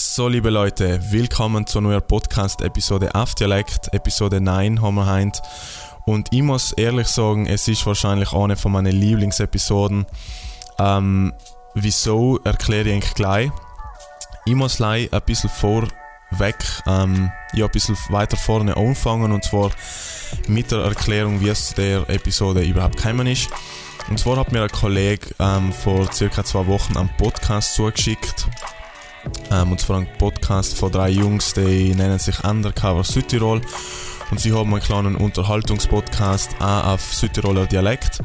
So, liebe Leute, willkommen zur neuen Podcast-Episode auf Dialekt. Episode 9 haben wir heute. Und ich muss ehrlich sagen, es ist wahrscheinlich eine von meinen Lieblingsepisoden. Ähm, wieso erkläre ich eigentlich gleich. Ich muss gleich ein bisschen vorweg, ähm, ja, ein bisschen weiter vorne anfangen und zwar mit der Erklärung, wie es der Episode überhaupt gekommen ist. Und zwar hat mir ein Kollege ähm, vor circa zwei Wochen einen Podcast zugeschickt ähm, und zwar ein Podcast von drei Jungs, die nennen sich Undercover Südtirol. Und sie haben einen kleinen Unterhaltungspodcast auch auf Südtiroler Dialekt.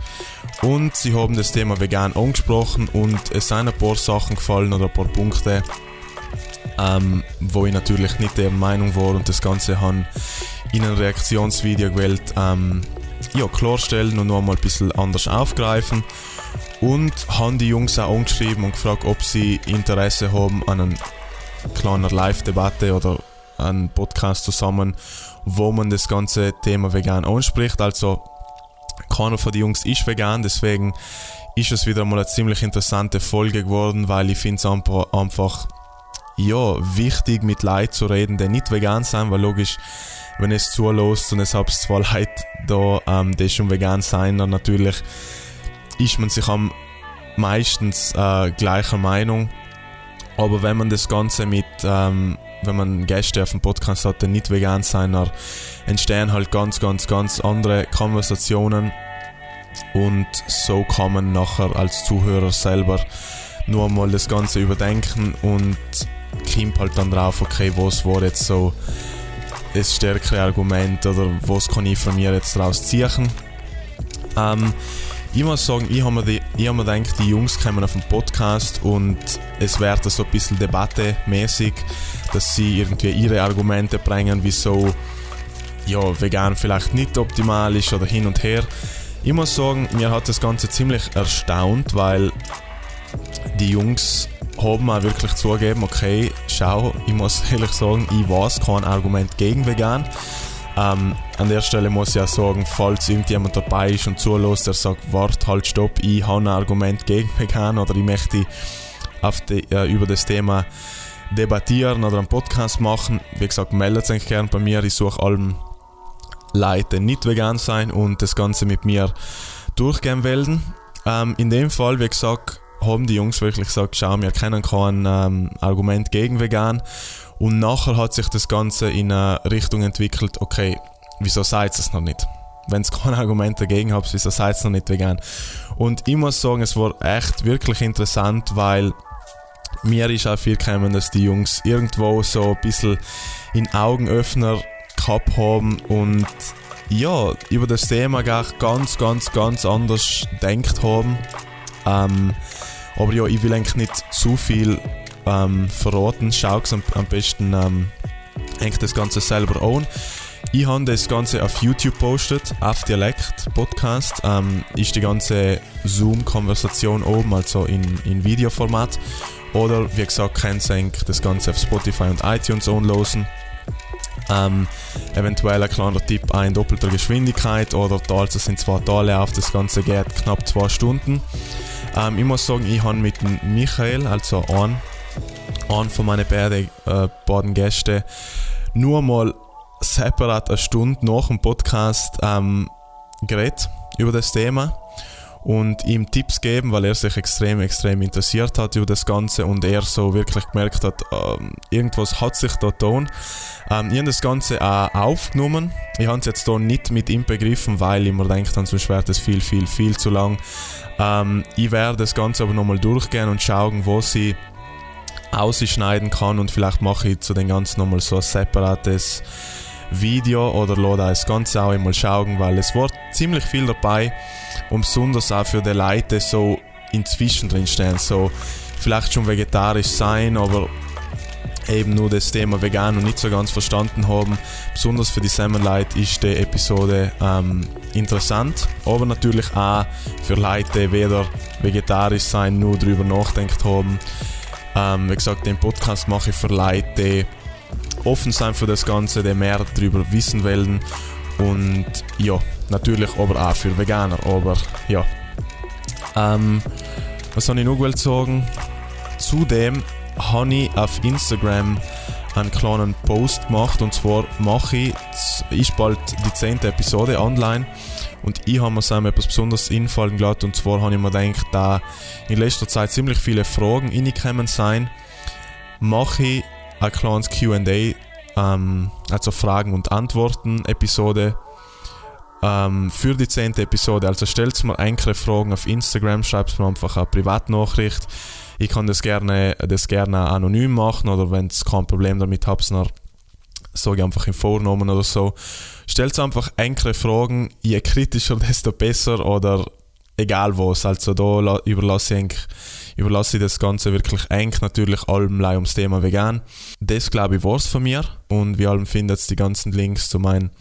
Und sie haben das Thema vegan angesprochen und es sind ein paar Sachen gefallen oder ein paar Punkte, ähm, wo ich natürlich nicht der Meinung war und das Ganze haben in ein Reaktionsvideo gewählt, ähm, ja, klarstellen und noch einmal ein bisschen anders aufgreifen und haben die Jungs auch angeschrieben und gefragt, ob sie Interesse haben an einer kleinen Live-Debatte oder einem Podcast zusammen, wo man das ganze Thema vegan anspricht. Also keiner von den Jungs ist vegan, deswegen ist es wieder mal eine ziemlich interessante Folge geworden, weil ich finde es einfach ja, wichtig mit Leuten zu reden, die nicht vegan sind, weil logisch, wenn es zulässt und es habt zwei Leute da, ähm, die schon vegan sein, dann natürlich ist man sich am meistens äh, gleicher Meinung. Aber wenn man das Ganze mit, ähm, wenn man Gäste auf dem Podcast hat, die nicht vegan sein, dann entstehen halt ganz, ganz, ganz andere Konversationen. Und so kann man nachher als Zuhörer selber nur mal das Ganze überdenken und kommt halt dann drauf, okay, was war jetzt so das stärkere Argument oder was kann ich von mir jetzt daraus ziehen. Ähm, ich muss sagen, ich habe mir, hab mir gedacht, die Jungs kommen auf den Podcast und es wird so ein bisschen debattemäßig, dass sie irgendwie ihre Argumente bringen, wieso ja, vegan vielleicht nicht optimal ist oder hin und her. Ich muss sagen, mir hat das Ganze ziemlich erstaunt, weil die Jungs haben auch wirklich zugegeben, okay, schau, ich muss ehrlich sagen, ich weiß kein Argument gegen vegan. Ähm, an der Stelle muss ich auch sagen, falls irgendjemand dabei ist und zulässt, der sagt, warte, halt, stopp, ich habe ein Argument gegen vegan oder ich möchte die, äh, über das Thema debattieren oder einen Podcast machen, wie gesagt, meldet euch gerne bei mir. Ich suche allem Leute, die nicht vegan sein und das Ganze mit mir durchgehen wollen. Ähm, in dem Fall, wie gesagt, haben die Jungs wirklich gesagt, schau, wir kennen kein ähm, Argument gegen vegan und nachher hat sich das Ganze in eine Richtung entwickelt, okay, wieso seid ihr es noch nicht? Wenn es kein Argument dagegen habt, wieso seid ihr noch nicht vegan? Und ich muss sagen, es war echt wirklich interessant, weil mir ist auch viel gekommen, dass die Jungs irgendwo so ein bisschen in Augenöffner gehabt haben und ja, über das Thema ganz, ganz, ganz anders denkt haben. Ähm, aber ja, ich will eigentlich nicht zu viel ähm, verraten. Schau es am, am besten ähm, das Ganze selber an. Ich habe das Ganze auf YouTube postet, auf Dialekt Podcast. Ähm, ist die ganze Zoom-Konversation oben, also in, in Videoformat. Oder wie gesagt, könnt ihr das Ganze auf Spotify und iTunes anlosen. Ähm, eventuell ein kleiner Tipp in doppelter Geschwindigkeit oder da, also sind zwei Teile auf, das Ganze geht knapp zwei Stunden. Ähm, ich muss sagen, ich habe mit Michael, also einen einen von meinen beiden, äh, beiden Gästen nur mal separat eine Stunde nach dem Podcast ähm, geredet über das Thema und ihm Tipps geben, weil er sich extrem, extrem interessiert hat über das Ganze und er so wirklich gemerkt hat, ähm, irgendwas hat sich da getan. Ähm, ich habe das Ganze auch aufgenommen. Ich habe es jetzt da nicht mit ihm begriffen, weil ich mir denke, sonst wäre das viel, viel, viel zu lang. Ähm, ich werde das Ganze aber nochmal durchgehen und schauen, wo sie ausschneiden kann und vielleicht mache ich zu den ganzen nochmal so ein separates Video oder lade das Ganze auch einmal schauen, weil es war ziemlich viel dabei und besonders auch für die Leute so inzwischen drin stehen, so vielleicht schon vegetarisch sein, aber eben nur das Thema vegan und nicht so ganz verstanden haben. Besonders für die Semmelleute ist die Episode ähm, interessant, aber natürlich auch für Leute, die weder vegetarisch sein, nur darüber nachdenkt haben, ähm, wie gesagt, den Podcast mache ich für Leute, die offen sind für das Ganze, die mehr darüber wissen wollen. Und ja, natürlich aber auch für Veganer. Aber ja. Ähm, was soll ich noch sagen? Zudem habe ich auf Instagram einen kleinen Post gemacht und zwar mache ich, ist bald die 10. Episode online und ich habe mir zusammen etwas besonders einfallen gelassen und zwar habe ich mir gedacht, da in letzter Zeit ziemlich viele Fragen reingekommen sein, mache ich ein kleines Q&A, ähm, also Fragen und Antworten Episode ähm, für die 10. Episode. Also stellt mir enkele Fragen auf Instagram, schreibt mir einfach eine Privatnachricht. Ich kann das gerne, das gerne anonym machen oder wenn ihr kein Problem damit habt, dann sage ich einfach im Vornamen oder so. Stellt einfach enkele Fragen, je kritischer, desto besser oder egal was. Also da überlasse ich, überlasse ich das Ganze wirklich eng, natürlich allem ums Thema vegan. Das glaube ich war es von mir und wie allem findet ihr die ganzen Links zu meinem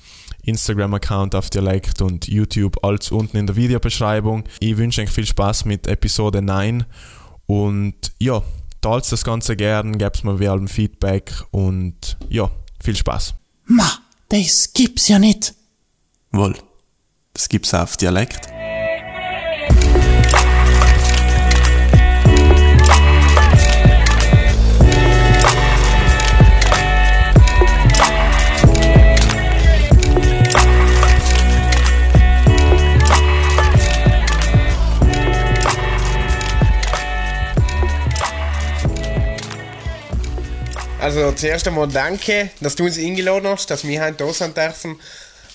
Instagram-Account auf Dialekt und YouTube als unten in der Videobeschreibung. Ich wünsche euch viel Spaß mit Episode 9 und ja, teilt das Ganze gern, gebt mir wie allem Feedback und ja, viel Spaß. Ma, das gibt's ja nicht. Wohl, das gibt's auch auf Dialekt. Also zuerst einmal danke, dass du uns eingeladen hast, dass wir heute da sein dürfen.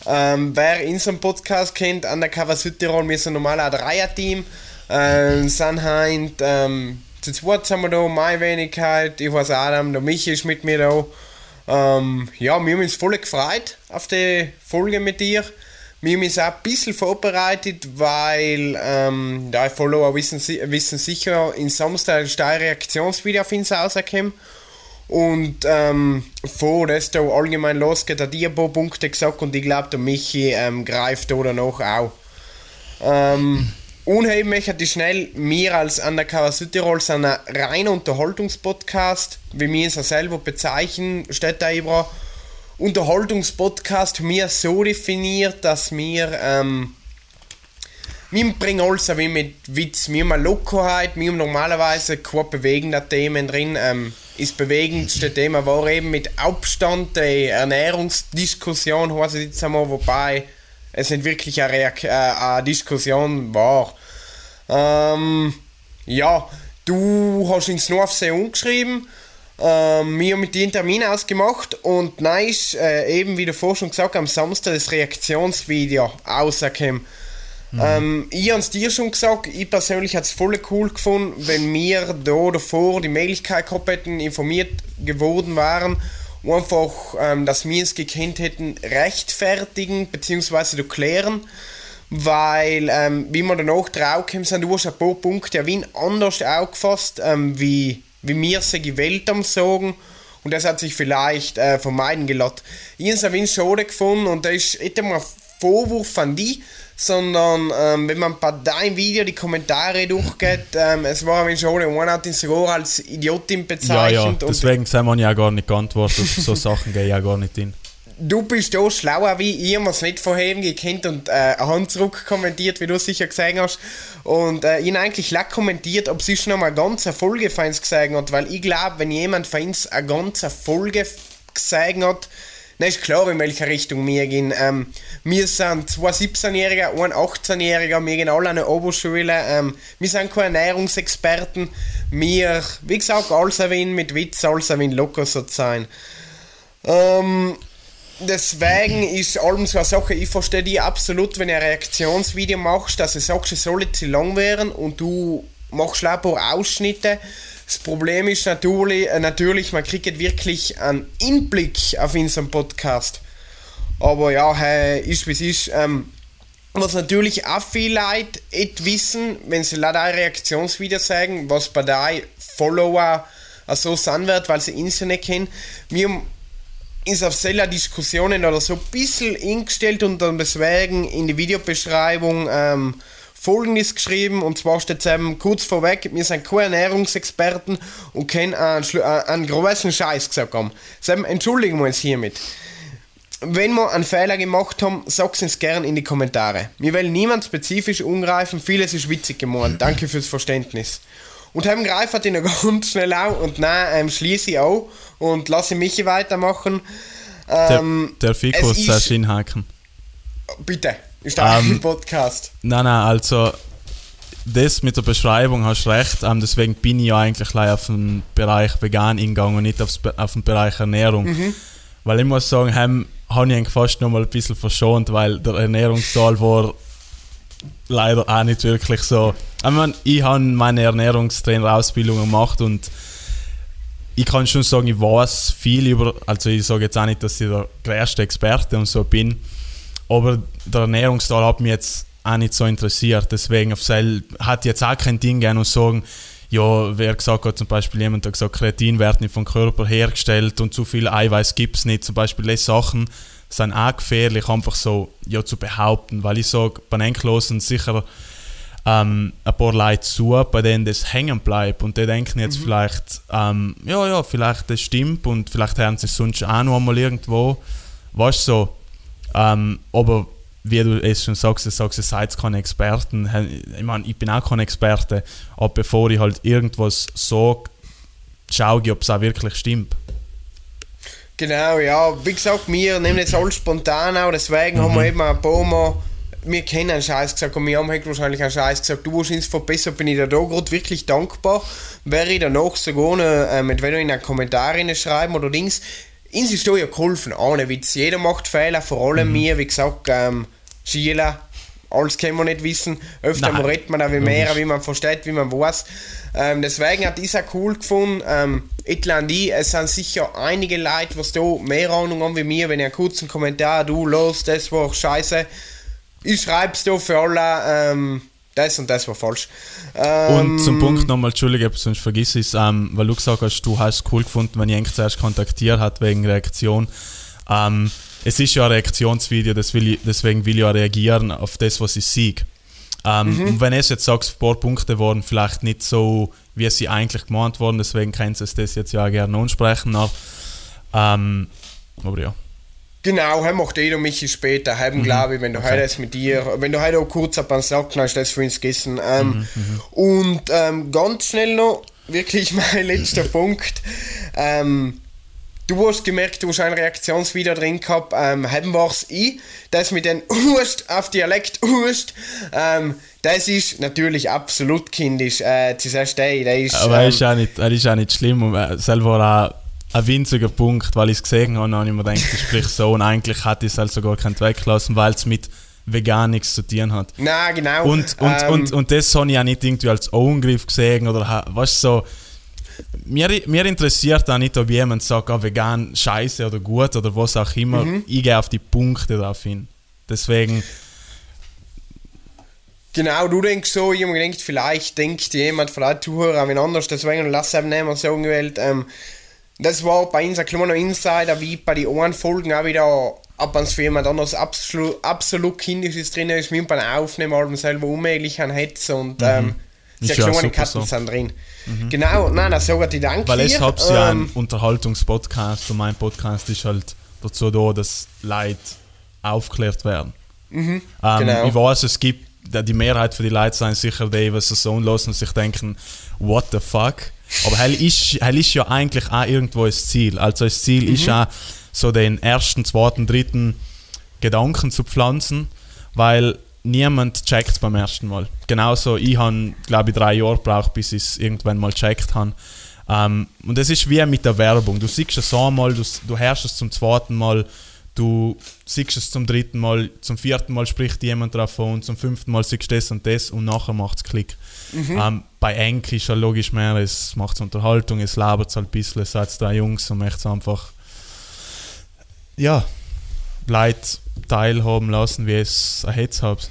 Ähm, wer unseren Podcast kennt, Undercover Südtirol, wir sind normal ein Dreier-Team. Ähm, sind heute ähm, zu zweit sind wir da, meine Wenigkeit, ich weiß Adam, der Michi ist mit mir da. Ähm, ja, wir haben uns voll gefreut auf die Folge mit dir. Wir haben uns auch ein bisschen vorbereitet, weil ähm, die Follower wissen, wissen sicher, in Samstag ist ein Reaktionsvideo auf uns rausgekommen. Und ähm, vor da allgemein losgeht, hat ihr ein paar Punkte gesagt und ich glaube, der Michi ähm, greift da noch auch. Ähm, unheimlich hat die schnell, wir als Undercover Südtirol sind ein reiner Unterhaltungspodcast, wie wir es selber bezeichnen, steht da über. Unterhaltungspodcast mir so definiert, dass wir ähm, wir bringen alles wie mit Witz, wir haben Lockerheit, wir haben normalerweise keine bewegende Themen drin. Ähm, das bewegendste Thema war eben mit Abstand die Ernährungsdiskussion, heißt es jetzt einmal, wobei es nicht wirklich eine, Reak äh, eine Diskussion war. Ähm, ja, du hast ins Norfsee umgeschrieben. Ähm, wir haben mit dir einen Termin ausgemacht und nice, äh, eben wie der Forschung gesagt am Samstag das Reaktionsvideo rausgekommen. Mhm. Ähm, ich habe es dir schon gesagt, ich persönlich hätte es voll cool gefunden, wenn wir da davor die Möglichkeit gehabt hätten, informiert geworden waren einfach, ähm, dass wir es gekannt hätten, rechtfertigen bzw. klären. Weil, ähm, wie wir danach draufgekommen sind, du hast ein paar Punkte wie anders aufgefasst, ähm, wie, wie wir sie gewählt haben, sagen. Und das hat sich vielleicht äh, vermeiden gelassen. Ich habe es schade gefunden und da ist einmal ein Vorwurf an die, sondern ähm, wenn man bei deinem Video die Kommentare durchgeht, ähm, es war ein schon, einer hat ihn sogar als Idiotin bezeichnet. Ja, ja, deswegen sind wir ja gar nicht geantwortet, so Sachen gehen ja gar nicht hin. Du bist auch schlauer wie ich, wir es nicht vorher gekannt und äh, Hand zurück kommentiert, wie du sicher gesehen hast. Und äh, ihn eigentlich laut kommentiert, ob sie schon einmal eine ganze Folge von uns gesehen hat, weil ich glaube, wenn jemand von uns eine ganze Folge gesehen hat, dann ist klar, in welche Richtung wir gehen. Ähm, wir sind zwei 17-Jährige, ein 18-Jähriger, wir gehen alle an der Oberschule. Ähm, wir sind keine Ernährungsexperten. Wir, wie gesagt, alles erwähnen mit Witz, alles erwähnen locker so sein. Ähm, deswegen ist allem so eine Sache, ich verstehe die absolut, wenn du ein Reaktionsvideo machst, dass du sagst, es soll zu lang werden und du machst ein paar Ausschnitte das Problem ist natürlich, äh, natürlich man kriegt wirklich einen Inblick auf unseren Podcast. Aber ja, hey, ist wie es ist. Ähm, was natürlich auch viele Leute wissen, wenn sie leider Reaktionsvideos sagen, was bei den Follower so sein wird, weil sie uns nicht kennen. Wir haben uns auf solche Diskussionen oder so ein bisschen eingestellt und dann deswegen in die Videobeschreibung ähm, Folgendes geschrieben, und zwar steht es kurz vorweg, wir sind keine Ernährungsexperten und können einen, einen großen Scheiß gesagt haben. Sam, entschuldigen wir uns hiermit. Wenn wir einen Fehler gemacht haben, sagt es gerne in die Kommentare. Wir wollen niemand spezifisch angreifen, vieles ist witzig geworden. Danke fürs Verständnis. Und haben greift ihn ganz schnell auch und dann ähm, schließe ich auch und lasse Michi weitermachen. Ähm, der, der Fikus zuerst hinhaken. Bitte, ist da ähm, ein Podcast? Nein, nein, also das mit der Beschreibung hast du recht, ähm, deswegen bin ich ja eigentlich auf den Bereich vegan eingegangen und nicht aufs, auf den Bereich Ernährung. Mhm. Weil ich muss sagen, habe hab ich eigentlich fast noch mal ein bisschen verschont, weil der Ernährungszahl war leider auch nicht wirklich so. Ich, meine, ich habe meine Ernährungstrainerausbildung gemacht und ich kann schon sagen, ich weiß viel über, also ich sage jetzt auch nicht, dass ich der größte Experte und so bin, aber der Ernährungsteil hat mich jetzt auch nicht so interessiert. Deswegen auf Seil hat jetzt auch kein Ding gern und sagen, ja, wer gesagt hat, zum Beispiel jemand hat gesagt, Kreatin wird nicht vom Körper hergestellt und zu viel Eiweiß gibt es nicht. Zum Beispiel diese Sachen sind auch gefährlich, einfach so ja, zu behaupten, weil ich sage, bei Endlosen sicher ähm, ein paar Leute zu, bei denen das hängen bleibt und die denken jetzt mhm. vielleicht, ähm, ja, ja, vielleicht das stimmt und vielleicht hören sie es sonst auch noch einmal irgendwo, weißt du, so. Ähm, aber wie du es schon sagst, du sagst, ihr seid keine Experten. Ich meine, ich bin auch kein Experte, aber bevor ich halt irgendwas sage, schaue ich, ob es auch wirklich stimmt. Genau, ja. Wie gesagt, wir nehmen jetzt alles spontan auch, deswegen mhm. haben wir eben ein paar Mal, wir kennen einen Scheiß gesagt und wir haben halt wahrscheinlich einen Scheiß gesagt. Du hast uns verbessert, bin ich dir da gerade wirklich dankbar. Wäre ich danach sogar noch, äh, wenn du in einen Kommentar schreiben oder Dings, uns ist da ja geholfen, ohne Witz. Jeder macht Fehler, vor allem mhm. mir, wie gesagt, ähm, Schieler, alles kann man nicht wissen. Öfter Nein. redet man auch wie mehr, wie man versteht, wie man weiß. Ähm, deswegen hat ich es auch cool gefunden. Ähm, ich, es sind sicher einige Leute, was da mehr Ahnung haben wie mir. Wenn ihr einen kurzen Kommentar, du los, das war scheiße. Ich schreib's da für alle. Ähm, das und das war falsch. und zum ähm, Punkt nochmal, Entschuldige, sonst vergiss es, ähm, weil du gesagt hast, du hast es cool gefunden, wenn ich zuerst kontaktiert hat wegen Reaktion. Ähm, es ist ja ein Reaktionsvideo, will ich, deswegen will ich ja reagieren auf das, was ich sehe. Ähm, mhm. Und wenn es jetzt sagst, ein paar Punkte waren vielleicht nicht so, wie sie eigentlich gemeint wurden, deswegen kannst du das jetzt ja gerne ansprechen. Aber, ähm, aber ja. Genau, er macht jeder mich später. Haben, mhm. glaube ich, wenn du okay. heute mit dir, wenn du heute auch kurz ab Sack hast, das für uns gegessen. Ähm, mhm, mhm. Und ähm, ganz schnell noch, wirklich mein letzter Punkt. Ähm, Du hast gemerkt, du hast ein Reaktionsvideo drin gehabt, ähm, haben wir's ich, das mit dem Hust auf Dialekt Hust, ähm, das ist natürlich absolut kindisch, äh, das heißt, ey, das ist... Aber ähm, ist auch nicht, das ist auch nicht schlimm und äh, selber auch ein winziger Punkt, weil ich es gesehen habe, habe ich mir gedacht, ich sprich so und eigentlich hat ich es halt sogar keinen weglassen, weil es mit vegan nichts zu tun hat. Na genau. Und, und, ähm, und, und das habe ich auch nicht irgendwie als Angriff gesehen oder was so mir, mir interessiert auch nicht, ob jemand sagt, oh, vegan scheiße oder gut oder was auch immer. Mhm. Ich gehe auf die Punkte darauf hin. Deswegen. Genau, du denkst so, jemand denkt, vielleicht denkt jemand, vielleicht Zuhörer, wenn anders, deswegen lass es nicht mehr sagen gewählt. Ähm, das war bei uns ein kleiner Insider, wie bei den anderen Folgen auch wieder ab und für jemand anderes absolut, absolut kindisches drin ist, mit beim Aufnehmen selber unmöglich an Hetze und mhm. ähm, sehr kleine Katzen so. sind drin. Mhm. Genau, nein, das sogar die Dank Weil es ja ähm, ein Unterhaltungspodcast und mein Podcast ist halt dazu da, dass Leute aufgeklärt werden. Mhm, ähm, genau. Ich weiß, es gibt, die Mehrheit von den Leuten sind sicher die, die es so lassen und sich denken, what the fuck? Aber hell ist, hell ist ja eigentlich auch irgendwo das Ziel. Also das Ziel mhm. ist auch, so den ersten, zweiten, dritten Gedanken zu pflanzen, weil niemand checkt beim ersten Mal. Genauso, ich habe, glaube ich, drei Jahre gebraucht, bis ich es irgendwann mal checkt habe. Ähm, und es ist wie mit der Werbung. Du siehst es einmal, du, du hörst es zum zweiten Mal, du siehst es zum dritten Mal, zum vierten Mal spricht jemand davon, zum fünften Mal siehst du das und das und nachher macht es Klick. Mhm. Ähm, bei Enk ist ja logisch mehr, es macht Unterhaltung, es labert halt ein bisschen, es sind drei Jungs und möchte einfach ja, Leute teilhaben lassen, wie es erhetzt hat.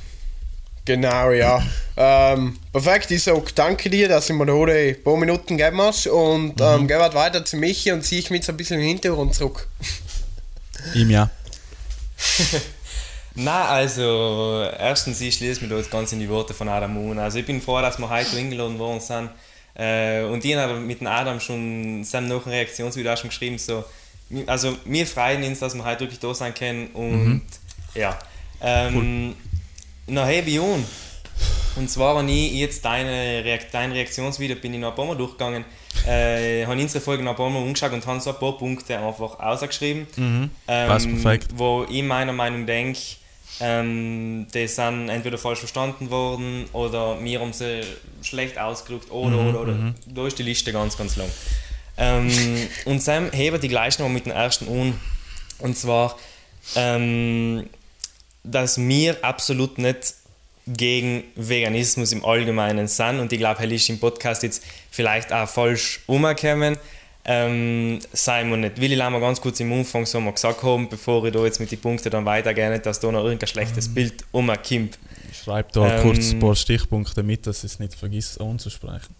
Genau, ja. ähm, perfekt, ich sage danke dir, dass du mir da ein paar Minuten gegeben hast und ähm, mhm. gehen weiter zu Michi und ziehe ich mich jetzt ein bisschen im Hintergrund zurück. Ihm ja. Na, also erstens, ich schließe mich da jetzt ganz in die Worte von Adam Moon. Also ich bin froh, dass wir heute eingeladen worden sind. Äh, und ich habe mit dem Adam schon seinem noch ein Reaktionsvideo schon geschrieben, so, also wir freuen uns, dass wir heute wirklich da sein können und mhm. ja. Ähm, cool. Na hey, Bion. Und zwar habe ich jetzt deine Reakt dein Reaktionsvideo, bin ich noch ein paar Mal durchgegangen, äh, habe unsere Folge noch ein paar Mal umgeschaut und habe so ein paar Punkte einfach ausgeschrieben. Mhm. Ähm, perfekt. Wo ich meiner Meinung denke, ähm, die sind entweder falsch verstanden worden oder mir haben sie schlecht ausgedrückt oder, mhm, oder, oder. Mhm. Da ist die Liste ganz, ganz lang. Ähm, und Sam heben die gleichen noch mit dem ersten an. Und zwar, ähm, dass wir absolut nicht gegen Veganismus im Allgemeinen sind. Und ich glaube, er ist im Podcast jetzt vielleicht auch falsch umgekommen. Ähm, sei wir nicht. Will ich mal ganz kurz im Umfang so mal gesagt haben, bevor ich da jetzt mit den Punkten dann weitergehe, dass da noch irgendein schlechtes mhm. Bild umkommt. Schreib da ähm, kurz ein paar Stichpunkte mit, dass ich es nicht vergisst anzusprechen.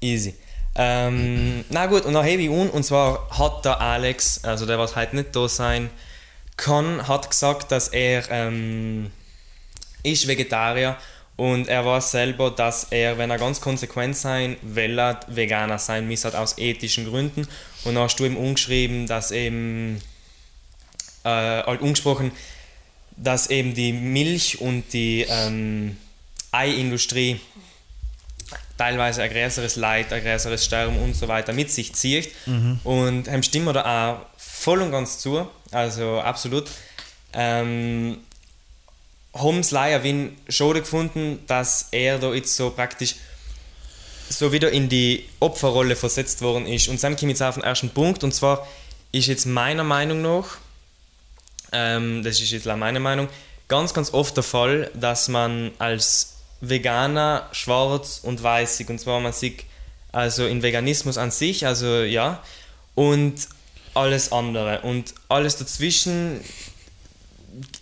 Easy. Ähm, na gut, und dann hebe ich un, und zwar hat der Alex, also der was heute nicht da sein kann, hat gesagt, dass er ähm, ist Vegetarier und er weiß selber, dass er, wenn er ganz konsequent sein will, Veganer sein muss, halt aus ethischen Gründen. Und dann hast du ihm umgeschrieben, dass eben, äh, halt umgesprochen, dass eben die Milch- und die ähm, Eiindustrie teilweise ein größeres Leid, ein größeres Sterben und so weiter mit sich zieht. Mhm. Und ihm stimmen da auch voll und ganz zu, also absolut. Ähm, haben es leider Wien schade gefunden, dass er da jetzt so praktisch so wieder in die Opferrolle versetzt worden ist. Und dann komme ich jetzt auf den ersten Punkt, und zwar ist jetzt meiner Meinung nach, ähm, das ist jetzt meine Meinung, ganz, ganz oft der Fall, dass man als Veganer schwarz und weißig, und zwar man sieht also in Veganismus an sich, also ja, und alles andere. Und alles dazwischen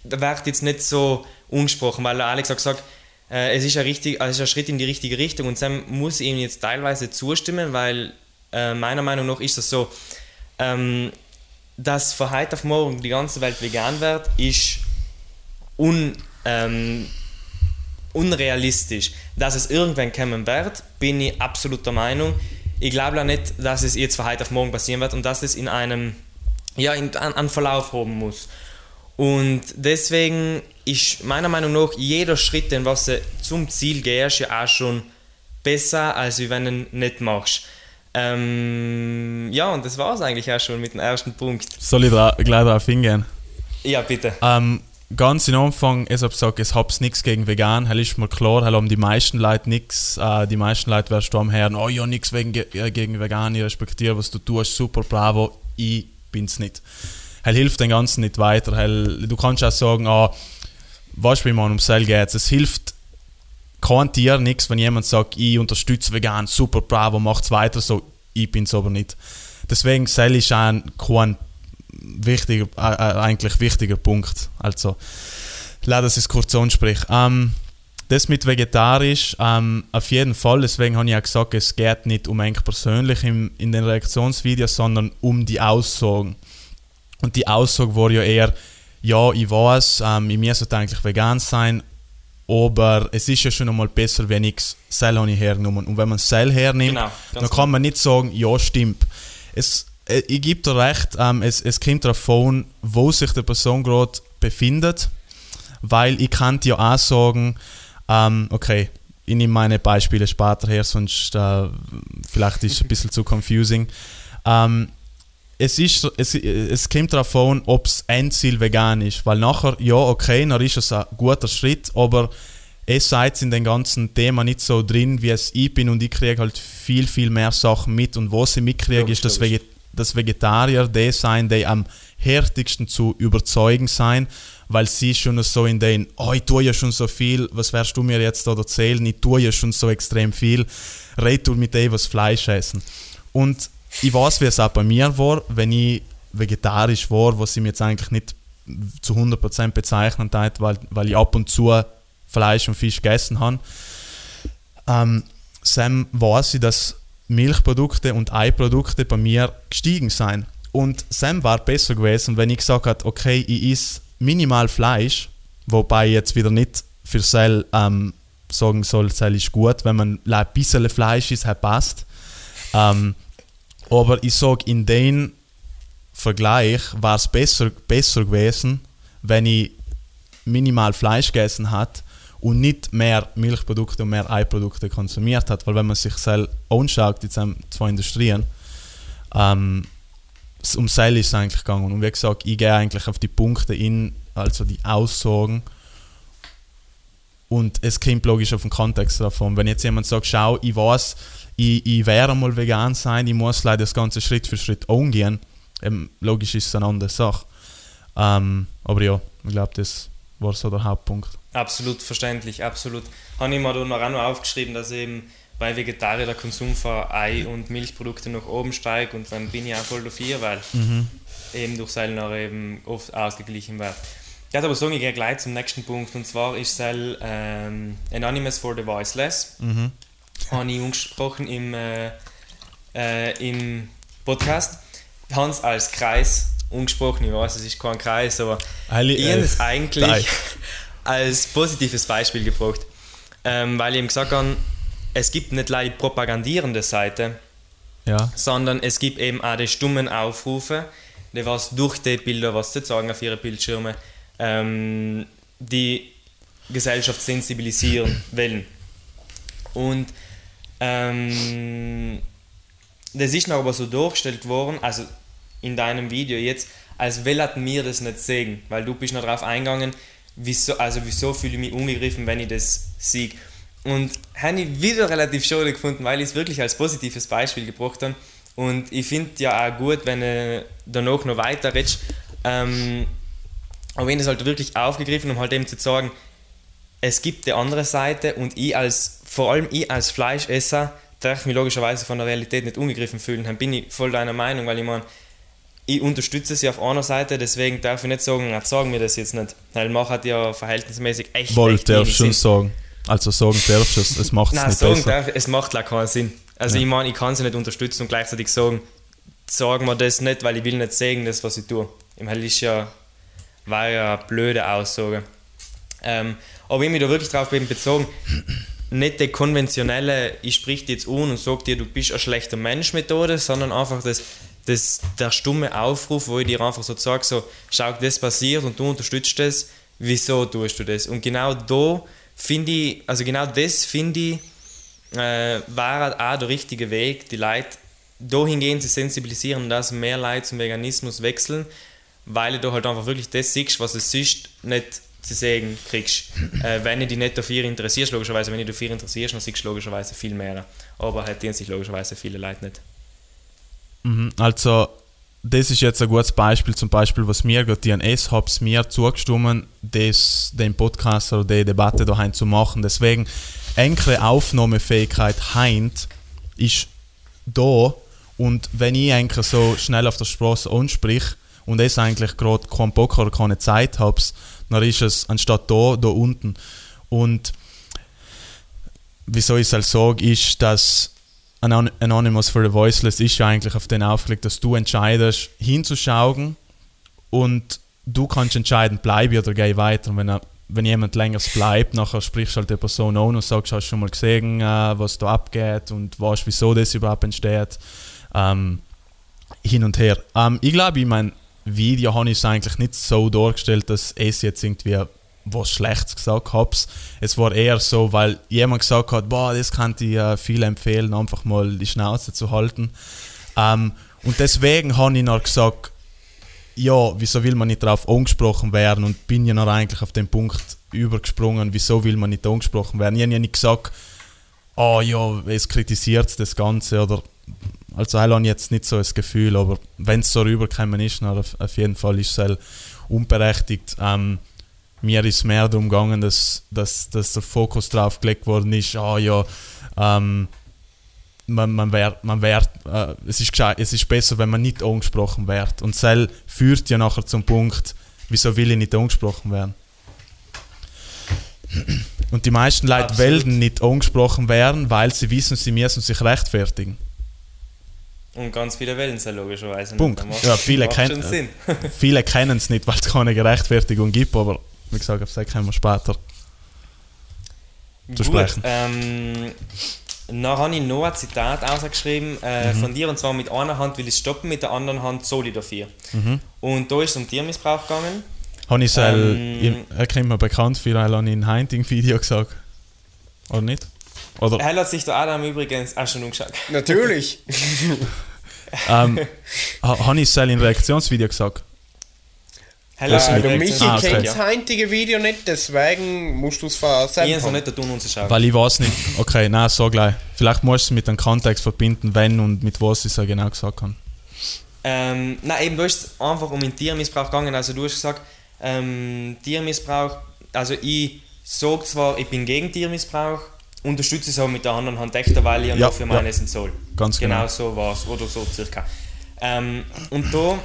wird jetzt nicht so ungesprochen, weil Alex hat gesagt, äh, es, ist ein richtig, also es ist ein Schritt in die richtige Richtung und Sam muss ihm jetzt teilweise zustimmen, weil äh, meiner Meinung nach ist das so, ähm, dass von heute auf morgen die ganze Welt vegan wird, ist un, ähm, unrealistisch. Dass es irgendwann kommen wird, bin ich absolut der Meinung. Ich glaube auch nicht, dass es jetzt von heute auf morgen passieren wird und dass es in einem ja, in, an, an Verlauf haben muss. Und deswegen ist meiner Meinung nach jeder Schritt, den was du zum Ziel gehst, ja auch schon besser, als wenn du ihn nicht machst. Ähm, ja, und das war es eigentlich auch schon mit dem ersten Punkt. Soll ich da, gleich darauf hingehen? Ja, bitte. Ähm, ganz am Anfang, ich habe gesagt, ich habe nichts gegen vegan, das ist mir klar, haben die meisten Leute nichts, äh, die meisten Leute werden am hören, oh ja, nichts äh, gegen vegan, ich respektiere, was du tust, super, bravo, ich bin es nicht er hilft den Ganzen nicht weiter. Hell, du kannst auch sagen, ah, du, wie man um Cell geht. Es hilft kein Tier nichts, wenn jemand sagt, ich unterstütze vegan, super, bravo, macht's weiter so. Ich bin es aber nicht. Deswegen Cell ist ein kein wichtiger, äh, äh, eigentlich wichtiger Punkt. Also, leider, dass ich es kurz anspreche. Ähm, das mit vegetarisch, ähm, auf jeden Fall, deswegen habe ich auch gesagt, es geht nicht um eng persönlich im, in den Reaktionsvideos, sondern um die Aussagen. Und die Aussage war ja eher, ja, ich weiß, ähm, ich müsste eigentlich vegan sein, aber es ist ja schon einmal besser, wenn ich Cell hergenommen Und wenn man Cell hernimmt, genau, dann kann man nicht sagen, ja, stimmt. Es, äh, ich gebe dir recht, ähm, es, es kommt darauf an, wo sich die Person gerade befindet, weil ich kann dir ja auch sagen, ähm, okay, ich nehme meine Beispiele später her, sonst äh, vielleicht ist es ein bisschen zu confusing. Ähm, es, ist, es, es kommt darauf an, ob das Endziel vegan ist. Weil nachher, ja, okay, dann ist es ein guter Schritt, aber es seid in dem ganzen Thema nicht so drin, wie es ich bin und ich kriege halt viel, viel mehr Sachen mit. Und was ich mitkriege, ja, ist, dass, Veget dass Vegetarier die sein, die am härtigsten zu überzeugen sein, weil sie schon so in den, oh, ich tue ja schon so viel, was wirst du mir jetzt da erzählen, ich tue ja schon so extrem viel, red du mit dem, was Fleisch essen. Und ich weiß, wie es auch bei mir war, wenn ich vegetarisch war, was ich mir jetzt eigentlich nicht zu 100% bezeichnen darf, weil, weil ich ab und zu Fleisch und Fisch gegessen habe. Ähm, Sam weiß ich, dass Milchprodukte und Eiprodukte bei mir gestiegen sind. Und Sam war besser gewesen, wenn ich gesagt hätte, okay, ich esse minimal Fleisch, wobei ich jetzt wieder nicht für Sel ähm, sagen soll, Sel ist gut, wenn man ein bisschen Fleisch isst, passt. Ähm, aber ich sage, in dem Vergleich war es besser, besser gewesen, wenn ich minimal Fleisch gegessen hat und nicht mehr Milchprodukte und mehr Eiprodukte konsumiert hat. Weil wenn man sich selbst anschaut, die zwei Industrien, ähm, um Seil ist es eigentlich gegangen. Und wie gesagt, ich gehe eigentlich auf die Punkte in, also die Aussagen. Und es kommt logisch auf den Kontext davon. Wenn jetzt jemand sagt, schau, ich weiß, ich, ich werde mal vegan sein, ich muss leider das Ganze Schritt für Schritt umgehen. Ähm, logisch ist es eine andere Sache. Ähm, aber ja, ich glaube, das war so der Hauptpunkt. Absolut verständlich, absolut. Habe ich mir da noch auch noch aufgeschrieben, dass eben bei Vegetarier der Konsum von Ei- und Milchprodukte nach oben steigt und dann bin ich auch voll dafür, weil mhm. eben durch Seil noch eben oft ausgeglichen wird. Ich würde aber sagen, ich gehe gleich zum nächsten Punkt und zwar ist Seil ähm, Anonymous for the Voiceless. Mhm. Habe ich angesprochen im, äh, äh, im Podcast. Hans als Kreis angesprochen, ich weiß, es ist kein Kreis, aber Ali, ich habe es eigentlich als positives Beispiel gebracht, ähm, weil ich ihm gesagt habe, es gibt nicht leider die propagandierende Seite, ja. sondern es gibt eben auch die stummen Aufrufe, die was durch die Bilder, was sie sagen auf ihre Bildschirme, ähm, die Gesellschaft sensibilisieren wollen. Und ähm, das ist noch aber so durchgestellt worden, also in deinem Video jetzt, als will mir das nicht sehen, weil du bist noch darauf eingegangen, wieso, also wieso fühle ich mich angegriffen, wenn ich das sehe. Und habe ich wieder relativ schade gefunden, weil ich es wirklich als positives Beispiel gebracht habe. Und ich finde ja auch gut, wenn du danach noch weiter redest. Ähm, aber wenn das halt wirklich aufgegriffen, um halt eben zu sagen, es gibt die andere Seite und ich als, vor allem ich als Fleischesser, darf mich logischerweise von der Realität nicht angegriffen fühlen. Dann bin ich voll deiner Meinung, weil ich meine, ich unterstütze sie auf einer Seite, deswegen darf ich nicht sagen, na, sagen wir das jetzt nicht. Weil man hat ja verhältnismäßig echt. Wollte er schon sagen. Also sagen darfst du es, es macht es nicht sagen besser. Darf, es macht auch keinen Sinn. Also ja. ich meine, ich kann sie nicht unterstützen und gleichzeitig sagen, sagen wir das nicht, weil ich will nicht sagen, das was ich tue. Im Hell ist ja, war ja eine blöde Aussage. Ähm, aber ich mich da wirklich drauf eben bezogen, nicht die konventionelle, ich sprich dir jetzt an und sag dir, du bist ein schlechter Mensch Methode, sondern einfach das, das, der stumme Aufruf, wo ich dir einfach so sage, so, schau, das passiert und du unterstützt das, wieso tust du das? Und genau da finde ich, also genau das finde ich, äh, war auch der richtige Weg, die Leute dahingehend zu sensibilisieren, dass mehr Leute zum Veganismus wechseln, weil du halt einfach wirklich das siehst, was es sonst nicht zu sagen kriegst. Äh, wenn du dich nicht dafür interessierst, logischerweise, wenn du dich dafür interessierst, dann siehst du logischerweise viel mehr. Aber halt sich logischerweise viele Leute nicht. Mhm, also das ist jetzt ein gutes Beispiel, zum Beispiel, was mir gerade DNS hat mir zugestimmt, das, den Podcast oder die Debatte daheim zu machen. Deswegen, enkle Aufnahmefähigkeit heint ist da und wenn ich eigentlich so schnell auf der Straße ansprich und es eigentlich gerade keinen Bock oder keine Zeit habe, dann ist es anstatt da, da unten. Und wieso ich es halt sage, ist, dass Anonymous for the Voiceless ist ja eigentlich auf den aufgelegt, dass du entscheidest, hinzuschauen und du kannst entscheiden, bleibe oder gehe weiter. Und wenn, wenn jemand länger bleibt, nachher sprichst du halt die Person an und sagst, hast du schon mal gesehen, äh, was da abgeht und weißt, wieso das überhaupt entsteht. Ähm, hin und her. Ähm, ich glaube, in meinem Video habe ich es eigentlich nicht so dargestellt, dass es jetzt irgendwie was Schlechtes gesagt habe. Es war eher so, weil jemand gesagt hat, boah, das kann ich äh, viel empfehlen, einfach mal die Schnauze zu halten. Ähm, und deswegen habe ich noch gesagt, ja, wieso will man nicht darauf angesprochen werden und bin ja noch eigentlich auf den Punkt übergesprungen, wieso will man nicht angesprochen werden. Ich habe ja nicht gesagt, oh ja, es kritisiert das Ganze oder also ich habe jetzt nicht so das Gefühl, aber wenn es so rübergekommen ist, dann auf, jeden Fall ist es halt unberechtigt. Ähm, mir ist mehr darum gegangen, dass, dass, dass der Fokus drauf gelegt worden ist, ah ja, ähm, man, man wird, man wird, äh, es, ist es ist besser, wenn man nicht angesprochen wird. Und Cell führt ja nachher zum Punkt, wieso will ich nicht angesprochen werden? Und die meisten Leute Absolut. wollen nicht angesprochen werden, weil sie wissen, sie müssen sich rechtfertigen. Und ganz viele wählen es ja logischerweise Punkt. nicht. Ja, viele, kenn viele kennen es nicht, weil es keine Gerechtfertigung gibt, aber wie gesagt, auf das können wir später zu sprechen. Ähm, dann habe ich noch ein Zitat ausgeschrieben äh, mhm. von dir, und zwar mit einer Hand will ich stoppen, mit der anderen Hand soll ich dafür. Mhm. Und da ist es um Tiermissbrauch gegangen. Habe ich ähm, er kommt mir bekannt für ein ein Hunting-Video gesagt. Oder nicht? Oder? Er hat sich der Adam übrigens auch schon umgeschaut. Natürlich. ähm, habe ich es in Reaktionsvideo gesagt? Hello, also Michi ah, okay. kennt das heutige Video nicht, deswegen musst du es versenden. Ich habe nicht tun uns schauen. Weil ich weiß nicht. Okay, nein, so gleich. Vielleicht musst du es mit dem Kontext verbinden, wenn und mit was ich es genau gesagt habe. Ähm, nein, eben, du hast einfach um den Tiermissbrauch gegangen. Also du hast gesagt, ähm, Tiermissbrauch, also ich sage zwar, ich bin gegen Tiermissbrauch, unterstütze es aber mit der anderen Hand echt, weil ich ja, nur für meine ja. soll. Ganz genau. Genau so war es, oder so circa. Ähm, und da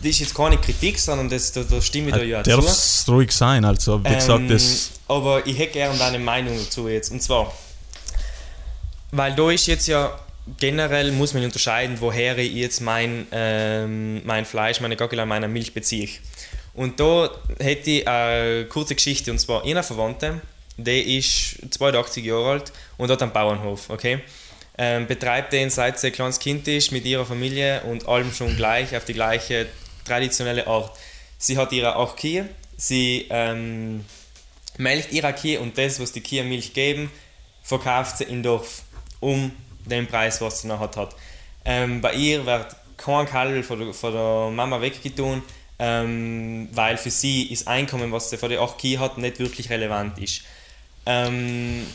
das ist jetzt keine Kritik, sondern das, da, da stimme ich da ja Darf es ruhig sein, also wie gesagt, ähm, das... Aber ich hätte gerne deine Meinung dazu jetzt, und zwar, weil da ist jetzt ja generell, muss man unterscheiden, woher ich jetzt mein, ähm, mein Fleisch, meine Gagel, meine Milch beziehe. Und da hätte ich eine kurze Geschichte, und zwar einer Verwandte, der ist 82 Jahre alt und hat einen Bauernhof, okay? Ähm, betreibt den seit sie ein kleines Kind ist mit ihrer Familie und allem schon gleich auf die gleiche traditionelle Art. Sie hat ihre acht Kühe, sie ähm, melkt ihre Kühe und das, was die Kühe Milch geben, verkauft sie im Dorf um den Preis, was sie nachher hat. Ähm, bei ihr wird kein Kalb von der, von der Mama weggetan, ähm, weil für sie das Einkommen, was sie von der 8 Kühe hat, nicht wirklich relevant ist. Ähm,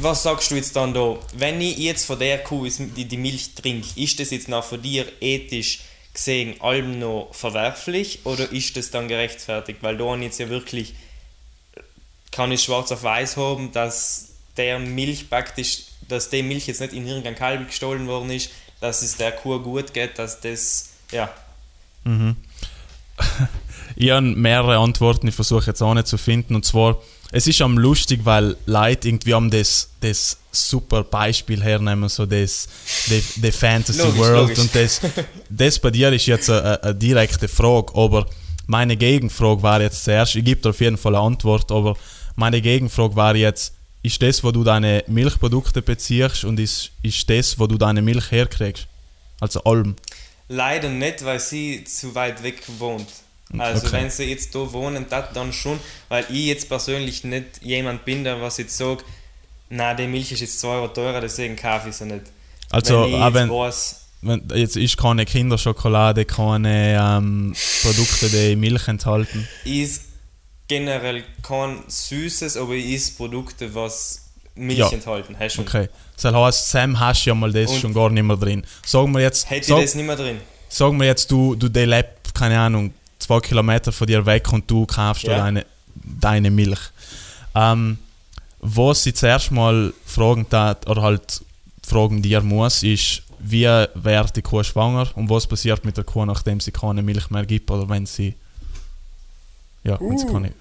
was sagst du jetzt dann da? Wenn ich jetzt von der Kuh die, Milch trinke, ist das jetzt nach von dir ethisch gesehen allem noch verwerflich oder ist das dann gerechtfertigt? Weil da jetzt ja wirklich kann ich schwarz auf weiß haben, dass der Milch praktisch, dass die Milch jetzt nicht in irgendein Kalb gestohlen worden ist, dass es der Kuh gut geht, dass das, ja. Mhm. ich habe mehrere Antworten, ich versuche jetzt auch nicht zu finden. Und zwar, es ist am lustig, weil Leute irgendwie haben das, das super Beispiel hernehmen, so das the, the Fantasy logisch, World logisch. und das, das bei dir ist jetzt eine, eine, direkte Frage, aber meine Gegenfrage war jetzt zuerst, ich gebe dir auf jeden Fall eine Antwort, aber meine Gegenfrage war jetzt, ist das, wo du deine Milchprodukte beziehst und ist, ist das, wo du deine Milch herkriegst? Also Alm? Leider nicht, weil sie zu weit weg wohnt. Also okay. wenn sie jetzt da wohnen, das dann schon, weil ich jetzt persönlich nicht jemand bin, der was jetzt sagt, na die Milch ist jetzt 2 Euro teurer, deswegen kaufe ich sie nicht. Also wenn auch wenn, weiß, wenn, jetzt ist keine Kinderschokolade, keine ähm, Produkte, die Milch enthalten. Ist generell kein Süßes, aber ist Produkte, was Milch ja. enthalten. Hast du okay. Das heißt, Sam hast ja mal das Und schon gar nicht mehr drin. Sagen wir jetzt. Hätte sag, ich das nicht mehr drin? Sagen wir jetzt, du, du lebt, keine Ahnung, zwei Kilometer von dir weg und du kaufst ja. deine, deine Milch. Ähm, was ich zuerst mal fragen tat, oder halt fragen dir muss, ist, wie wird die Kuh schwanger und was passiert mit der Kuh, nachdem sie keine Milch mehr gibt oder wenn sie. Ja, uh. wenn sie uh. keine.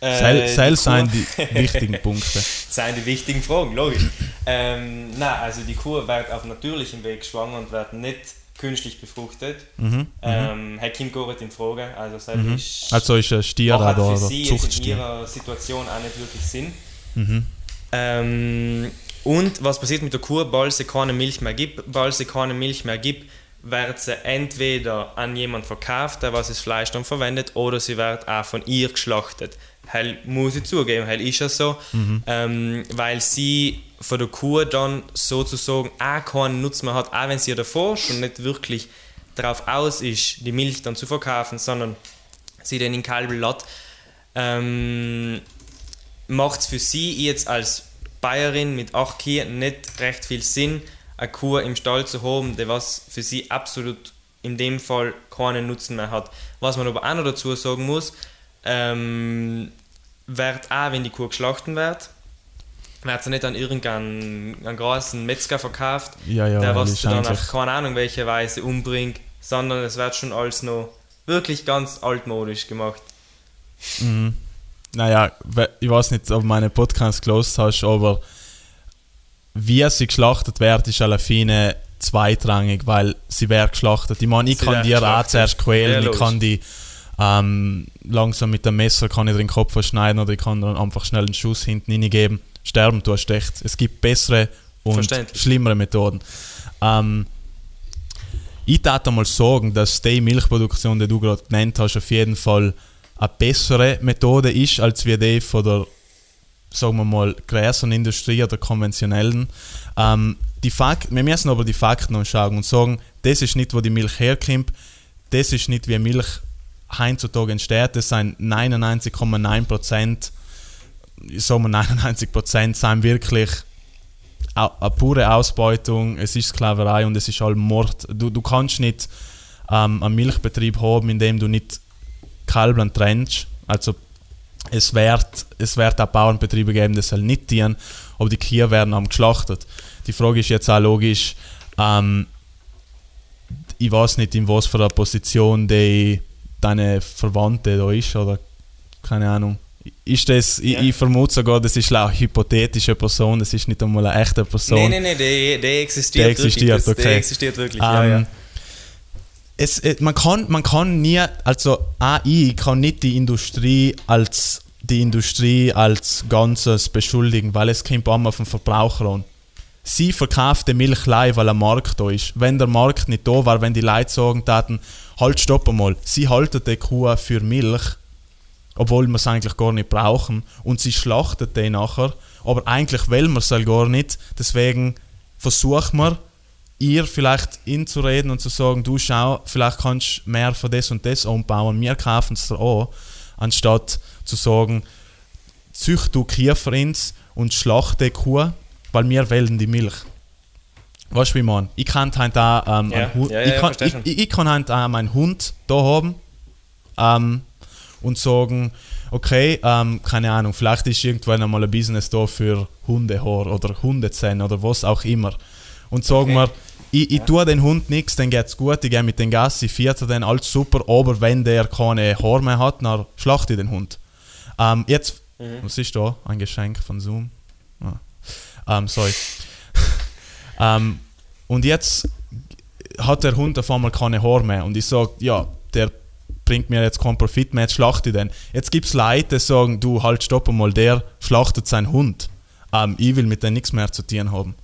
Äh, Seil sind die wichtigen Punkte. sind die wichtigen Fragen, logisch. ähm, nein, also die Kuh wird auf natürlichem Weg schwanger und wird nicht künstlich befruchtet. Mhm, ähm, Herr Kim Goret in Frage. Also, mhm. ist, also ist ein Stier da oder für sie in ihrer Situation auch nicht wirklich Sinn. Mhm. Ähm, und was passiert mit der Kuh, bald sie keine Milch mehr gibt, bald sie keine Milch mehr gibt, wird sie entweder an jemand verkauft, der was das Fleisch dann verwendet, oder sie wird auch von ihr geschlachtet. Hell muss ich zugeben, hell ist ja so, mhm. ähm, weil sie von der Kuh dann sozusagen auch keinen Nutzen mehr hat, auch wenn sie ja davor schon nicht wirklich darauf aus ist, die Milch dann zu verkaufen, sondern sie den in Kalbel lässt, ähm, macht es für sie jetzt als Bayerin mit acht Kühen nicht recht viel Sinn, eine Kuh im Stall zu haben, die was für sie absolut in dem Fall keinen Nutzen mehr hat. Was man aber auch noch dazu sagen muss, ähm, wird auch, wenn die Kuh geschlachten wird, wird sie nicht an irgendeinen großen Metzger verkauft, ja, ja, der was dann auf keine Ahnung welche Weise umbringt, sondern es wird schon alles noch wirklich ganz altmodisch gemacht. Mhm. Naja, ich weiß nicht, ob du meine Podcast gelost hast, aber wie sie geschlachtet wird, ist alle Fine zweitrangig, weil sie wird geschlachtet. Ich meine, ich sie kann dir auch zuerst quälen, ich kann die ähm, langsam mit dem Messer kann ich den Kopf verschneiden oder ich kann dann einfach schnell einen Schuss hinten hineingeben sterben tust echt. Es gibt bessere und schlimmere Methoden. Ähm, ich darf einmal sagen, dass die Milchproduktion, die du gerade genannt hast, auf jeden Fall eine bessere Methode ist, als wie die von der, sagen wir mal, Gräserindustrie oder konventionellen. Ähm, die Fakt, wir müssen aber die Fakten anschauen und sagen, das ist nicht, wo die Milch herkommt, das ist nicht, wie Milch heutzutage entsteht, das sind 99,9 Sage mal 99 Prozent, sind wirklich eine pure Ausbeutung, es ist Sklaverei und es ist halt Mord. Du, du kannst nicht ähm, einen Milchbetrieb haben, in dem du nicht Kalbern trennst. Also es wird, es wird auch Bauernbetriebe geben, die soll nicht dienen, aber die Kühe werden am geschlachtet. Die Frage ist jetzt auch logisch, ähm, ich weiß nicht, in was für einer Position die deine Verwandte da ist oder keine Ahnung. Ist das, ja. ich, ich, vermute sogar, das ist eine hypothetische Person, das ist nicht einmal eine echte Person. Nein, nein, nein, der, der existiert, der existiert wirklich. Okay. Der existiert wirklich, ähm, ja, ja. Es, es, man, kann, man kann nie, also AI kann nicht die Industrie als die Industrie als Ganzes beschuldigen, weil es kommt immer auf den Verbraucher an. Sie verkauft die Milch live, weil ein Markt da ist. Wenn der Markt nicht da war, wenn die Leute sagen taten, halt stopp einmal, sie halten die Kuh für Milch, obwohl wir es eigentlich gar nicht brauchen, und sie schlachtet die nachher, aber eigentlich will man es halt gar nicht, deswegen versucht man, ihr vielleicht inzureden und zu sagen, du schau, vielleicht kannst du mehr von das und das anbauen, wir kaufen es dir an, anstatt zu sagen, zücht du Kiefer ins und schlachte die Kuh, weil wir wählen die Milch. Weißt du, wie man? Ich kann halt da ähm, ja. Hund, ja, ja, ich, kann, ich, ich, ich, kann halt äh, meinen Hund da haben ähm, und sagen, okay, ähm, keine Ahnung, vielleicht ist irgendwann einmal ein Business da für Hundehaar oder Hundezähne oder was auch immer. Und sagen okay. wir, ich, ich ja. tue den Hund nichts, dann geht's gut, ich gehe mit dem Gas, ich vierte den, alles super, aber wenn der keine Haare mehr hat, dann schlachte ich den Hund. Ähm, jetzt, mhm. was ist da? Ein Geschenk von Zoom? Ah. Ähm, sorry. ähm, und jetzt hat der Hund auf einmal keine Haare mehr und ich sage, ja, der bringt mir jetzt keinen Profit mehr, jetzt schlachte ich den. Jetzt gibt es Leute, die sagen, du halt stopp einmal, der schlachtet seinen Hund. Ähm, ich will mit dem nichts mehr zu tun haben.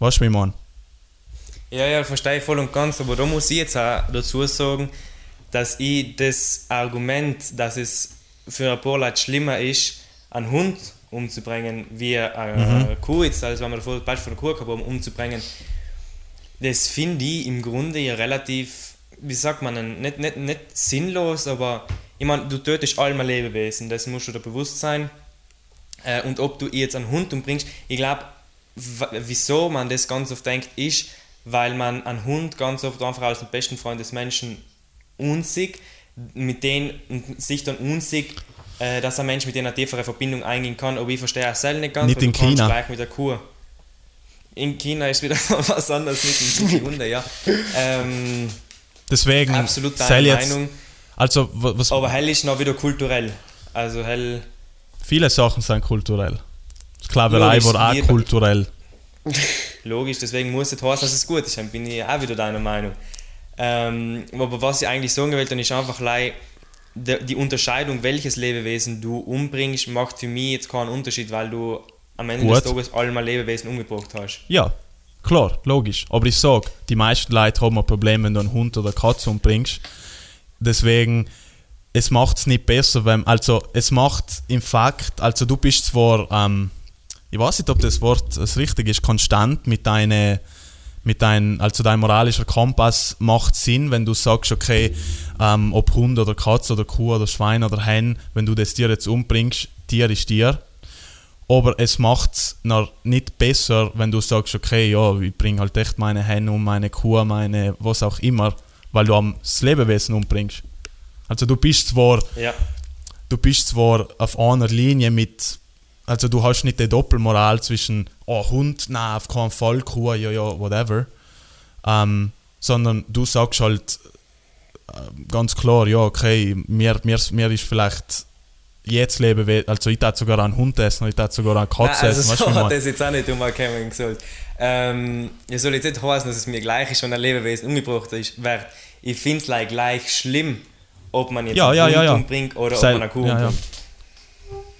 Weißt du, wie man? Ja, ja, verstehe ich voll und ganz, aber da muss ich jetzt auch dazu sagen, dass ich das Argument, dass es für ein paar Leute schlimmer ist, einen Hund umzubringen, wie eine mhm. Kuh, jetzt, also wenn wir das Beispiel von der Kuh haben, umzubringen, das finde ich im Grunde ja relativ, wie sagt man, nicht, nicht, nicht sinnlos, aber ich meine, du tötest alle Lebewesen, das musst du dir bewusst sein. Äh, und ob du jetzt einen Hund umbringst, ich glaube, wieso man das ganz oft denkt, ist, weil man einen Hund ganz oft einfach als den besten Freund des Menschen unsig, mit denen sich dann unsig, äh, dass ein Mensch mit denen eine tiefere Verbindung eingehen kann. Aber ich verstehe auch selber nicht ganz, nicht in China. gleich mit der Kuh. In China ist wieder was anderes mit den Hunde, ja. Ähm, Deswegen, absolut deine jetzt, Meinung. Also, was, aber hell ist noch wieder kulturell. Also hell. Viele Sachen sind kulturell. Sklaverei war auch kulturell. Logisch, deswegen muss es heißen, dass es gut ist. Dann bin ich auch wieder deiner Meinung. Ähm, aber was ich eigentlich sagen will, dann ist einfach die Unterscheidung, welches Lebewesen du umbringst, macht für mich jetzt keinen Unterschied, weil du am Ende Gut. des Tages alle Lebewesen umgebracht hast. Ja, klar, logisch. Aber ich sage, die meisten Leute haben ein Problem, wenn du einen Hund oder eine Katze umbringst. Deswegen, es macht es nicht besser, wenn, also es macht im Fakt, also du bist zwar ähm, ich weiß nicht, ob das Wort das richtig ist, konstant mit deinem mit dein, also dein moralischer Kompass macht Sinn, wenn du sagst, okay, ähm, ob Hund oder Katze oder Kuh oder Schwein oder Hen, wenn du das Tier jetzt umbringst, Tier ist Tier. Aber es macht es nicht besser, wenn du sagst, okay, ja, ich bringe halt echt meine Hen um, meine Kuh, meine was auch immer, weil du am das Lebewesen umbringst. Also du bist zwar, ja. du bist zwar auf einer Linie mit also du hast nicht die Doppelmoral zwischen oh, Hund, nein, auf keinen Fall, Kuh, ja, ja, whatever. Ähm, sondern du sagst halt äh, ganz klar, ja, okay, mir, mir, mir ist vielleicht jetzt leben, also ich darf sogar einen Hund essen, ich darf sogar eine Katze Nein, also essen. So hat das jetzt auch nicht umgekommen gesagt. Ähm, ich soll jetzt nicht heißen, dass es mir gleich ist, wenn ein Lebewesen umgebracht wird. Ich finde es like, gleich schlimm, ob man jetzt ja, einen ja, Hund ja, ja. umbringt oder Sei, ob man eine Kuh umbringt.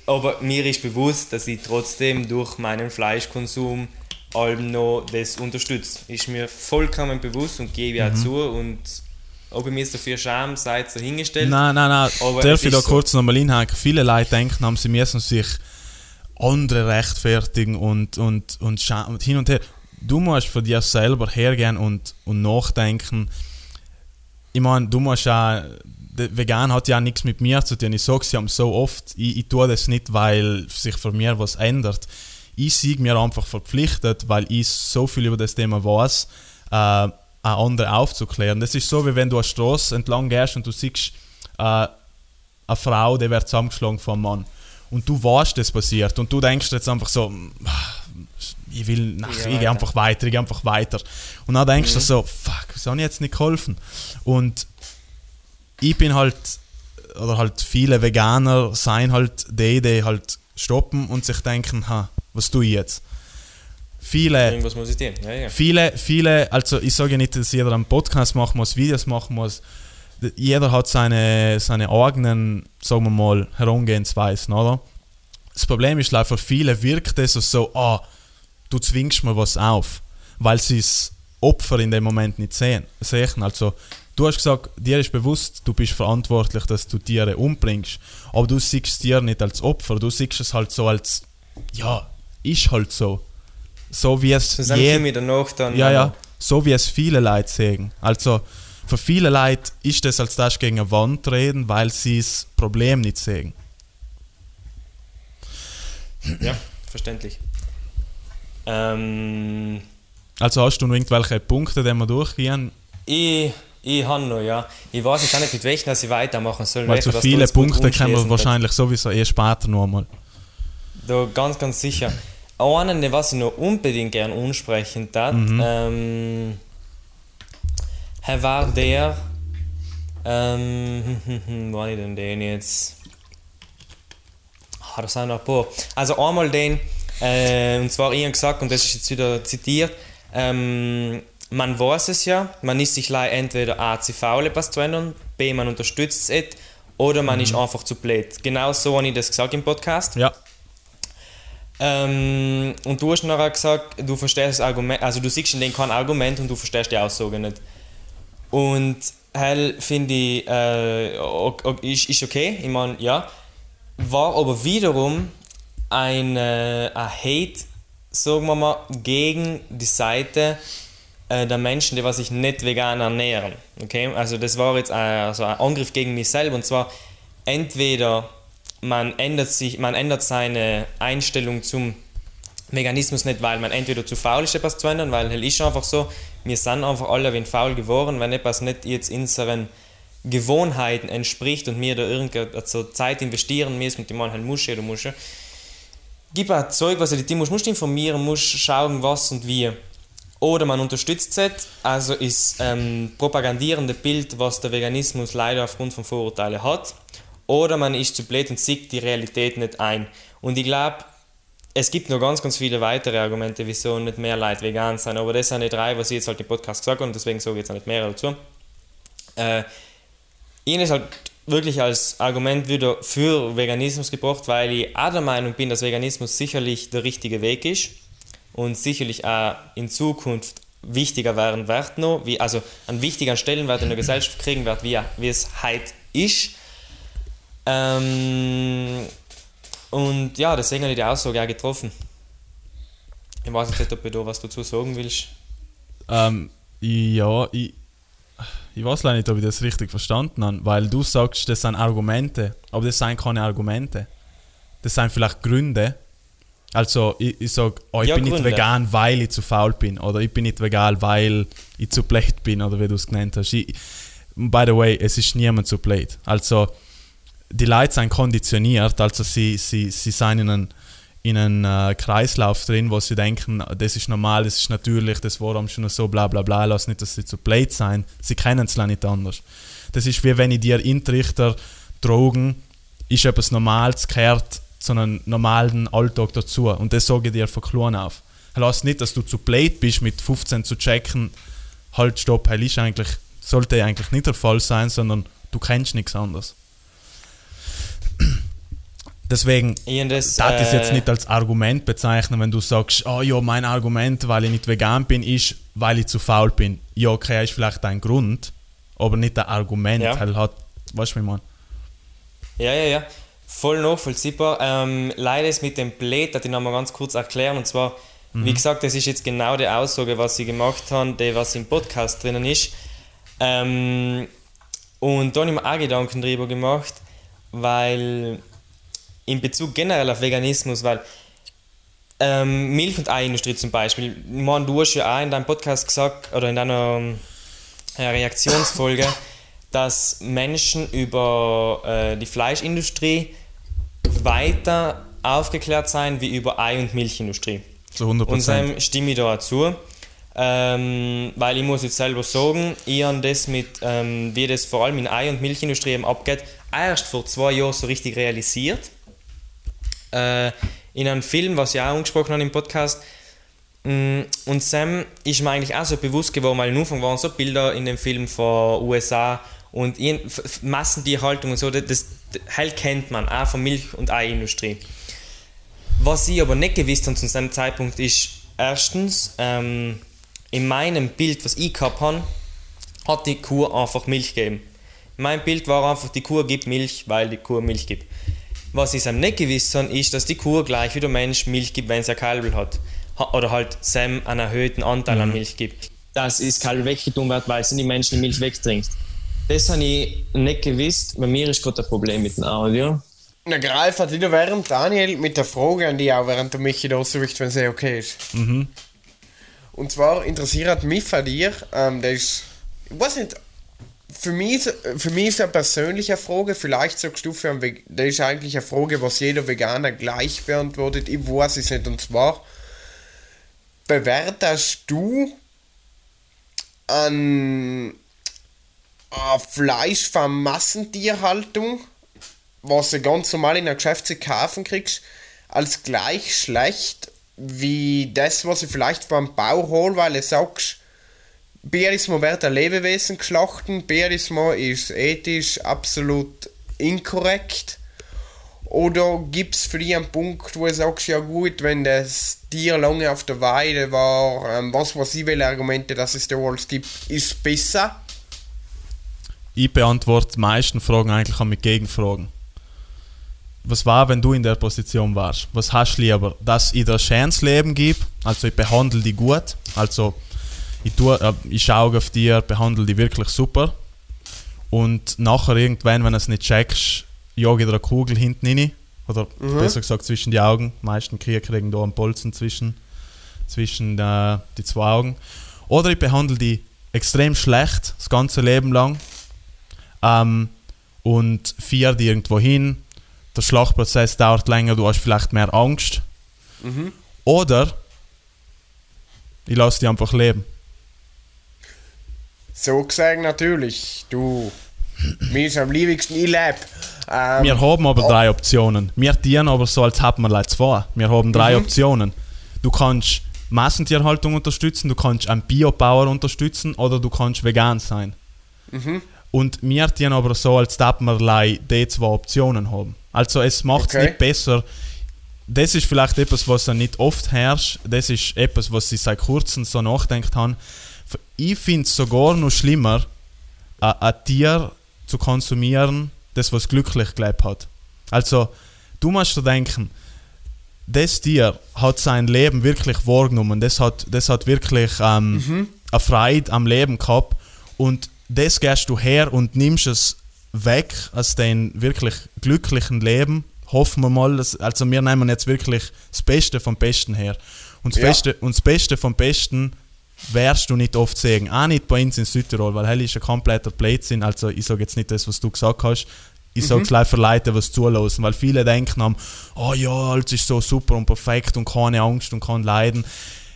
Aber mir ist bewusst, dass ich trotzdem durch meinen Fleischkonsum allem noch das unterstützt. Ist mir vollkommen bewusst und gebe auch Mhm. zu und ob ich mich dafür schäme, sei so hingestellt. Nein, nein, nein. Aber Darf ich da so. kurz nochmal einhaken? Viele Leute denken, haben sie müssen sich andere rechtfertigen und, und, und, und hin und her. Du musst für dir selber hergehen und, und nachdenken. Ich meine, du musst auch. Vegan hat ja nichts mit mir zu tun. Ich sage es ja so oft, ich, ich tue das nicht, weil sich für mir was ändert. Ich sehe mir einfach verpflichtet, weil ich so viel über das Thema weiß, äh, auch andere aufzuklären. Das ist so, wie wenn du eine Straße entlang gehst und du siehst äh, eine Frau, die wird zusammengeschlagen vom Mann. Und du weißt, das passiert. Und du denkst jetzt einfach so, ich will, nach, Ich ich geh gehe einfach weiter, ich gehe einfach weiter. Und dann denkst du so, fuck, wieso habe ich jetzt nicht geholfen? Und ich bin halt, oder halt viele Veganer seien halt die, die halt stoppen und sich denken, ha, was tue ich jetzt? Viele, Irgendwas muss ich tun. Ja, ja. viele, viele, also ich sage ja nicht, dass jeder einen Podcast machen muss, Videos machen muss. Jeder hat seine, seine eigenen, sagen wir mal, Herangehensweisen, oder? Das Problem ist, leider für viele wirkt es so, ah, du zwingst mir was auf, weil sie das Opfer in dem Moment nicht sehen. sehen. Also, du hast gesagt, dir ist bewusst, du bist verantwortlich, dass du Tiere umbringst, aber du siehst dir nicht als Opfer, du siehst es halt so als, ja, ist halt so. So wie es je- danach dann. ja, ja. So wie es viele Leute sehen. Also für viele Leute ist das, als das gegen eine Wand reden, weil sie das Problem nicht sehen. Ja, verständlich. Ähm, Also hast du noch irgendwelche Punkte, die wir durchgehen? ich ich habe noch, ja. Ich weiß jetzt auch nicht, mit welchen ich weitermachen soll. Weil welche, so viele Punkte können wir wahrscheinlich sowieso eh später noch einmal. Da ganz, ganz sicher. Einen, was ich noch unbedingt gern ansprechen tat, Mhm. ähm, er war der, ähm, war ich denn den jetzt? Ah, das sind noch ein paar. Also einmal den, äh, und zwar hab gesagt, und das ist jetzt wieder zitiert, ähm, man weiß es ja, man ist sich leider entweder A, zu faul, etwas zu ändern, B, man unterstützt es, oder man ist einfach zu blöd. Genau so habe ich das gesagt im Podcast. Ja. Ähm, und du hast nachher gesagt, du verstehst das Argument, also du siehst in dem kein Argument und du verstehst die Aussage nicht. Und hell finde ich, äh, ist, ist okay, ich meine, ja. War aber wiederum ein, äh, ein Hate, sagen wir mal, gegen die Seite äh, der Menschen, die sich nicht vegan ernähren. Okay? Also das war jetzt ein, also ein Angriff gegen mich selber und zwar entweder man ändert sich, man ändert seine Einstellung zum Veganismus nicht, weil man entweder zu faul ist, etwas zu ändern, weil es ist einfach so, wir sind einfach alle wie faul geworden, wenn etwas nicht jetzt unseren Gewohnheiten entspricht und wir da irgendeine also Zeit investieren müssen, und die man halt muss oder muss. Gib ein Zeug, was du die musst, musst informieren, musst schauen, was und wie. Oder man unterstützt es, also ist ähm, propagandierende Bild, was der Veganismus leider aufgrund von Vorurteilen hat. Oder man ist zu blöd und sieht die Realität nicht ein. Und ich glaube, es gibt noch ganz, ganz viele weitere Argumente, wieso nicht mehr Leute vegan sind. Aber das sind die drei, was ich jetzt halt im Podcast gesagt habe und deswegen sage ich jetzt auch nicht mehr dazu. Äh, Ihnen ist halt wirklich als Argument wieder für Veganismus gebracht, weil ich auch der Meinung bin, dass Veganismus sicherlich der richtige Weg ist und sicherlich auch in Zukunft wichtiger werden wird noch, wie, also einen wichtigeren Stellenwert in der Gesellschaft kriegen wird, wie, wie es heute ist. Ähm, und ja, deswegen habe ich die Aussage auch getroffen. Ich weiß nicht, ob du da was dazu sagen willst. Ähm, ja, ich, ich weiß leider nicht, ob ich das richtig verstanden habe, weil du sagst, das sind Argumente, aber das sind keine Argumente. Das sind vielleicht Gründe. Also ich, ich sage, oh, ich Ja, bin Gründe. nicht vegan, weil ich zu faul bin. Oder ich bin nicht vegan, weil ich zu blöd bin, oder wie du es genannt hast. Ich, by the way, es ist niemand zu blöd. Also die Leute sind konditioniert, also sie, sie, sie sind in einem, in einem äh, Kreislauf drin, wo sie denken, das ist normal, das ist natürlich, das war schon so, bla bla bla, lass nicht, dass sie zu blöd sein. Sie kennen es nicht anders. Das ist wie wenn ich dir Intrichter, Drogen, ist etwas Normales, gehört zu einem normalen Alltag dazu. Und das sage ich dir von klein auf. Lass nicht, dass du zu blöd bist, mit 15 zu checken, halt, stopp, heil ist eigentlich, sollte eigentlich nicht der Fall sein, sondern du kennst nichts anderes. Deswegen, Ich das, das ist jetzt äh, nicht als Argument bezeichnen, wenn du sagst, oh ja, mein Argument, weil ich nicht vegan bin, ist, weil ich zu faul bin. Ja, okay, ist vielleicht ein Grund, aber nicht ein Argument. Ja. Halt hat, weißt du, wie ich meine? Ja, ja, ja. Voll nachvollziehbar. Ähm, leider ist mit dem Blät, den noch mal ganz kurz erklären. Und zwar, wie gesagt, das ist jetzt genau die Aussage, was sie gemacht haben, die, was im Podcast drinnen ist. Ähm, und da habe ich mir auch Gedanken drüber gemacht, weil in Bezug generell auf Veganismus, weil ähm, Milch- und Eiindustrie zum Beispiel, meine, du hast ja auch in deinem Podcast gesagt, oder in deiner ähm, äh, Reaktionsfolge, dass Menschen über äh, die Fleischindustrie weiter aufgeklärt sein wie über Ei- und Milchindustrie. Zu 100% Und dem stimme ich da zu. Ähm, weil ich muss jetzt selber sagen, ich habe das mit, ähm, wie das vor allem in Ei- und Milchindustrie eben abgeht, erst vor zwei Jahren so richtig realisiert. Äh, in einem Film, was ich auch angesprochen habe im Podcast. Mm, Und Sam ist mir eigentlich auch so bewusst geworden, weil am Anfang waren so Bilder in dem Film von USA und Massentierhaltung und so, das, das halt kennt man auch von Milch- und Eiindustrie. Was ich aber nicht gewusst habe zu diesem Zeitpunkt ist, erstens, ähm, in meinem Bild, was ich gehabt habe, hat die Kuh einfach Milch gegeben. Mein Bild war einfach, die Kuh gibt Milch, weil die Kuh Milch gibt. Was ich Sam nicht gewusst habe, ist, dass die Kuh gleich wie der Mensch Milch gibt, wenn sie ein Kalb hat. Ha- Oder halt Sam einen erhöhten Anteil an Milch gibt. Dass das Kalb weggetan wird, weil sie die Menschen die Milch wegtrinkt. Das habe ich nicht gewusst. Bei mir ist gerade ein Problem mit dem Audio. Na, Greif hat wieder während Daniel mit der Frage an die auch, während der Michi da ausrichtet, wenn es okay ist. Und zwar interessiert mich von dir, ähm, das ist, ich weiß nicht, für mich, ist- für mich ist eine persönliche Frage, vielleicht sagst du, für einen Veg- das ist eigentlich eine Frage, was jeder Veganer gleich beantwortet, ich weiß es nicht, und zwar, bewertest du an Fleisch von Massentierhaltung was du ganz normal in der Geschäfte kaufen kriegst, als gleich schlecht wie das, was ich vielleicht beim Bau hole, weil du sagst, Bierismo wird ein Lebewesen geschlachten, Bierismo ist ethisch absolut inkorrekt. Oder gibt es für dich einen Punkt, wo du sagst, ja gut, wenn das Tier lange auf der Weide war, ähm, was weiß ich, welche Argumente dass es da alles gibt, ist besser? Ich beantworte die meisten Fragen eigentlich auch mit Gegenfragen. Was war, wenn du in der Position warst? Was hast du lieber? Dass ich dir ein schönes Leben gebe, also ich behandle dich gut, also ich, tue, äh, ich schaue auf dich, behandle dich wirklich super und nachher irgendwann, wenn du es nicht checkst, jage ich dir eine Kugel hinten rein oder besser gesagt zwischen die Augen. Die meisten Kühe kriegen da einen Bolzen zwischen, zwischen äh, die zwei Augen. Oder ich behandle die extrem schlecht, das ganze Leben lang ähm, und fährt die irgendwo hin. Der Schlachtprozess dauert länger, du hast vielleicht mehr Angst. Oder ich lasse die einfach leben. So gesagt natürlich, du, mir ist am liebsten, ich lebe. Ähm, Wir haben aber drei Optionen. Wir dienen aber so, als hätten wir Leute zwei. Wir haben drei Optionen. Du kannst Massentierhaltung unterstützen, du kannst einen Biobauer unterstützen oder du kannst vegan sein. Und wir dienen aber so, als hätten wir die zwei Optionen haben. Also es macht es Okay. nicht besser. Das ist vielleicht etwas, was nicht oft herrscht. Das ist etwas, was ich seit kurzem so nachdenkt habe. Ich finde es sogar noch schlimmer, ein ein Tier zu konsumieren, das was glücklich gelebt hat. Also, du musst dir denken, das Tier hat sein Leben wirklich wahrgenommen, das hat, das hat wirklich ähm, eine Freude am Leben gehabt und das gehst du her und nimmst es weg aus deinem wirklich glücklichen Leben. Hoffen wir mal, dass, also wir nehmen jetzt wirklich das Beste vom Besten her. Und das, Ja. Beste, und das Beste vom Besten wirst du nicht oft sehen. Auch nicht bei uns in Südtirol, weil hell ist ein kompletter Blödsinn. Also ich sage jetzt nicht das, was du gesagt hast. Ich sage es leider für Leute, was zulassen, weil viele denken haben, oh ja, alles ist so super und perfekt und keine Angst und kein Leiden.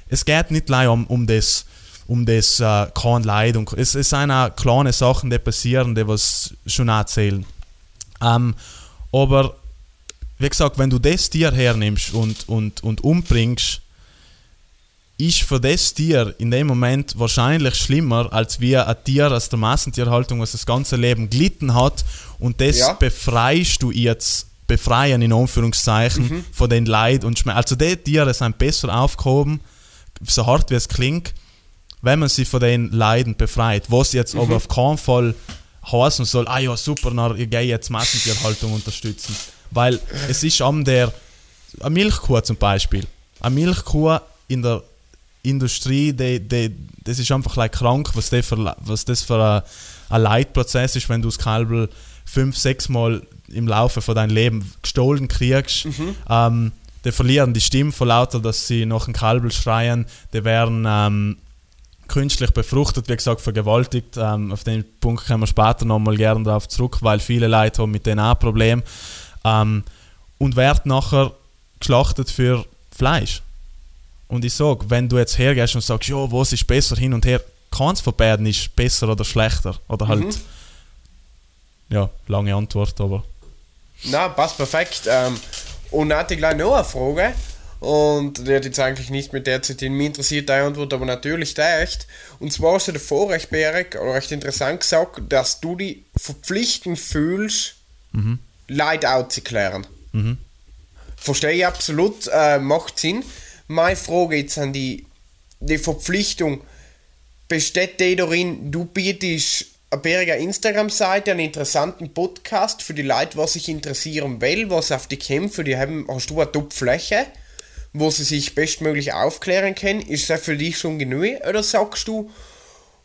Es geht nicht allein um, um das, um das äh, kein Leid. Und, es, es sind auch kleine Sachen, die passieren, die was schon auch zählen. Ähm, aber wie gesagt, wenn du das Tier hernimmst und, und, und umbringst, ist für das Tier in dem Moment wahrscheinlich schlimmer, als wie ein Tier aus der Massentierhaltung, was das ganze Leben gelitten hat und das Ja. befreist du jetzt befreien, in Anführungszeichen, Mhm. von den Leid und Schmerzen. Also die Tiere sind besser aufgehoben, so hart wie es klingt, wenn man sie von den Leiden befreit. Was jetzt Mhm. aber auf keinen Fall heißen soll, ah ja, super, na, ich gehe jetzt Massentierhaltung unterstützen. Weil es ist am der, eine Milchkuh zum Beispiel, eine Milchkuh in der Industrie, die, die, das ist einfach like krank, was, die für, was das für ein, Leitprozess ist, wenn du das Kalbel fünf, sechs Mal im Laufe von deinem Leben gestohlen kriegst. Ähm, die verlieren die Stimme vor lauter, dass sie nach dem Kalbel schreien. Die werden ähm, künstlich befruchtet, wie gesagt, vergewaltigt. Ähm, auf den Punkt kommen wir später nochmal gerne darauf zurück, weil viele Leute haben mit denen auch ein Problem. Ähm, und werden nachher geschlachtet für Fleisch. Und ich sage, wenn du jetzt hergehst und sagst, ja, was ist besser hin und her, keins von beiden ist besser oder schlechter. Oder halt, Mhm. ja, lange Antwort, aber. Na, passt perfekt. Ähm, und dann hatte ich gleich noch eine Frage. Und die hat jetzt eigentlich nicht mit der zu tun. Mich interessiert deine Antwort, aber natürlich der echt. Und zwar hast du davor recht, Berek, oder recht interessant gesagt, dass du dich verpflichtend fühlst, Leid aufzuklären. Mhm. Verstehe ich absolut, äh, macht Sinn. Meine Frage jetzt an die, die Verpflichtung, besteht die darin, du bietest eine bärige Instagram-Seite, einen interessanten Podcast für die Leute, was sich interessieren will, was auf die kämpfen, die haben, hast du eine Top-Fläche, wo sie sich bestmöglich aufklären können, ist das für dich schon genug? Oder sagst du,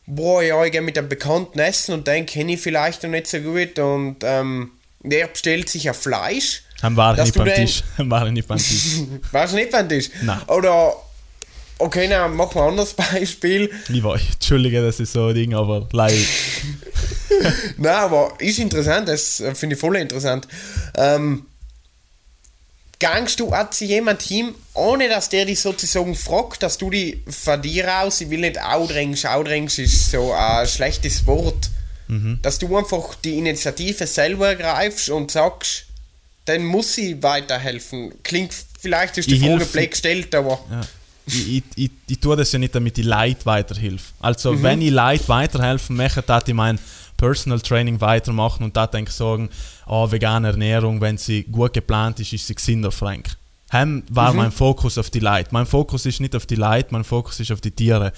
boah, ja, ich gehe mit einem Bekannten essen und den kenne ich vielleicht noch nicht so gut und ähm, der bestellt sich ein Fleisch. Haben wir nicht beim den- Tisch. Haben wir nicht beim Tisch. Weißt du nicht, das ist? Nein. Oder, okay, dann machen wir ein anderes Beispiel. Ich weiß, Entschuldige, das ist so ein Ding, aber leider. Nein, aber ist interessant, das äh, finde ich voll interessant. Ähm, gangst du auch zu jemand hin, ohne dass der dich sozusagen fragt, dass du die von dir aus, ich will nicht outdrängst, outdrängst ist so ein schlechtes Wort, dass du einfach die Initiative selber ergreifst und sagst, dann muss ich weiterhelfen. Klingt, vielleicht ist die Ich Frage blöd gestellt, aber Ja. Ich, ich, ich, ich tue das ja nicht, damit ich Leid weiterhelfe. Also, Mhm. wenn ich Leid weiterhelfen möchte, dann ich mein Personal Training weitermachen und da denke ich sagen, oh, vegane Ernährung, wenn sie gut geplant ist, ist sie gesünder, Frank. Hem war mein Fokus auf die Leid. Mein Fokus ist nicht auf die Leid, mein Fokus ist auf die Tiere.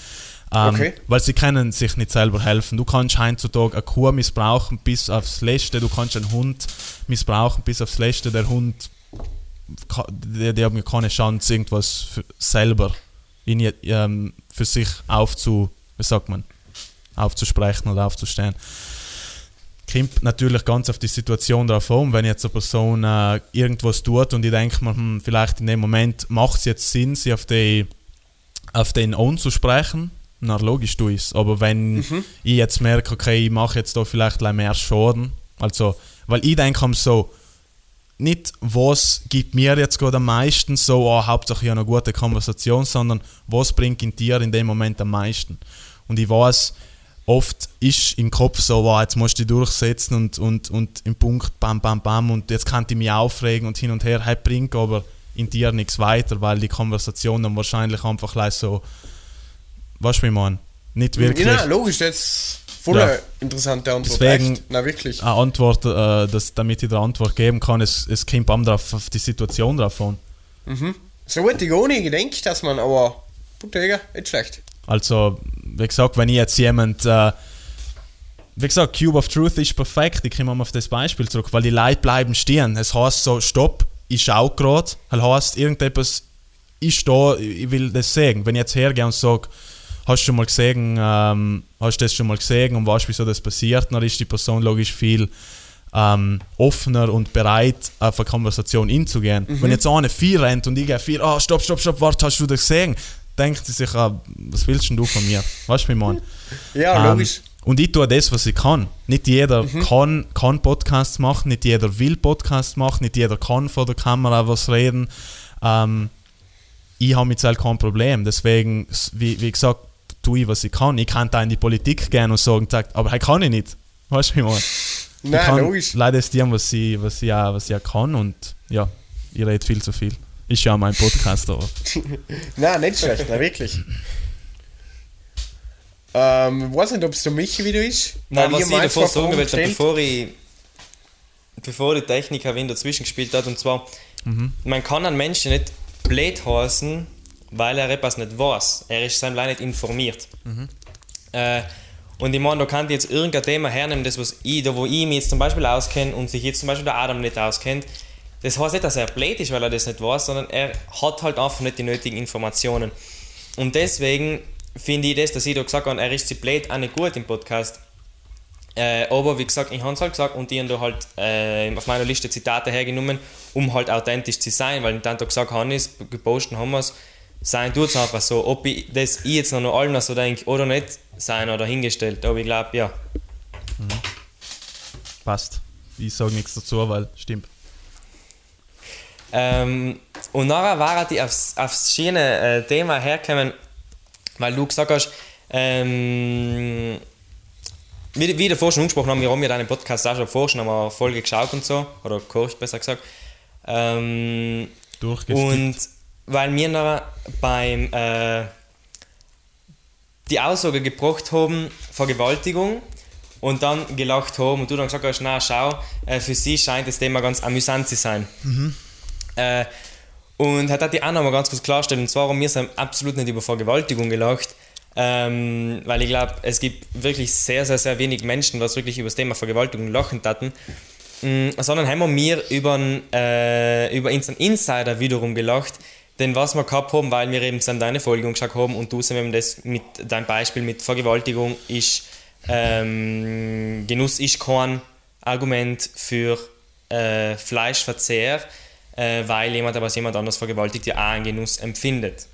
Ähm, Okay. Weil sie können sich nicht selber helfen. Du kannst heutzutage eine Kuh missbrauchen bis aufs Letzte, du kannst einen Hund missbrauchen bis aufs Letzte. Der Hund die, die haben keine Chance, irgendwas für, selber in, ähm, für sich aufzu, wie sagt man, aufzusprechen oder aufzustehen. Kommt natürlich ganz auf die Situation drauf an, wenn jetzt eine Person äh, irgendwas tut und ich denke mir, hm, vielleicht in dem Moment macht es jetzt Sinn, sie auf, die, auf den anzusprechen, na logisch du es. Aber wenn ich jetzt merke, okay, ich mache jetzt da vielleicht mehr Schaden, also, weil ich denke am so, nicht, was gibt mir jetzt gerade am meisten, so, oh, Hauptsache ich habe eine gute Konversation, sondern was bringt in dir in dem Moment am meisten. Und ich weiß, oft ist im Kopf so, wow, jetzt musst du dich durchsetzen und, und, und im Punkt bam, bam, bam und jetzt kann ich mich aufregen und hin und her, hey, bringt aber in dir nichts weiter, weil die Konversation dann wahrscheinlich einfach so, weißt du, wie ich meine? Nicht wirklich Ja, logisch, das ist voll Ja. eine interessante Antwort. Deswegen- echt. Na, wirklich. eine Antwort, äh, dass, damit ich dir eine Antwort geben kann, es, es kommt am drauf, auf die Situation drauf an. So hätte ich auch nie gedacht, dass man, aber, Digga, nicht schlecht. Also, wie gesagt, wenn ich jetzt jemand, äh, wie gesagt, Cube of Truth ist perfekt, ich komme mal auf das Beispiel zurück, weil die Leute bleiben stehen. Es heißt so, stopp, ich schau gerade, es heißt irgendetwas, ich stehe, ich will das sehen. Wenn ich jetzt hergehe und sage, hast du schon mal gesehen, ähm, hast du das schon mal gesehen und weißt, wieso das passiert, dann ist die Person logisch viel ähm, offener und bereit, auf eine Konversation hinzugehen. Wenn jetzt einer vier rennt und ich gehe vier, ah, stopp, stopp, stopp, warte, hast du das gesehen? Denkt sie sich, ah, was willst denn du von mir? Weißt du, wie ich meine? Ja, Ähm, logisch. und ich tue das, was ich kann. Nicht jeder kann, kann Podcasts machen, nicht jeder will Podcasts machen, nicht jeder kann vor der Kamera was reden. Ähm, ich habe mit selbst kein Problem. Deswegen, wie, wie gesagt, tue ich, was ich kann. Ich kann da in die Politik gehen und sagen, sagt, aber hey, kann ich nicht. Weißt du, wie ich meine? Ich Nein, kann logisch. leider ist dem, was ich, was, ich auch, was ich auch kann und ja, ich rede viel zu viel. Ist ja auch mein Podcast, aber. Nein, nicht schlecht, nein, wirklich. Ähm, ich weiß nicht, ob es der Michi wieder ist. Nein, was ich mir davor sagen gestellt. bevor ich bevor die Technik Wien dazwischen gespielt hat. Und zwar, mhm. man kann einen Menschen nicht blöd heißen, weil er etwas nicht weiß. Er ist seinem nicht informiert. Mhm. Äh, und ich meine, da kann jetzt irgendein Thema hernehmen, das was ich, da wo ich mich jetzt zum Beispiel auskenne und sich jetzt zum Beispiel der Adam nicht auskennt. Das heißt nicht, dass er blöd ist, weil er das nicht weiß, sondern er hat halt einfach nicht die nötigen Informationen. Und deswegen finde ich das, dass ich da gesagt habe, er ist zu blöd, auch nicht gut im Podcast. Äh, aber wie gesagt, ich habe es halt gesagt und ich habe da halt äh, auf meiner Liste Zitate hergenommen, um halt authentisch zu sein, weil ich dann da gesagt habe, gepostet haben wir es, sein tut es einfach so. Ob ich das ich jetzt noch allen so denke oder nicht, sein oder hingestellt. Aber ich glaube, ja. Mhm. Passt. Ich sage nichts dazu, weil stimmt. Ähm, und nachher war ich aufs, aufs schöne äh, Thema hergekommen, weil du gesagt hast, ähm, wie, wie davor schon angesprochen haben, wir haben ja deinen Podcast auch schon vorher schon eine Folge geschaut und so, oder gehört besser gesagt. Ähm, und weil wir nachher beim äh, die Aussage gebracht haben, Vergewaltigung, und dann gelacht haben und du dann gesagt hast, na schau, äh, für sie scheint das Thema ganz amüsant zu sein. Mhm. Äh, und hat die auch noch mal ganz kurz klarstellen, und zwar haben wir absolut nicht über Vergewaltigung gelacht, ähm, weil ich glaube, es gibt wirklich sehr, sehr, sehr wenig Menschen, was wirklich über das Thema Vergewaltigung lachen hatten. Mhm, sondern haben wir über, äh, über unseren Insider wiederum gelacht, denn was wir gehabt haben, weil wir eben deine Folge geschaut haben und du sind das mit deinem Beispiel mit Vergewaltigung ist, ähm, Genuss ist kein Argument für äh, Fleischverzehr, äh, weil jemand, was jemand anders vergewaltigt, ja auch einen Genuss empfindet.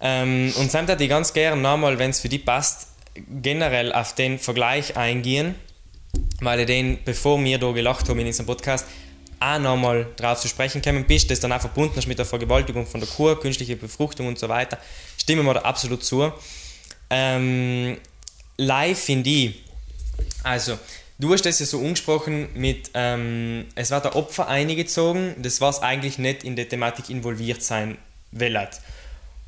Ähm, und würde ich ganz gerne nochmal, wenn es für dich passt, generell auf den Vergleich eingehen, weil ich den, bevor wir da gelacht haben in diesem Podcast, auch nochmal drauf zu sprechen kommen. Bist, das dann auch verbunden ist mit der Vergewaltigung von der Kur, künstliche Befruchtung und so weiter, stimmen wir da absolut zu. Ähm, live finde ich, also du hast das ja so angesprochen mit, ähm, es wird der Opfer eingezogen, das was eigentlich nicht in der Thematik involviert sein will.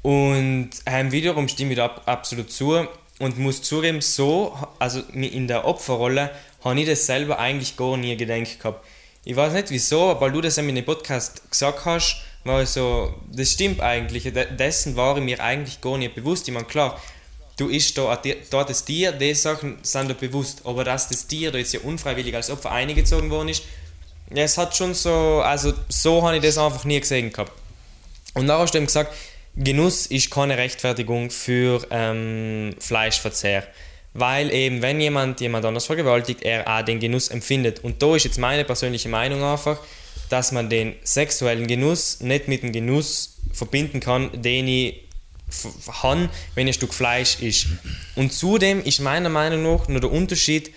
Und ähm, wiederum stimme ich da absolut zu. Und muss zugeben, so, also in der Opferrolle, habe ich das selber eigentlich gar nie gedacht gehabt ich weiß nicht wieso, aber weil du das in dem Podcast gesagt hast, war ich so, das stimmt eigentlich. Dessen war ich mir eigentlich gar nicht bewusst. Ich meine, klar, du isst da, da das Tier, die Sachen sind dir bewusst, aber dass das Tier da jetzt ja unfreiwillig als Opfer eingezogen worden ist, ja, es hat schon so, also so habe ich das einfach nie gesehen gehabt. Und nachher hast du eben gesagt, Genuss ist keine Rechtfertigung für ähm, Fleischverzehr weil eben, wenn jemand jemand anders vergewaltigt, er auch den Genuss empfindet. Und da ist jetzt meine persönliche Meinung einfach, dass man den sexuellen Genuss nicht mit dem Genuss verbinden kann, den ich habe, wenn ein Stück Fleisch ist. Und zudem ist meiner Meinung nach nur der Unterschied,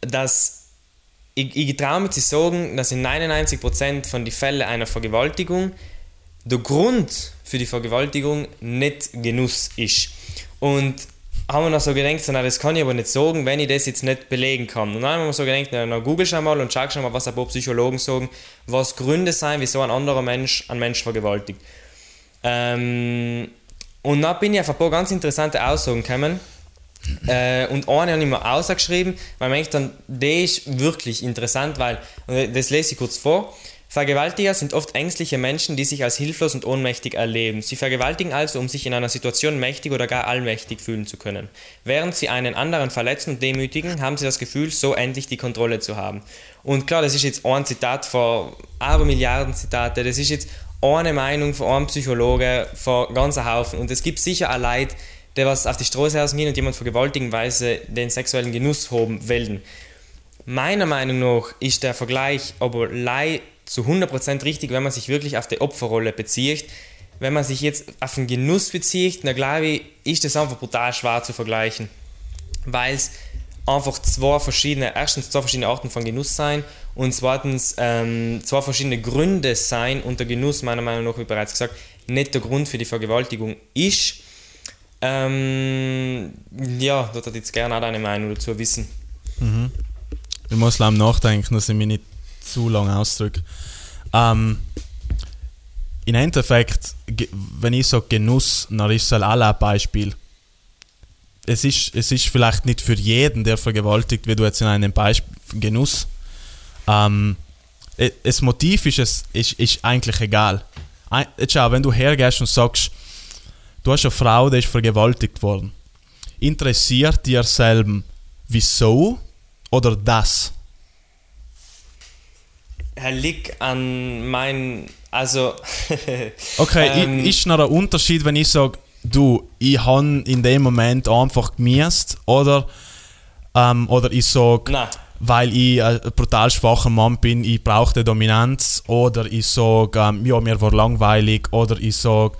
dass ich, ich traue mich zu sagen, dass in 99% von den Fällen einer Vergewaltigung der Grund für die Vergewaltigung nicht Genuss ist. Und haben wir noch so gedacht, na, das kann ich aber nicht sagen, wenn ich das jetzt nicht belegen kann. Und dann haben wir so gedacht, na, na google schon mal und schau schon mal, was ein paar Psychologen sagen, was Gründe sein, wieso ein anderer Mensch einen Mensch vergewaltigt. Ähm, und dann bin ich auf ein paar ganz interessante Aussagen gekommen. Äh, und eine habe ich mir ausgeschrieben, weil ich dann, das ist wirklich interessant, weil, das lese ich kurz vor. Vergewaltiger sind oft ängstliche Menschen, die sich als hilflos und ohnmächtig erleben. Sie vergewaltigen also, um sich in einer Situation mächtig oder gar allmächtig fühlen zu können. Während sie einen anderen verletzen und demütigen, haben sie das Gefühl, so endlich die Kontrolle zu haben. Und klar, das ist jetzt ein Zitat von aber Milliarden Zitate, das ist jetzt eine Meinung von einem Psychologe, von ganzer Haufen. Und es gibt sicher ein Leid, der was auf die Straße rausgehen und jemand vergewaltigen, weil sie den sexuellen Genuss haben wollen. Meiner Meinung nach ist der Vergleich aber leid zu 100% richtig, wenn man sich wirklich auf die Opferrolle bezieht. Wenn man sich jetzt auf den Genuss bezieht, dann glaube ich, ist das einfach brutal schwer zu vergleichen. Weil es einfach zwei verschiedene, erstens zwei verschiedene Arten von Genuss sein und zweitens ähm, zwei verschiedene Gründe sein und der Genuss, meiner Meinung nach, wie bereits gesagt, nicht der Grund für die Vergewaltigung ist. Ähm, ja, da würde ich jetzt gerne auch deine Meinung dazu wissen. Mhm. Ich muss langsam nachdenken, dass ich mich nicht zu lang ausdrücke. Ähm, Im Endeffekt, wenn ich sage Genuss, dann ist es auch ein Beispiel. Es ist, es ist vielleicht nicht für jeden, der vergewaltigt wird, jetzt in einem Beispiel Genuss. Ähm, äh, das Motiv ist, es, ist, ist eigentlich egal. Schau, wenn du hergehst und sagst, du hast eine Frau, die ist vergewaltigt worden, interessiert dir selber, wieso oder das? Herr Lick an mein. Also. Okay, Ähm. ist noch ein Unterschied, wenn ich sage, du, ich habe in dem Moment einfach gemisst oder, ähm, oder ich sage, weil ich ein brutal schwacher Mann bin, ich brauche Dominanz oder ich sage, ähm, ja, mir war langweilig oder ich sage,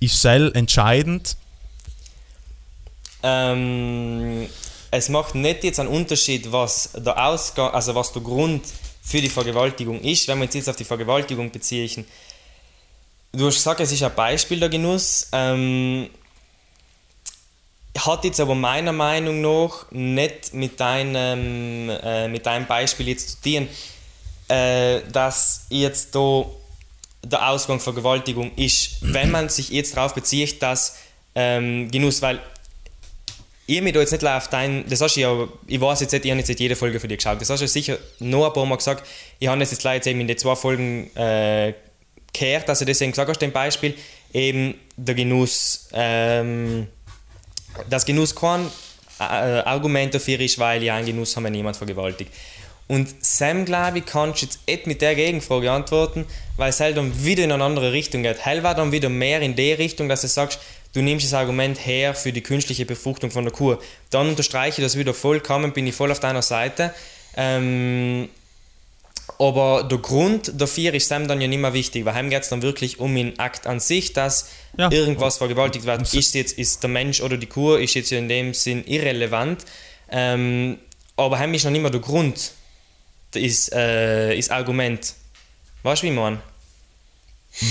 ist sel entscheidend. Ähm, es macht nicht jetzt einen Unterschied, was der Ausgang, also was der Grund für die Vergewaltigung ist, wenn wir uns jetzt auf die Vergewaltigung beziehen. Du hast gesagt, es ist ein Beispiel der Genuss. Ähm, hat jetzt aber meiner Meinung nach nicht mit deinem, äh, mit deinem Beispiel jetzt zu tun, äh, dass jetzt da der Ausgang Vergewaltigung ist, wenn man sich jetzt darauf bezieht, dass ähm, Genuss, weil ich mich da jetzt nicht auf dein, das hast du ja, ich weiß jetzt nicht, ich habe jetzt nicht jede Folge für dich geschaut, das hast du sicher noch ein paar Mal gesagt, ich habe das jetzt jetzt eben in den zwei Folgen äh, gehört, dass du das eben gesagt hast, dem Beispiel, eben der Genuss, ähm, das Genuss kein äh, Argument dafür ist, weil ja einen Genuss haben, wenn jemand vergewaltigt. Und Sam, glaube ich, kannst jetzt nicht mit der Gegenfrage antworten, weil es halt dann wieder in eine andere Richtung geht. Hell war dann wieder mehr in die Richtung, dass du sagst, du nimmst das Argument her für die künstliche Befruchtung von der Kuh. Dann unterstreiche ich das wieder vollkommen, bin ich voll auf deiner Seite. Ähm, aber der Grund dafür ist Sam dann ja nicht mehr wichtig, weil heim geht es dann wirklich um den Akt an sich, dass Ja. irgendwas vergewaltigt wird. Ist jetzt ist der Mensch oder die Kuh, ist jetzt in dem Sinn irrelevant. Ähm, aber heim ist noch nicht mehr der Grund, ist, äh, ist Argument. Weißt du, wie man?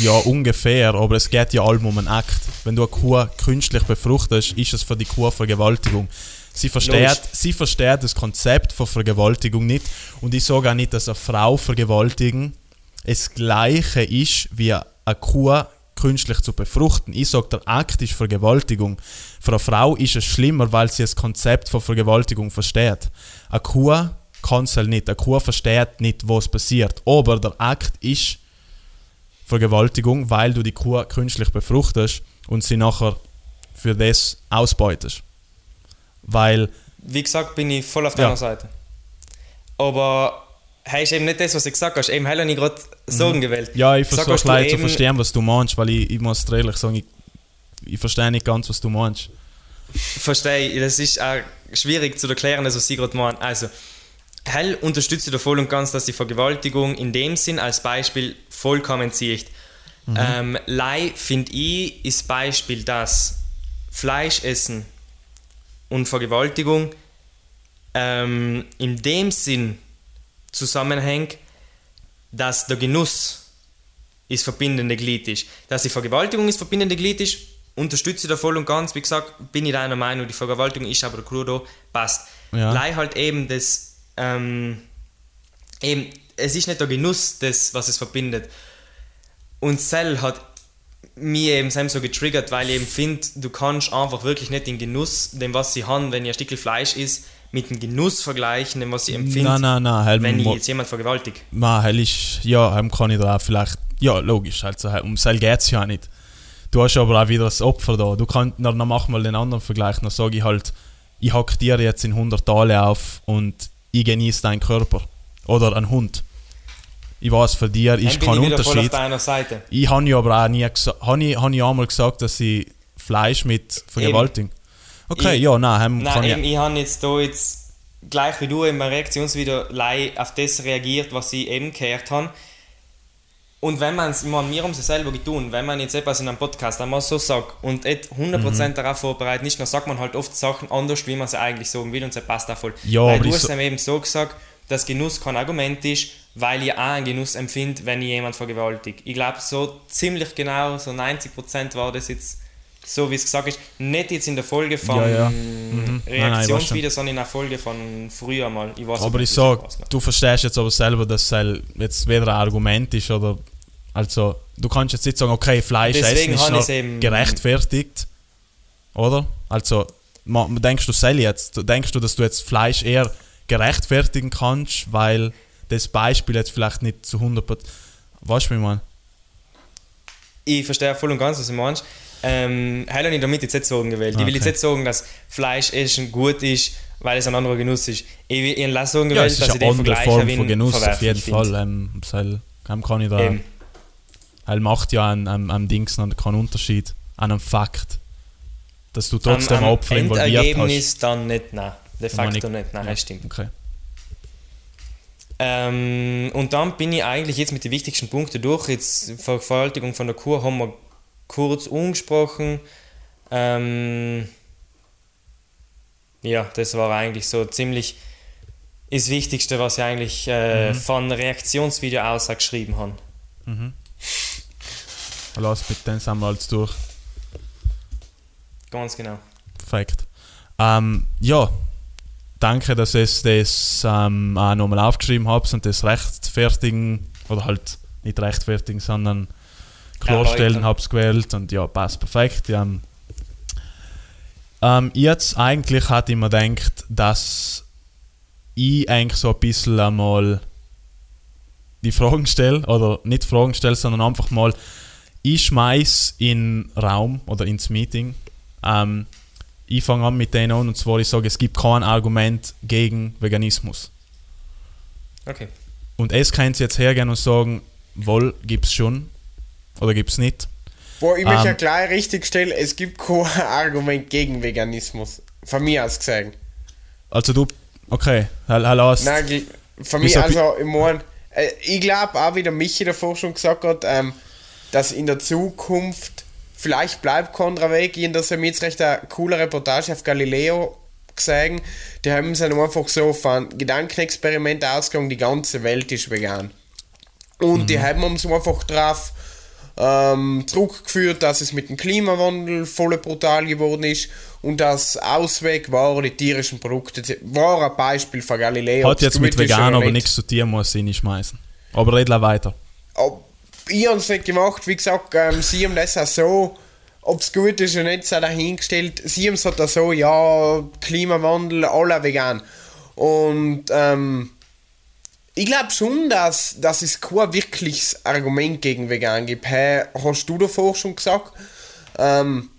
Ja, ungefähr, aber es geht ja allem um einen Akt. Wenn du eine Kuh künstlich befruchtest, ist es für die Kuh Vergewaltigung. Sie versteht, sie versteht das Konzept von Vergewaltigung nicht und ich sage auch nicht, dass eine Frau vergewaltigen das gleiche ist, wie eine Kuh künstlich zu befruchten. Ich sage, der Akt ist Vergewaltigung. Für eine Frau ist es schlimmer, weil sie das Konzept von Vergewaltigung versteht. Eine Kuh kann es halt nicht. Eine Kuh versteht nicht, was passiert. Aber der Akt ist Vergewaltigung, weil du die Kuh künstlich befruchtest und sie nachher für das ausbeutest. Weil, Wie gesagt, bin ich voll auf deiner Ja. Seite. Aber hey, ist eben nicht das, was du gesagt hast. Eben, habe ich gerade Sorgen gewählt. ja, ich versuche leider zu verstehen, was du meinst, weil ich, ich muss ehrlich sagen, ich, ich verstehe nicht ganz, was du meinst. Verstehe ich. Das ist auch schwierig zu erklären, das, was Sie gerade meinen. Also, Hell unterstützt da voll und ganz, dass die Vergewaltigung in dem Sinn als Beispiel vollkommen zieht. Ähm, Lei, finde ich, ist Beispiel, dass Fleisch essen und Vergewaltigung ähm, in dem Sinn zusammenhängt, dass der Genuss ist verbindende Glied ist. Dass die Vergewaltigung ist verbindende Glied ist, unterstütze da voll und ganz. Wie gesagt, bin ich deiner Meinung, die Vergewaltigung ist aber der Clou da, passt. Ja. Lei halt eben das, ähm, eben, es ist nicht der Genuss, das, was es verbindet. Und Cell hat mich eben so getriggert, weil ich eben finde, du kannst einfach wirklich nicht den Genuss, dem was sie haben, wenn ihr ein Stückel Fleisch ist, mit dem Genuss vergleichen, dem was sie empfinden, Nein, nein, nein, halt, wenn ich jetzt jemand vergewaltigt. Ma, hell ist, ja, heim kann ich da auch vielleicht, ja, logisch, halt so, um Seil geht es ja auch nicht. Du hast aber auch wieder das Opfer da. Du kannst, dann mach mal den anderen Vergleich, dann sage ich halt, ich hack dir jetzt in 100 Tale auf und ich genieße deinen Körper. Oder ein Hund. Ich weiß, für dir ist kein Unterschied. deiner Seite. Ich habe ja aber auch nie gesagt, habe ich, hab ich einmal gesagt, dass ich Fleisch mit vergewaltigen. Okay, Ich- ja, nein, kann Nein, eben, ich. ich habe jetzt da jetzt gleich wie du in meinem Reaktionsvideo auf das reagiert, was ich eben gehört habe. Und wenn man es, ich meine, wir haben es selber getan, wenn man jetzt etwas in einem Podcast einmal so sagt und nicht 100% Mhm. darauf vorbereitet ist, dann sagt man halt oft Sachen anders, wie man sie eigentlich sagen will und es passt auch voll. Ja, weil du hast so- eben so gesagt, dass Genuss kein Argument ist, weil ich auch einen Genuss empfinde, wenn ich jemand vergewaltigt. Ich glaube, so ziemlich genau, so 90% war das jetzt so, wie es gesagt ist. Nicht jetzt in der Folge von Ja, ja. Mhm. Nein, nein, ich weiß Reaktionsvideo, sondern in der Folge von früher mal. Ich weiß Aber nicht, ich wie sag, das passt. du verstehst jetzt aber selber, dass es halt jetzt weder ein Argument ist oder. Also, du kannst jetzt nicht sagen, okay, Fleisch Deswegen essen ist eben- gerechtfertigt. Oder? Also, denkst du selber jetzt, denkst du, dass du jetzt Fleisch eher gerechtfertigen kannst, weil das Beispiel jetzt vielleicht nicht zu 100%. Weißt du, wie ich meine? Ich verstehe voll und ganz, was du meinst. Ähm, heil habe ich damit jetzt nicht sagen gewählt. Ich will jetzt Okay. nicht sagen, dass Fleisch essen gut ist, weil es ein anderer Genuss ist. Ich will ich lasse sagen Ja, gewählt, es dass ich den Vergleich Form von Genuss, auf jeden. Fall. Ähm, heil- kann ich da. Eben. Er macht ja an am, am Dings keinen Unterschied, an einem Fakt. Dass du trotzdem am, am Opfer involviert hast. Endergebnis dann nicht, nein. De facto nicht, nein, das stimmt. Okay. Ähm, und dann bin ich eigentlich jetzt mit den wichtigsten Punkten durch. Jetzt Vergewaltigung von der Kur haben wir kurz angesprochen. Ähm, ja, das war eigentlich so ziemlich das Wichtigste, was ich eigentlich äh, von Reaktionsvideo aus geschrieben habe. Lass mit den sind wir alles durch. Ganz genau. Perfekt. Ähm, ja, danke, dass ihr das ähm, auch nochmal aufgeschrieben habt und das rechtfertigen, oder halt nicht rechtfertigen, sondern klarstellen Erläutern. habt gewählt und ja, passt perfekt. Ja, ähm, jetzt eigentlich hatte ich mir gedacht, dass ich eigentlich so ein bisschen einmal die Fragen stelle, oder nicht Fragen stelle, sondern einfach mal, ich schmeiß in den Raum oder ins Meeting. Ähm, ich fange an mit denen an und zwar ich sage, es gibt kein Argument gegen Veganismus. Okay. Und es kann jetzt hergehen und sagen, wohl gibt's schon oder gibt's nicht. Wo ich mich Ähm. ja gleich richtig stelle, es gibt kein Argument gegen Veganismus. Von mir aus gesehen. Also du, okay, aus. Nein, von mir, also, ich mein, äh, ich glaube auch, wie der Michi davor schon gesagt hat, ähm, dass in der Zukunft vielleicht bleibt anderer Weg. Ich habe jetzt recht eine coole Reportage auf Galileo gesehen. Die haben sich einfach so von Gedankenexperiment ausgegangen, die ganze Welt ist vegan. Und die haben uns einfach drauf ähm, zurückgeführt, dass es mit dem Klimawandel voll brutal geworden ist und das Ausweg war die tierischen Produkte. War ein Beispiel von Galileo. Hat jetzt mit vegan aber nicht. nichts zu tun, muss ich nicht schmeißen. Aber red weiter. Ob, ich habe es nicht gemacht, wie gesagt, ähm, sie haben das auch so, ob es gut ist oder nicht, sei dahingestellt. Sie haben es halt auch so, ja, Klimawandel, alle vegan. Und ähm, ich glaube schon, dass, dass es kein wirkliches Argument gegen vegan gibt. Hey, hast du davor schon gesagt? Ähm,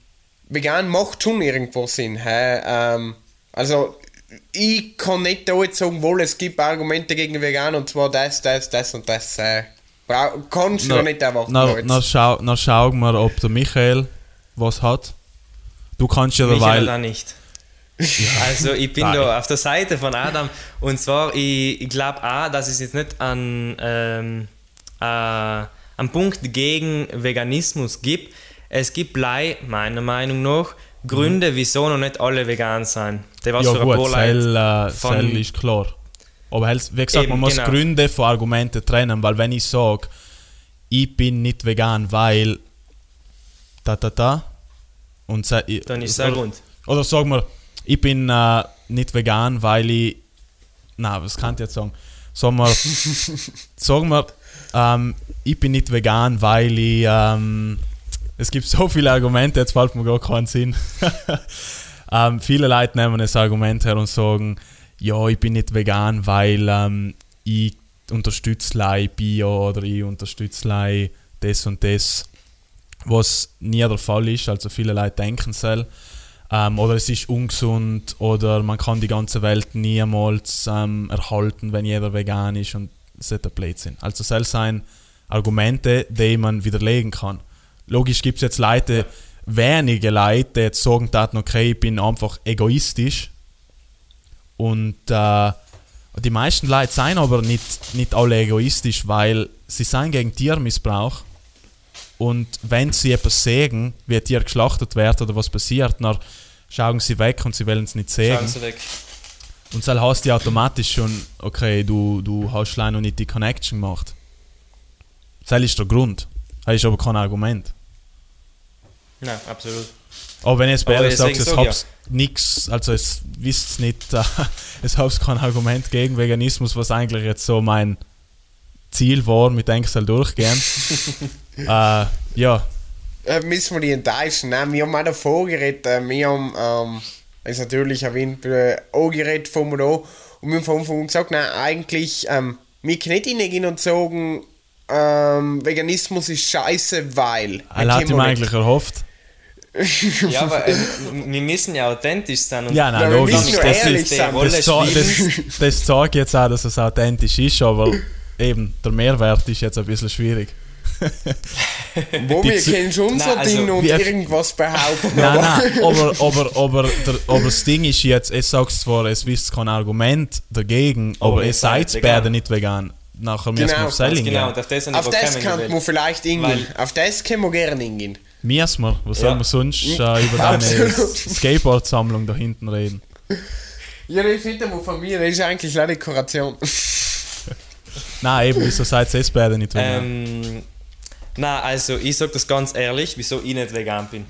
vegan macht schon irgendwo Sinn. Hey, ähm, also, ich kann nicht da jetzt sagen, wohl, es gibt Argumente gegen vegan und zwar das, das, das und das. Brau- kannst du ja nicht erwarten. na, jetzt. na, schau, na schauen wir, ob der Michael was hat. Du kannst ja Michael derweil. da nicht. Also ich bin da auf der Seite von Adam und zwar, ich, ich glaube auch, dass es jetzt nicht an, ähm, äh, einen Punkt gegen Veganismus gibt. Es gibt lei, meiner Meinung nach, Gründe, wieso noch nicht alle vegan sind. Der was Ja ein gut, Cell, äh, von- Cell ist klar. Aber halt, wie gesagt, Eben, man muss genau. Gründe von Argumenten trennen, weil wenn ich sage, ich bin nicht vegan, weil da da da und ich- Dann ist es ein Grund. Oder sagen wir, ich bin äh, nicht vegan, weil ich. Na, was kann ich jetzt sagen? Sagen wir, sagen wir ähm, ich bin nicht vegan, weil ich. Ähm, es gibt so viele Argumente, jetzt fällt mir gar keinen Sinn. ähm, viele Leute nehmen das Argument her und sagen, ja, ich bin nicht vegan, weil ähm, ich unterstütze Bio oder ich unterstütze das und das, was nie der Fall ist. Also viele Leute denken es. Ähm, oder es ist ungesund oder man kann die ganze Welt niemals ähm, erhalten, wenn jeder vegan ist und ein Blödsinn. Also es sind Argumente, die man widerlegen kann. Logisch gibt es jetzt Leute, wenige Leute, die jetzt sagen, okay, ich bin einfach egoistisch und äh, die meisten Leute sind aber nicht, nicht alle egoistisch, weil sie sind gegen Tiermissbrauch und wenn sie etwas sehen, wie Tier geschlachtet wird oder was passiert, dann schauen sie weg und sie wollen es nicht sehen. Schauen Sie weg. Und dann hast du automatisch schon, okay, du, du hast leider noch nicht die Connection gemacht. Das ist der Grund. Das ist aber kein Argument. Nein, absolut. Aber wenn ich jetzt bei ehrlich sagst, es hab's nichts, also es wisst nicht, äh, es hab's kein Argument gegen Veganismus, was eigentlich jetzt so mein Ziel war, mit Excel durchgehen. äh, ja, äh, müssen wir die enttäuschen. Nein, wir haben auch davor geredet. Äh, wir haben, ähm, ist natürlich erwähnt, äh, auch geredet von mir da. Und wir haben von Anfang an gesagt, nein, eigentlich, ähm, wir können nicht hingehen und sagen, ähm, Veganismus ist scheiße, weil. Er hat ihm eigentlich erhofft. ja, aber äh, wir müssen ja authentisch sein. Und ja, nein, logisch. Das, das, ist, das, das, das zeigt jetzt auch, dass es authentisch ist, aber eben, der Mehrwert ist jetzt ein bisschen schwierig. Wo wir können schon so also, Dinge und irgendwas behaupten. Nein, nein, aber, aber, aber, der, aber das Ding ist jetzt, es sagt zwar, es wisst kein Argument dagegen, aber, aber es seid beide nicht vegan. Nachher müssen wir auf Selling genau, auf das, auf das kann man vielleicht hingehen. Auf das können wir gerne hingehen. Müssen wir? Was ja. sollen wir sonst äh, über deine Skateboard-Sammlung da hinten reden? Ja, ich finde, von mir ist eigentlich eine Dekoration. Nein, eben, wieso seid ihr beide nicht vegan? Ähm, nein, also ich sage das ganz ehrlich, wieso ich nicht vegan bin.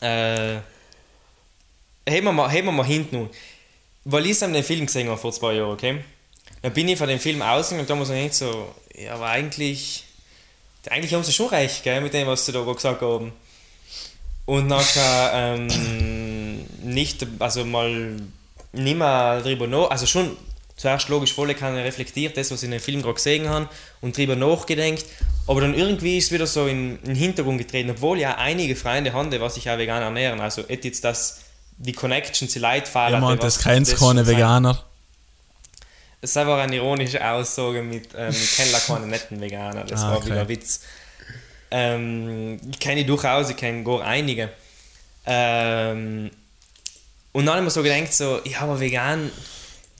Äh, heben wir mal, heben wir mal hinten Weil ich den Film gesehen habe vor zwei Jahren, okay? Dann bin ich von dem Film ausgegangen und da muss ich nicht so, ja, aber eigentlich, eigentlich haben sie schon recht, gell, mit dem, was sie da gesagt haben. Und nachher ähm, nicht, also mal nicht mehr drüber nach, also schon zuerst logisch voll keine reflektiert, das, was ich in dem Film gerade gesehen habe und drüber nachgedenkt, aber dann irgendwie ist es wieder so in, in den Hintergrund getreten, obwohl ja einige Freunde haben, die sich auch vegan ernähren, also jetzt das, die Connection zu Leitfahrern. Ja, man, das kennt keine Veganer. Es war eine ironische Aussage mit, äh, mit kenne keine netten Veganer. Das ah, war wieder ein Witz. Ähm, ich kenne durchaus, ich kenne gar einige. Ähm, und dann habe ich mir so gedacht, so, ja, aber vegan,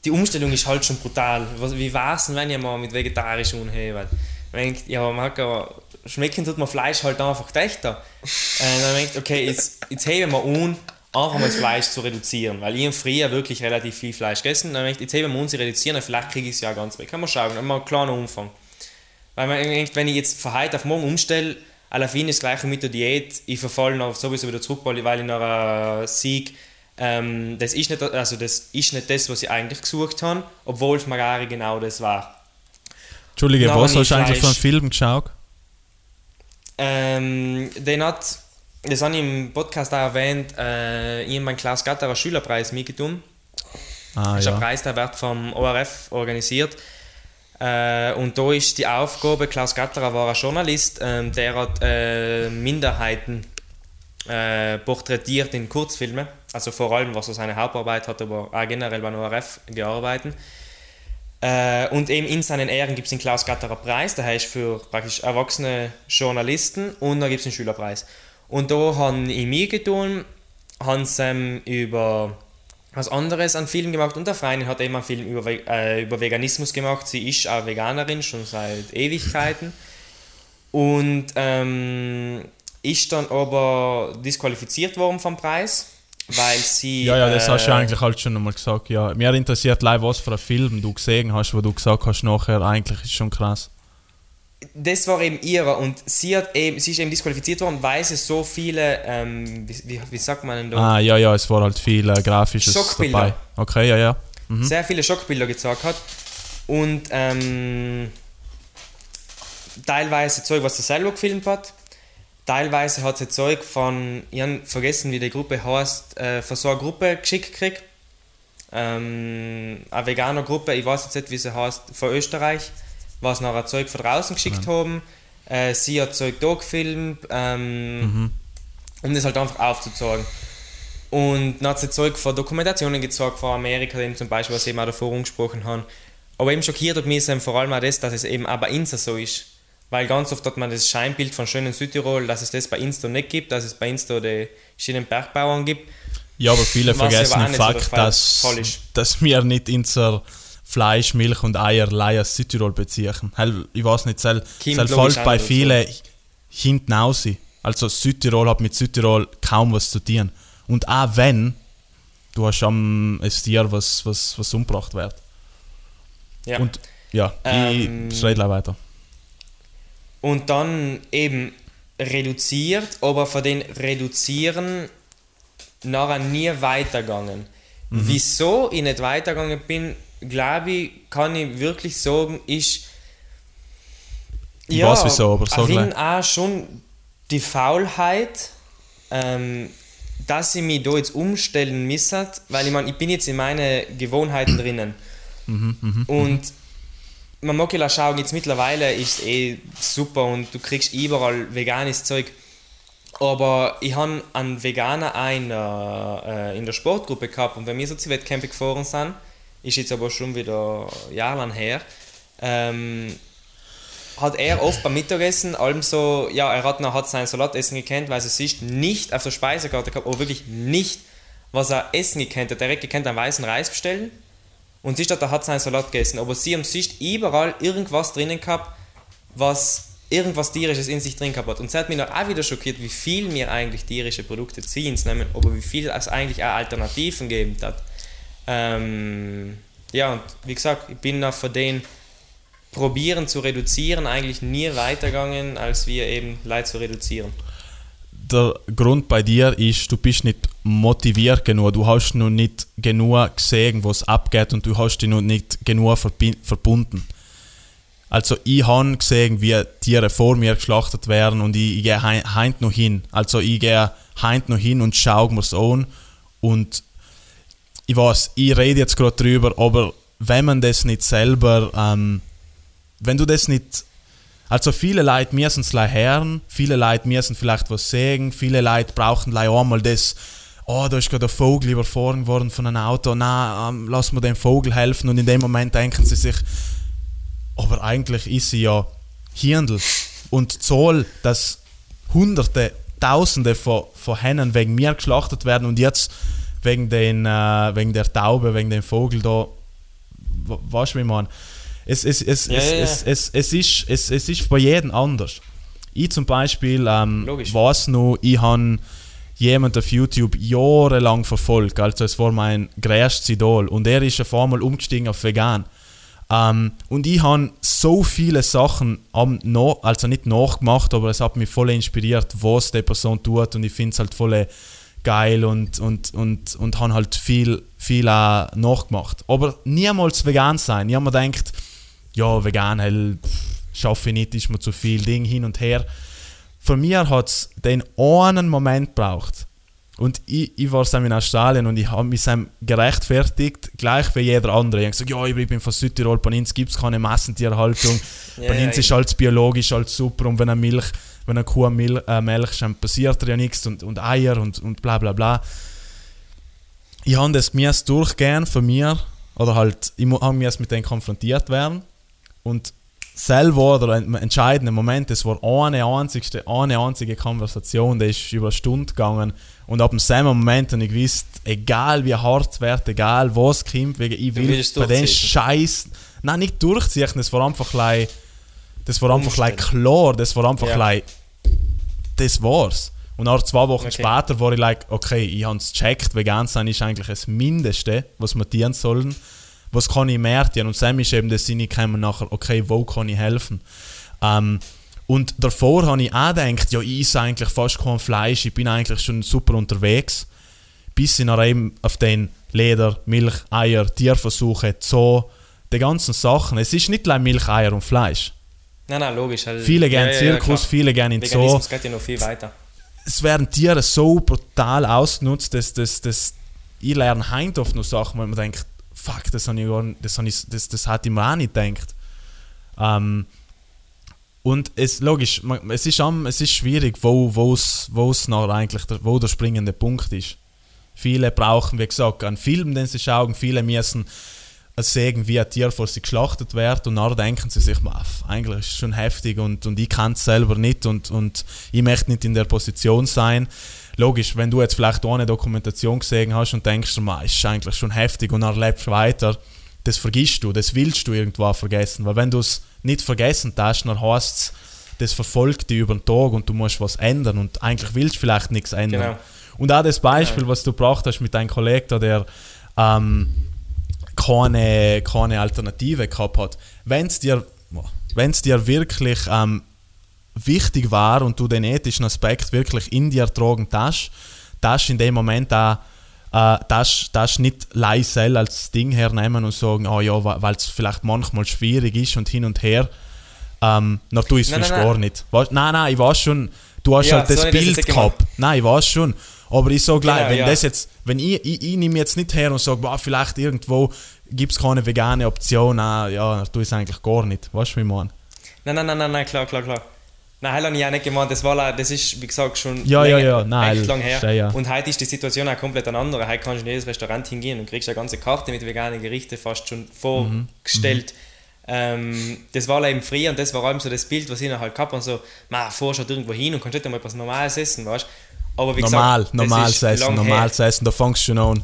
die Umstellung ist halt schon brutal. Wie war es denn, wenn ihr mal mit vegetarisch unhebt? Man denkt, ja, kann, schmecken tut man Fleisch halt einfach dichter. Und dann denkt, okay, jetzt, jetzt heben wir un einfach mal das Fleisch zu reduzieren. Weil ich habe früher wirklich relativ viel Fleisch gegessen. Dann denke ich, jetzt heben wir uns reduzieren, vielleicht kriege ich es ja ganz weg. Kann man schauen, mal einen kleinen Umfang. Weil man denkt, wenn ich jetzt von heute auf morgen umstelle, alle fin das gleiche mit der Diät, ich verfalle noch sowieso wieder zurück, weil ich nach einem Sieg ähm, das, ist nicht, also das ist nicht das, was ich eigentlich gesucht habe, obwohl es mir genau das war. Entschuldige, Dann was hast du eigentlich für einen Film geschaut? Ähm, den hat das habe ich im Podcast auch erwähnt, äh, ich meinen Klaus Gatterer Schülerpreis mitgetan. Ah, das ist ja. ein Preis, der wird vom ORF organisiert. Äh, und da ist die Aufgabe, Klaus Gatterer war ein Journalist, äh, der hat äh, Minderheiten äh, porträtiert in Kurzfilmen. Also vor allem, was er seine Hauptarbeit hat, aber auch generell beim ORF gearbeitet. Äh, und eben in seinen Ehren gibt es den Klaus Gatterer Preis, der heißt für praktisch erwachsene Journalisten und dann gibt es den Schülerpreis. Und da haben ich mir getan, haben sie ähm, über was anderes an Film gemacht und der Freundin hat eben einen Film über, äh, über Veganismus gemacht. Sie ist auch Veganerin, schon seit Ewigkeiten. Und ähm, ist dann aber disqualifiziert worden vom Preis, weil sie. Ja, ja, das äh, hast du eigentlich halt schon einmal gesagt. Ja. Mir interessiert live, was für einen Film du gesehen hast, wo du gesagt hast, nachher eigentlich ist schon krass das war eben ihrer und sie, hat eben, sie ist eben disqualifiziert worden, weil sie so viele, ähm, wie, wie, sagt man denn da? Ah, ja, ja, es war halt viel äh, Grafisches Schockbilder. dabei. Okay, ja, ja. Mhm. Sehr viele Schockbilder gezeigt hat und ähm, teilweise Zeug, was sie selber gefilmt hat, teilweise hat sie Zeug von, ich habe vergessen, wie die Gruppe heißt, äh, von so einer Gruppe geschickt gekriegt. Ähm, eine veganer Gruppe, ich weiß jetzt nicht, wie sie heißt, von Österreich was nachher Zeug von draußen geschickt ja. haben. Äh, sie hat Zeug da gefilmt, ähm, mhm. um das halt einfach aufzuzeigen. Und dann hat sie Zeug von Dokumentationen gezeigt, von Amerika, eben zum Beispiel, was sie eben auch davor angesprochen haben. Aber eben schockiert hat mich vor allem auch das, dass es eben auch bei Insta so ist. Weil ganz oft hat man das Scheinbild von schönen Südtirol, dass es das bei Insta nicht gibt, dass es bei Insta die schönen Bergbauern gibt. Ja, aber viele vergessen den Fakt, so dass, dass wir nicht unser Fleisch, Milch und Eier aus Südtirol beziehen. Ich weiß nicht, es fällt bei vielen so. hinten raus. Also Südtirol hat mit Südtirol kaum was zu tun. Und auch wenn, du hast am ein Tier, was, was, was umgebracht wird. Ja. Und ja, ähm, ich rede weiter. Und dann eben reduziert, aber von den Reduzieren nachher nie weitergegangen. Mhm. Wieso ich nicht weitergegangen bin, glaube ich, kann ich wirklich sagen, ist. Ich ja, weiß wieso, aber sag ich auch schon die Faulheit, ähm, dass ich mich da jetzt umstellen müsste, weil ich meine, ich bin jetzt in meine Gewohnheiten drinnen. Mhm, mh, und man mag ja schauen, jetzt mittlerweile ist es eh super und du kriegst überall veganes Zeug. Aber ich habe einen Veganer einer, äh, in der Sportgruppe gehabt und wenn wir so zu Wettkämpfe gefahren sind, ist jetzt aber schon wieder jahrelang her, ähm, hat er oft beim Mittagessen allem so, ja, er hat, hat sein Salatessen gekannt, weil es ist nicht auf der Speisekarte gehabt, aber wirklich nicht, was er essen gekannt hat. Er hat gekannt einen weißen Reis bestellen und sie hat, er hat seinen Salat gegessen, aber sie haben sich überall irgendwas drinnen gehabt, was irgendwas tierisches in sich drin gehabt hat. Und sie hat mich auch wieder schockiert, wie viel mir eigentlich tierische Produkte ziehen nehmen, aber wie viel es eigentlich auch Alternativen geben hat. Ähm, ja, und wie gesagt, ich bin nach von denen probieren zu reduzieren eigentlich nie weitergegangen, als wir eben Leid zu reduzieren. Der Grund bei dir ist, du bist nicht motiviert genug, du hast noch nicht genug gesehen, was abgeht und du hast dich noch nicht genug verbunden. Also ich habe gesehen, wie Tiere vor mir geschlachtet werden und ich, ich gehe heint noch hin. Also ich gehe heint noch hin und schaue mir es an und ich weiß, ich rede jetzt gerade drüber, aber wenn man das nicht selber, ähm, wenn du das nicht, also viele Leute müssen es hören, viele Leute müssen vielleicht was sagen, viele Leute brauchen einmal das, oh, da ist gerade ein Vogel überfahren worden von einem Auto, na, ähm, lass mir dem Vogel helfen und in dem Moment denken sie sich, aber eigentlich ist sie ja Hirndl und Zoll, dass Hunderte, Tausende von, von Hennen wegen mir geschlachtet werden und jetzt wegen, den, äh, wegen der Taube, wegen dem Vogel da, weißt du, wie man. Es, es, es, ja, es, ja, ja. es, es, es, ist, es, es ist bei jedem anders. Ich zum Beispiel ähm, weiß noch, ich habe jemand auf YouTube jahrelang verfolgt, also es war mein größtes Idol und er ist auf einmal umgestiegen auf vegan. Ähm, und ich habe so viele Sachen, am, no, also nicht nachgemacht, aber es hat mich voll inspiriert, was die Person tut und ich finde es halt voll geil und, und, und, und habe halt viel, viel auch nachgemacht. Aber niemals vegan sein. Ich habe mir gedacht, ja, vegan, hell, schaffe ich nicht, ist mir zu viel Ding hin und her. Für mich hat es den einen Moment gebraucht, und ich, ich war in Australien und ich habe mich gerechtfertigt, gleich wie jeder andere. Ich habe gesagt, ja, ich bin von Südtirol, bei uns gibt es keine Massentierhaltung. ja, bei uns ja, ist alles biologisch, alles super. Und wenn eine Milch, wenn eine Kuh Milch, äh, Milch passiert ja nichts und, und Eier und, und bla bla bla. Ich habe das durchgehen von mir, oder halt, ich habe mit denen konfrontiert werden. Und selber oder ein entscheidender Moment, es war eine einzige, eine einzige Konversation, die ist über eine Stunde gegangen und ab dem selben Moment habe ich gewusst, egal wie hart es wird, egal was kommt, wegen ich will bei den Scheiß, nein, nicht durchziehen, das war einfach like, das war einfach like klar, das war einfach ja. like, das war's. Und nach zwei Wochen okay. später war ich like, okay, ich habe es gecheckt, vegan sein ist eigentlich das Mindeste, was wir dienen sollen was kann ich mehr tun? Und Sam ist eben der Sinn, ich komme nachher, okay, wo kann ich helfen? Ähm, und davor habe ich auch gedacht, ja, ich esse eigentlich fast kein Fleisch, ich bin eigentlich schon super unterwegs. Bis ich dann eben auf den Leder, Milch, Eier, Tierversuche, Zoo, die ganzen Sachen. Es ist nicht nur Milch, Eier und Fleisch. Nein, nein, logisch. Halt, viele gehen ja, Zirkus, ja, viele gehen in Zoo. Es geht ja noch viel weiter. Es werden Tiere so brutal ausgenutzt, dass, dass, dass ich lerne heute oft noch Sachen, wo man denkt, fuck, das, habe ich das, habe ich, das, das hatte ich mir auch nicht gedacht. Ähm, und es, logisch, es ist, es ist schwierig, wo, wo's, wo's noch eigentlich der, wo der springende Punkt ist. Viele brauchen, wie gesagt, einen Film, den sie schauen, viele müssen sehen, wie ein Tier vor sie geschlachtet wird und dann denken sie sich, eigentlich ist es schon heftig und, und ich kann es selber nicht und, und ich möchte nicht in der Position sein logisch, wenn du jetzt vielleicht eine Dokumentation gesehen hast und denkst, man, ist eigentlich schon heftig und dann lebst du weiter, das vergisst du, das willst du irgendwo vergessen. Weil wenn du es nicht vergessen hast, dann heißt es, das verfolgt dich über den Tag und du musst was ändern und eigentlich willst du vielleicht nichts ändern. Genau. Und auch das Beispiel, genau. was du gebracht hast mit deinem Kollegen, der ähm, keine, keine Alternative gehabt hat. Wenn es dir, dir wirklich ähm, wichtig war und du den ethischen Aspekt wirklich in dir tragen darfst, darfst in dem Moment auch äh, darfst nicht leise als Ding hernehmen und sagen, oh ja, weil es vielleicht manchmal schwierig ist und hin und her. Ähm, na, du ist es gar nicht. Weißt, nein, nein, ich weiß schon, du hast ja, halt das sorry, Bild das gehabt. Nein, ich weiß schon. Aber ich sage gleich, genau, wenn ja. das jetzt, wenn ich, ich, ich nehme jetzt nicht her und sage, vielleicht irgendwo gibt es keine vegane Option, ah, ja, du ist eigentlich gar nicht. Weißt du, wie man? Nein, nein, nein, nein, nein, klar, klar, klar. Nein, das habe ich auch nicht gemeint. Das, war, das ist, wie gesagt, schon Ja, ja, länger- ja, nein, echt lang her. ja, ja. Und heute ist die Situation auch komplett eine andere. Heute kannst du in jedes Restaurant hingehen und kriegst eine ganze Karte mit veganen Gerichten fast schon vorgestellt. Ähm, das war eben früher und das war allem so das Bild, was ich noch halt gehabt habe. Und so, man, halt irgendwo hin und kannst nicht einmal etwas Normales essen, weißt? Aber wie Normal, gesagt, normal ist essen, normal her. essen, da fängst du schon an.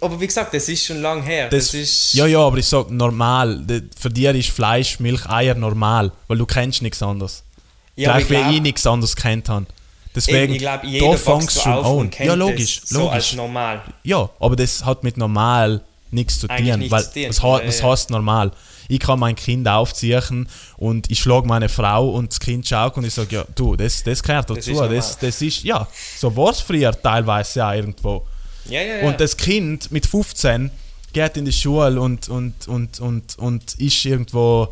Aber wie gesagt, das ist schon lang her. Das, Das, ist. ja, ja, aber ich sag normal. Für dich ist Fleisch, Milch, Eier normal, weil du kennst nichts anderes. Ja, Gleich ich wie glaub- ich nichts anderes kennt habe. Deswegen, ich glaube, da fängst du schon auf an. und kennt Ja, logisch, das so als logisch. normal. Ja, aber das hat mit normal nichts zu Eigentlich tun. nichts Weil, zu tun. was, Ja, was ja. heißt normal? Ich kann mein Kind aufziehen und ich schlage meine Frau und das Kind schaut und ich sage, ja, du, das, das gehört Das dazu. ist Das, das, ist, ja, so war es früher teilweise auch irgendwo. Ja, ja, ja. Und das Kind mit 15 geht in die Schule und, und, und, und, und ist irgendwo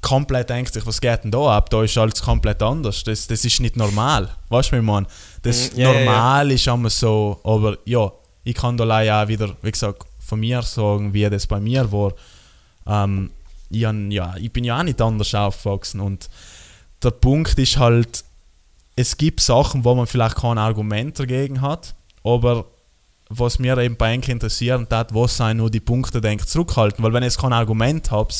komplett ängstlich, was geht denn da ab? Da ist alles komplett anders. Das, das ist nicht normal. Weißt du, wie man? Das Mhm, ja, ja, normal ist immer so, aber ja, ich kann da leider auch wieder, wie gesagt, von mir sagen, wie das bei mir war. Ähm, ich, ja, ich bin ja auch nicht anders aufgewachsen und der Punkt ist halt, es gibt Sachen, wo man vielleicht kein Argument dagegen hat, aber was mir eben bei Enke interessieren hat, was sind nur die Punkte, die ich zurückhalten, weil wenn ich kein Argument habe,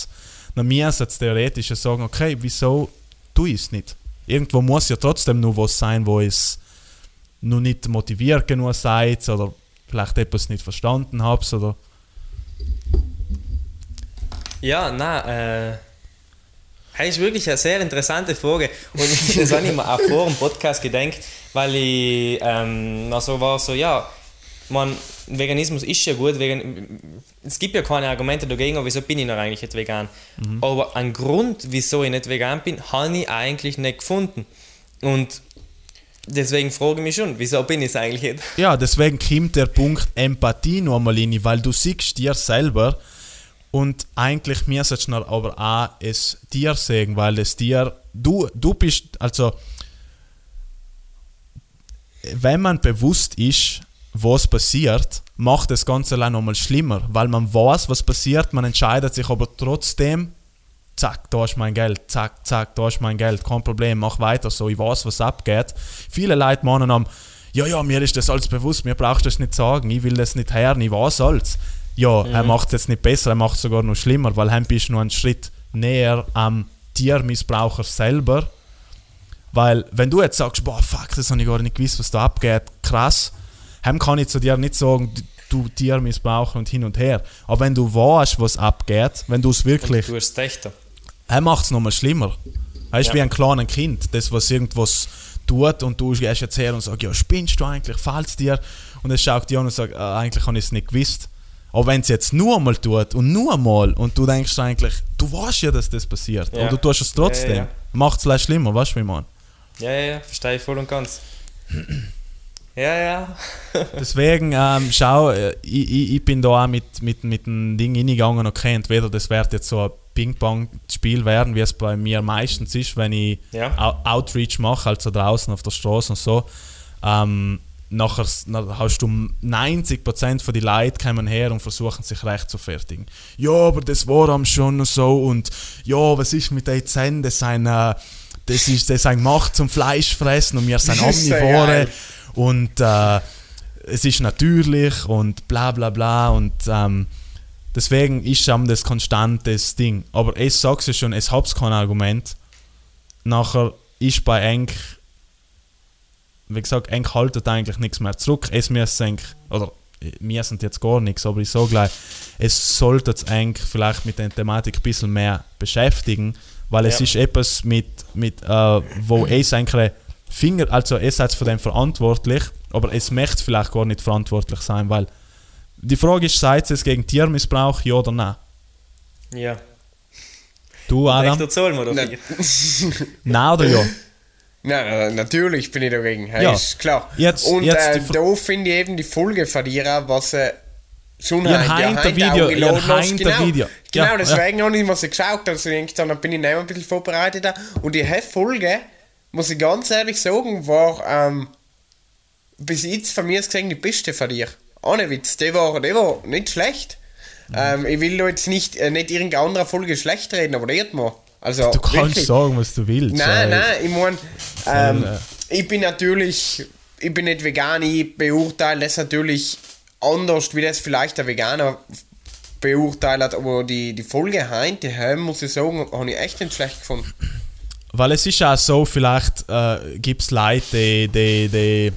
dann müssen jetzt theoretisch sagen, okay, wieso tue ich es nicht? Irgendwo muss ja trotzdem nur was sein, wo es nur nicht motiviert genug seid oder vielleicht etwas nicht verstanden habt oder Ja, nein, äh. Das ist wirklich eine sehr interessante Frage. Und das habe ich mir auch vor dem Podcast gedacht, weil ich ähm, also war so, ja, man, Veganismus ist ja gut, vegan, es gibt ja keine Argumente dagegen, aber wieso bin ich noch eigentlich nicht vegan? Aber einen Grund, wieso ich nicht vegan bin, habe ich eigentlich nicht gefunden. Und deswegen frage ich mich schon, wieso bin ich es eigentlich nicht? Ja, deswegen kommt der Punkt Empathie noch einmal rein, weil du siehst dir selber und eigentlich sollst du aber auch es dir sagen, weil es dir, du, du bist, also wenn man bewusst ist, was passiert, macht das Ganze allein nochmal schlimmer, weil man weiß, was passiert, man entscheidet sich aber trotzdem, zack, da ist mein Geld, zack, zack, da ist mein Geld, kein Problem, mach weiter so, ich weiß, was abgeht. Viele Leute meinen am, ja, ja, mir ist das alles bewusst, mir brauchst du das nicht sagen, ich will das nicht hören, ich weiß alles. Ja, er macht es jetzt nicht besser, er macht es sogar noch schlimmer, weil dann bist du noch einen Schritt näher am Tiermissbraucher selber. Weil, wenn du jetzt sagst, boah, fuck, das habe ich gar nicht gewusst, was da abgeht, krass, dann kann ich zu dir nicht sagen, du Tiermissbraucher und hin und her. Aber wenn du weißt, was abgeht, wenn du es wirklich Du hast Töchter. er macht es nochmal schlimmer. Er ist Ja. wie ein kleines Kind, das was irgendwas tut und du gehst jetzt her und sagst, ja, spinnst du eigentlich, fällt dir? Und es schaut dir an und sagt, ah, eigentlich habe ich es nicht gewusst. Aber wenn es jetzt nur einmal tut und nur einmal und du denkst eigentlich, du weißt ja, dass das passiert, Ja. aber du tust es trotzdem, Ja, ja, ja. macht es schlimmer, weißt du, wie man? Ja, ja, ja, verstehe ich voll und ganz. Ja, ja. Deswegen, ähm, schau, äh, ich, ich, ich bin da auch mit, mit, mit dem Ding hingegangen und okay, entweder das wird jetzt so ein Ping-Pong-Spiel werden, wie es bei mir meistens ist, wenn ich Ja. Outreach mache, also draußen auf der Straße und so. Ähm, nachher hast du 90% von den Leuten kommen her und versuchen sich recht zu fertigen. Ja, aber das war am schon so und ja, was ist mit den Zähnen? Das sind, äh, das ist, das sind Macht zum Fleisch fressen und wir sind Omnivore. Und äh, es ist natürlich und bla bla bla und ähm, deswegen ist es das konstantes Ding. Aber ich sag's ja schon, es hat kein Argument. Nachher ist bei Enk, wie gesagt, Enk haltet eigentlich nichts mehr zurück. Es müssen Enk, oder wir sind jetzt gar nichts, aber ich sage gleich, es sollte Enk vielleicht mit der Thematik ein bisschen mehr beschäftigen, weil es Ja. ist etwas mit, mit äh, wo es eigentlich Finger, also es seid für den verantwortlich, aber es möchte vielleicht gar nicht verantwortlich sein, weil die Frage ist, seid ihr es gegen Tiermissbrauch, ja oder nein? Ja. Du, Adam? Rechter Zoll, oder? Nein. Nein oder ja? Nein, äh, natürlich bin ich dagegen, ja, Ja. ist klar. Jetzt- und jetzt äh, da finde ich eben die Folge von dir, auch, was äh, schon heinter heint Video- hast. heinter genau, Video. Genau, Ja, deswegen habe ich mal so geschaut, also ich denke, dann bin ich noch ein bisschen vorbereitet. Und die Folge, muss ich ganz ehrlich sagen, war ähm, bis jetzt von mir gesehen die beste von dir. Ohne Witz, die war, die war nicht schlecht. Ähm, ich will jetzt nicht, äh, nicht irgendeine andere Folge schlecht reden, aber red mal. Also, Du kannst wirklich. sagen, was du willst. Nein, äh, nein, ich meine, ähm, Soll, ich bin natürlich, ich bin nicht vegan, ich beurteile das natürlich anders, wie das vielleicht der Veganer beurteilt, aber die, die Folge die Helm, muss ich sagen, habe ich echt nicht schlecht gefunden. Weil es ist auch so, vielleicht äh, gibt es Leute, die, die, die,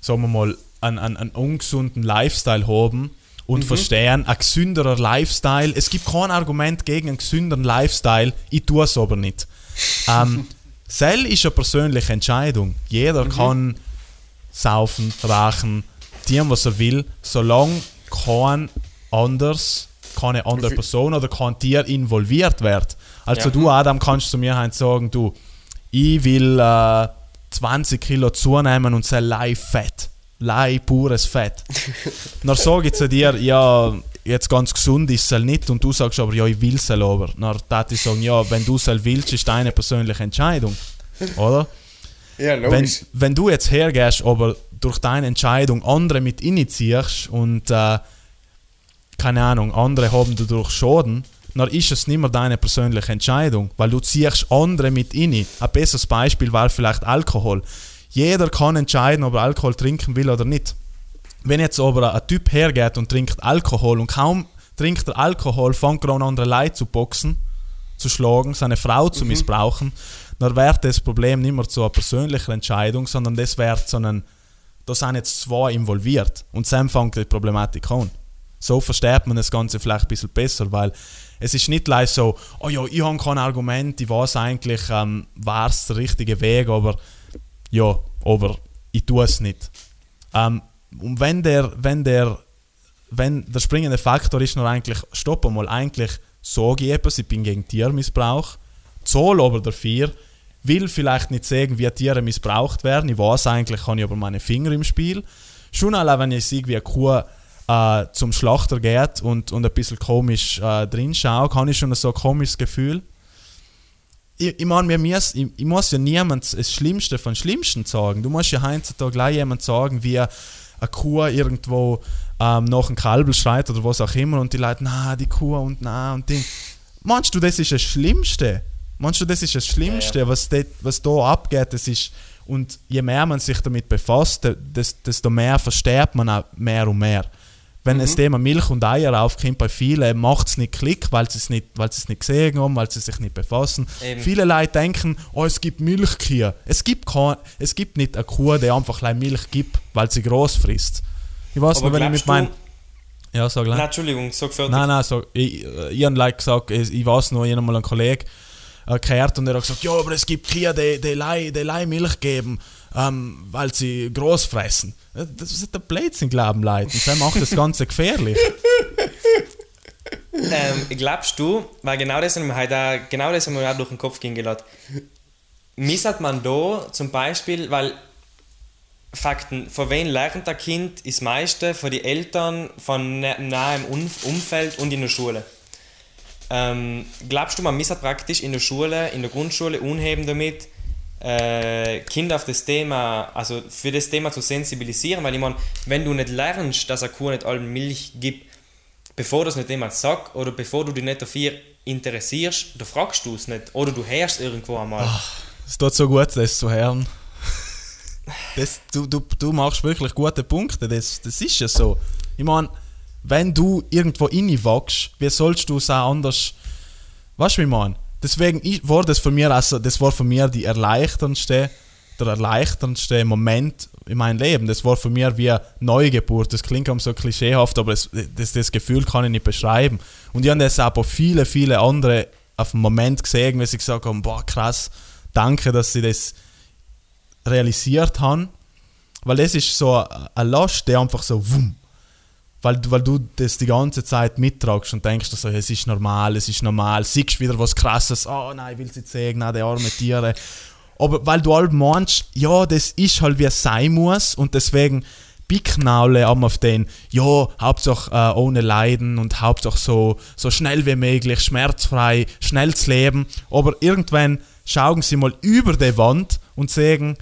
sagen wir mal, einen, einen, einen ungesunden Lifestyle haben und verstehen, ein gesünderer Lifestyle. Es gibt kein Argument gegen einen gesünderen Lifestyle, ich tue es aber nicht. Ähm, Sell ist eine persönliche Entscheidung. Jeder kann saufen, rauchen, tun, was er will, solange kein anders, keine andere Person oder kein Tier involviert wird. Also Ja. du, Adam, kannst zu mir halt sagen, du, ich will äh, 20 Kilo zunehmen und sei live fett. Live pures Fett. Dann sage ich zu dir, ja, jetzt ganz gesund ist es nicht und du sagst aber, ja, ich will es aber. Dann darf ich sagen, ja, wenn du es willst, ist deine persönliche Entscheidung. Oder? Ja, wenn, logisch. wenn du jetzt hergehst, aber durch deine Entscheidung andere mit initiierst und äh, keine Ahnung, andere haben dadurch Schaden, dann ist es nicht mehr deine persönliche Entscheidung, weil du ziehst andere mit in. Ein besseres Beispiel war vielleicht Alkohol. Jeder kann entscheiden, ob er Alkohol trinken will oder nicht. Wenn jetzt aber ein Typ hergeht und trinkt Alkohol und kaum trinkt er Alkohol, fängt er an andere Leute zu boxen, zu schlagen, seine Frau zu missbrauchen, dann wird das Problem nicht mehr zu einer persönlichen Entscheidung, sondern das wird so ein, da sind jetzt zwei involviert und dann fängt die Problematik an. So versteht man das Ganze vielleicht ein bisschen besser, weil es ist nicht gleich so, oh ja, ich habe kein Argument, ich weiß eigentlich, ähm, war es der richtige Weg, aber ja, aber ich tue es nicht. Ähm, und wenn der, wenn der, wenn der springende Faktor ist nur eigentlich, stopp einmal, eigentlich sage ich etwas, ich bin gegen Tiermissbrauch, zahle aber dafür, will vielleicht nicht sagen, wie Tiere missbraucht werden, ich weiß eigentlich, habe ich aber meine Finger im Spiel. Schon allein, wenn ich sehe, wie eine Kuh äh, zum Schlachter geht und, und ein bisschen komisch äh, drin schaue, habe ich schon so ein komisches Gefühl. Ich, ich meine, ich, ich muss ja niemand das Schlimmste von Schlimmsten sagen. Du musst ja heutzutage gleich jemand sagen, wie eine Kuh irgendwo ähm, nach einem Kalbel schreit oder was auch immer und die Leute, na, die Kuh und na und Ding. Meinst du, das ist das Schlimmste? Meinst du, das ist das Schlimmste, Was, det, was da abgeht? Das ist, und je mehr man sich damit befasst, de- des- desto mehr versteht man auch mehr und mehr. Wenn das Thema Milch und Eier aufkommt bei vielen, macht es nicht Klick, weil sie es nicht, weil sie es nicht gesehen haben, weil sie sich nicht befassen. Eben. Viele Leute denken, oh, es gibt Milchkühe. Es gibt, kein, es gibt nicht eine Kuh, die einfach Milch gibt, weil sie groß frisst. Ich weiß Aber noch, wenn ich mit meinem... Ja, sag gleich. Nein, Entschuldigung, sag fertig. Nein, nein, so, ich, ich habe like gesagt, ich, ich weiß noch, ich habe mal einen Kollegen äh, gehört und er hat gesagt, ja, aber es gibt Kühe, die, die, Leih, die Leih Milch geben, ähm, weil sie groß fressen. Das ist der Blödsinn, glauben Leute. Das macht das Ganze gefährlich. Ähm, glaubst du, weil genau das haben wir heute genau das haben wir auch durch den Kopf gehen gelassen. Misst man da zum Beispiel, weil Fakten, von wem lernt ein Kind das meiste? Von den Eltern, von nä- nahem Umf- Umfeld und in der Schule. Ähm, glaubst du, man misst praktisch in der Schule, in der Grundschule unheben damit, äh, Kinder auf das Thema, also für das Thema zu sensibilisieren? Weil ich meine, wenn du nicht lernst, dass eine Kuh nicht allem Milch gibt, bevor das nicht jemand sagt oder bevor du dich nicht dafür interessierst, da fragst du es nicht oder du hörst irgendwo einmal. Es tut so gut, das zu hören. Das, du, du, du machst wirklich gute Punkte, das, das ist ja so. Ich meine, wenn du irgendwo reinwachst, wie sollst du es auch anders. Weißt du, wie ich meine? Deswegen ich- war das für mich also, das war für mich die erleichterndste, der erleichterndste Moment in meinem Leben. Das war für mich wie eine Neugeburt. Das klingt auch so klischeehaft, aber das, das, das Gefühl kann ich nicht beschreiben. Und ich habe das auch bei viele, viele andere auf den Moment gesehen, wie sie gesagt haben, boah, krass, danke, dass sie das realisiert haben. Weil das ist so ein Last, der einfach so wumm, weil, du- weil du das die ganze Zeit mittragst und denkst, so, es ist normal, es ist normal, siehst wieder was krasses, oh nein, ich will sie zeigen, nein, die arme Tiere. Aber weil du halt meinst, ja, das ist halt wie es sein muss und deswegen Picknaule am auf den, ja, Hauptsache äh, ohne Leiden und Hauptsache so, so schnell wie möglich, schmerzfrei, schnell zu leben. Aber irgendwann schauen sie mal über die Wand und sagen,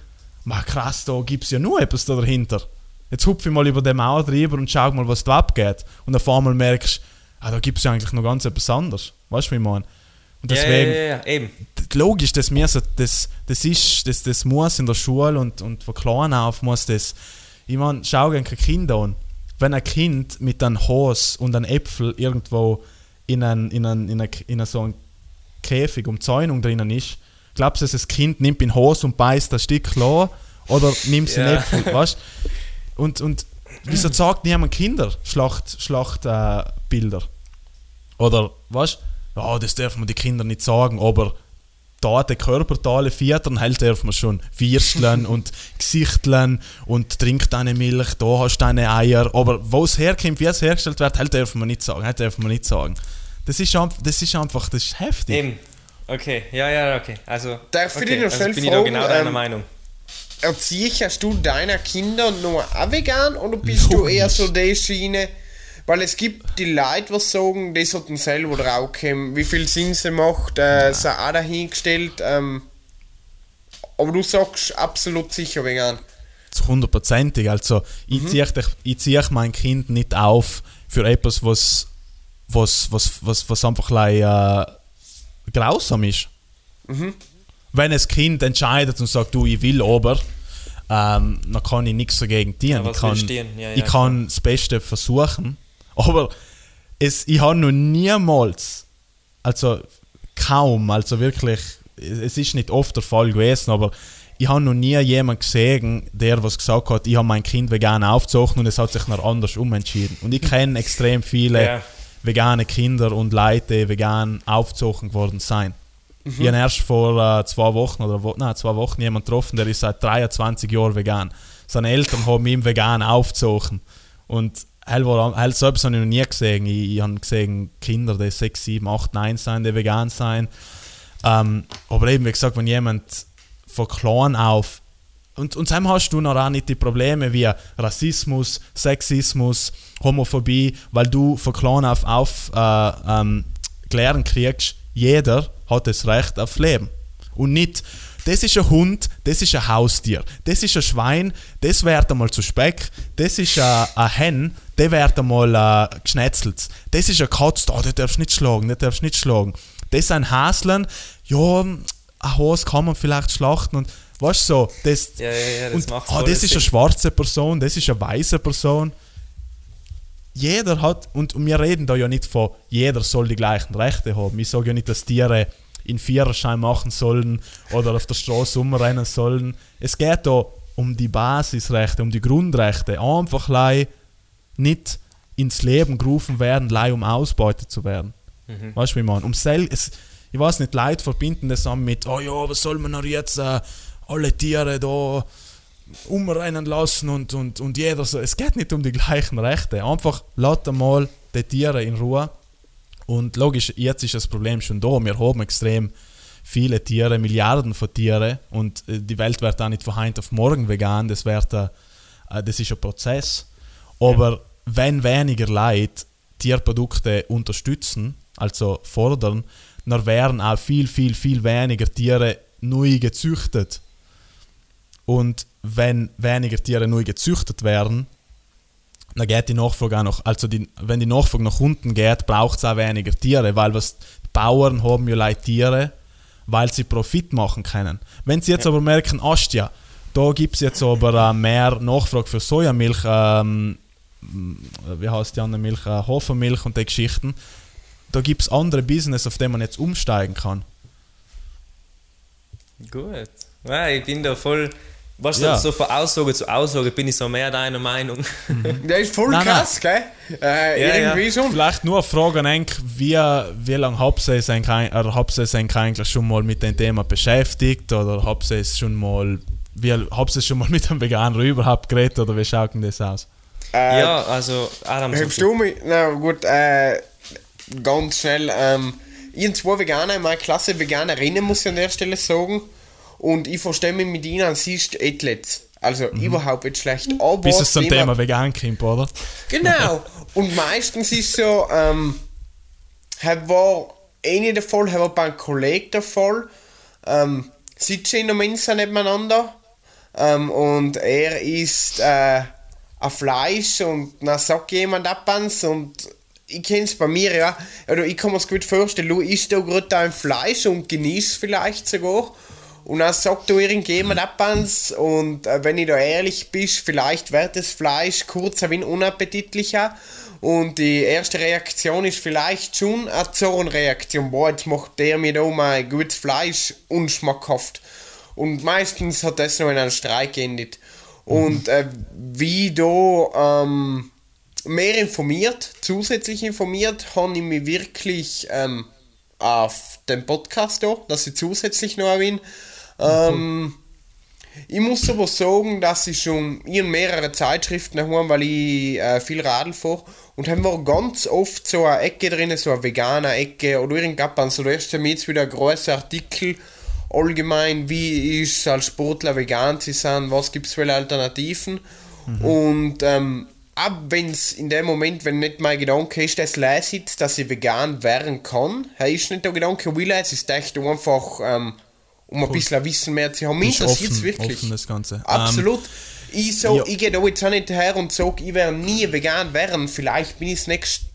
krass, da gibt es ja nur etwas da dahinter. Jetzt hupfe ich mal über die Mauer drüber und schau mal, was da abgeht. Und auf einmal merkst ah, da gibt es ja eigentlich noch ganz etwas anderes. Weißt du, wie ich meine? Und deswegen, ja, ja, ja, eben. logisch, das, müssen, das, das, ist, das, das muss in der Schule und, und von klein auf muss das. Ich meine, schau dir kein Kind an. Wenn ein Kind mit einem Hose und einem Äpfel irgendwo in, ein, in, ein, in, ein, in ein, so einen Käfig um Zäunung drinnen ist, glaubst du, dass das Kind nimmt in Hose und beißt ein Stück klar oder nimmt es Ja. einen Äpfel, weißt Und, und wieso sagt niemand Kinder Schlacht, Schlachtbilder? Äh, Bilder? Oder, weißt ja, das dürfen wir die Kinder nicht sagen, aber da die Körperteile vietern, halt darf man schon Würsteln und Gesichteln und trinkt deine Milch, da hast du deine Eier, aber wo es herkommt, wie es hergestellt wird, halt darf man nicht sagen, halt darf man nicht sagen. Das ist, einfach, das ist einfach, das ist heftig. Eben. Okay, ja, ja, okay. Also, Darf ich okay, dich noch also schnell bin ich da genau deiner ähm, Meinung. Erziehst du deine Kinder nur auch vegan oder bist du eher so die Schiene? Weil es gibt die Leute, die sagen, die sollten selber draufkommen, wie viel Sinn sie macht, äh, ist auch dahingestellt. Ähm, aber du sagst absolut sicher vegan. zu hundertprozentig. Also ich Mhm. ziehe zieh mein Kind nicht auf für etwas, was, was, was, was, was einfach like, äh, grausam ist. Mhm. Wenn das Kind entscheidet und sagt, du, ich will aber, ähm, dann kann ich nichts dagegen tun. Ja, ich kann, ja, ich kann das Beste versuchen, aber es, ich habe noch niemals, also kaum, also wirklich, es ist nicht oft der Fall gewesen, aber ich habe noch nie jemanden gesehen, der was gesagt hat, ich habe mein Kind vegan aufgezogen und es hat sich noch anders umentschieden. Und ich kenne extrem viele Ja. vegane Kinder und Leute, die vegan aufgezogen worden sind. Ich habe erst vor äh, zwei Wochen oder wo, nein, zwei Wochen jemanden getroffen, der ist seit 23 Jahren vegan. Seine Eltern haben ihn vegan aufgezogen. Und er selbst habe ich noch nie gesehen. Ich, ich habe gesehen Kinder, die 6, 7, 8, 9 sind, die vegan sind. Ähm, aber eben, wie gesagt, wenn jemand von klein auf und, und dann hast du noch auch nicht die Probleme wie Rassismus, Sexismus, Homophobie, weil du von klein auf, auf äh, ähm, gelernt kriegst, jeder hat das Recht auf Leben. Und nicht, das ist ein Hund, das ist ein Haustier, das ist ein Schwein, das wird einmal zu Speck, das ist ein, ein Hen, der wird einmal äh, geschnetzelt, das ist ein Katz, oh, den darfst du nicht schlagen, den darfst du nicht schlagen. Das sind Häslen, ja, ein Hase kann man vielleicht schlachten und weißt du so, das, Ja, ja, ja, das und, voll das ist Sinn. eine schwarze Person, das ist eine weiße Person. Jeder hat, und, und wir reden da ja nicht von, jeder soll die gleichen Rechte haben. Ich sage ja nicht, dass Tiere in Viererschein machen sollen oder auf der Straße umrennen sollen. Es geht da um die Basisrechte, um die Grundrechte. Einfach lei nicht ins Leben gerufen werden, lei um ausbeutet zu werden. Mhm. Weißt du, wie man? Um sel es, ich weiß nicht, Leute verbinden das an mit, oh ja, was soll man noch jetzt äh, alle Tiere da umrennen lassen und, und, und jeder so. Es geht nicht um die gleichen Rechte. Einfach lasst mal die Tiere in Ruhe. Und logisch, jetzt ist das Problem schon da. Wir haben extrem viele Tiere, Milliarden von Tieren und äh, die Welt wird auch nicht von heute auf morgen vegan. Das, wird, äh, äh, das ist ein Prozess. Aber wenn weniger Leute Tierprodukte unterstützen, also fordern, dann werden auch viel, viel, viel weniger Tiere neu gezüchtet. Und wenn weniger Tiere neu gezüchtet werden, dann geht die Nachfrage auch noch, also die, wenn die Nachfrage nach unten geht, braucht es auch weniger Tiere, weil was die Bauern haben ja leid Tiere, weil sie Profit machen können. Wenn sie jetzt aber merken, Astia, da gibt es jetzt aber äh, mehr Nachfrage für Sojamilch, ähm, wie heißt die andere Milch, äh, Hafermilch und die Geschichten, da gibt es andere Business, auf die man jetzt umsteigen kann. Gut. Ja, ich bin da voll. Was Ja. so von Aussage zu Aussage bin ich so mehr deiner Meinung. Der ist voll Nein, krass, gell? Äh, Ja, irgendwie schon. Vielleicht nur eine Frage an Enk, wie, wie lange habt ihr euch eigentlich- schon mal mit dem Thema beschäftigt oder habt ihr es schon mal, wie, habt ihr schon mal mit einem Veganer überhaupt geredet oder wie schaut denn das aus? Äh, ja, also Adam. Hörst du mich? Na gut, äh, ganz schnell. Ähm, ich habe zwei Veganer in meiner Klasse, Veganerinnen muss ich an der Stelle sagen. Und ich verstehe mich mit ihnen an sich etwas. Also überhaupt nicht schlecht. Aber Bis es zum Thema vegan kommt, oder? Genau. Und meistens ist so, ähm, war eh nicht der Fall, war bei einem Kollegen der Fall. Ähm, sitzen in der Mensa nebeneinander. Ähm, und er isst äh, ein Fleisch und dann sagt jemand ab ans und ich kenne es bei mir ja, oder ich kann mir es gut vorstellen, du isst da gerade dein Fleisch und genießt vielleicht sogar. Und dann sagt du irgendjemand etwas und äh, wenn ich da ehrlich bin, vielleicht wird das Fleisch kurz ein wenig unappetitlicher und die erste Reaktion ist vielleicht schon eine Zornreaktion. Boah, jetzt macht der mir da mein gutes Fleisch unschmackhaft. Und meistens hat das noch in einem Streik geendet. Und äh, wie da ähm, mehr informiert, zusätzlich informiert, habe ich mich wirklich ähm, auf den Podcast da, dass ich zusätzlich noch bin. Ähm, ich muss aber sagen, dass ich schon in mehrere Zeitschriften habe, weil ich äh, viel Radl fahre und haben wir ganz oft so eine Ecke drin, so eine vegane Ecke oder irgendwas. So, da ist jetzt wieder ein großer Artikel allgemein, wie ist als Sportler vegan zu sein, was gibt es für Alternativen. Mhm. Und ähm, ab wenn es in dem Moment, wenn nicht mein Gedanke ist, dass leistet, dass ich vegan werden kann, ist nicht der Gedanke, will es ist echt einfach, ähm, um ein bisschen Wissen mehr zu haben. Mich interessiert es wirklich. Offen das Ganze. Absolut. Ähm, ich, so, ja. ich gehe da jetzt auch nicht her und sage, ich werde nie vegan werden. Vielleicht bin ich es nächstes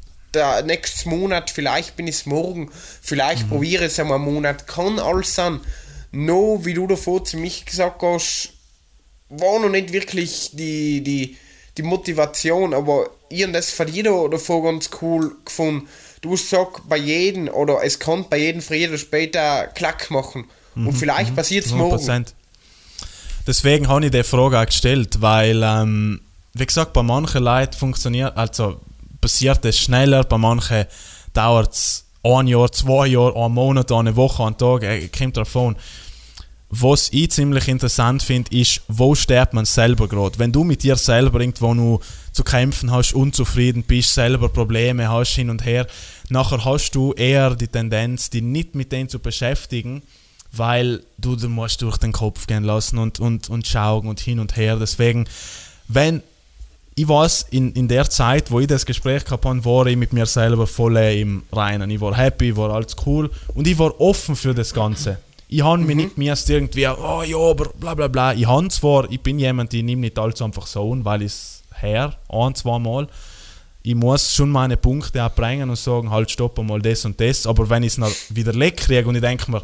nächstes Monat, vielleicht bin ich es morgen, vielleicht mhm. probiere ich es einmal einen Monat. Kann alles sein. No, wie du davor zu mich gesagt hast, war noch nicht wirklich die, die, die Motivation, aber ich habe das von dir davor ganz cool gefunden. Du hast gesagt, bei jedem, oder es kann bei jedem früher oder später Klack machen. Mhm, und vielleicht mhm, passiert es morgen. Deswegen habe ich die Frage auch gestellt, weil, ähm, wie gesagt, bei manchen Leuten funktioniert, also passiert es schneller, bei manchen dauert es ein Jahr, zwei Jahre, ein Monat, eine Woche, ein Tag, äh, kommt davon. Was ich ziemlich interessant finde, ist, wo stirbt man selber gerade? Wenn du mit dir selber irgendwo nur zu kämpfen hast, unzufrieden bist, selber Probleme hast, hin und her, nachher hast du eher die Tendenz, dich nicht mit denen zu beschäftigen, weil du den musst durch den Kopf gehen lassen und, und, und schauen und hin und her. Deswegen, wenn ich weiß, in, in der Zeit, wo ich das Gespräch gehabt habe, war ich mit mir selber voll im Reinen. Ich war happy, war alles cool und ich war offen für das Ganze. Ich habe mhm. mich nicht mehr irgendwie, oh ja, aber bla bla bla. Ich habe zwar, ich bin jemand, ich nehme nicht alles einfach so an, weil ich es her, ein, zwei Mal. Ich muss schon meine Punkte abbringen und sagen, halt, stopp mal das und das. Aber wenn ich es wieder leck kriege und ich denke mir,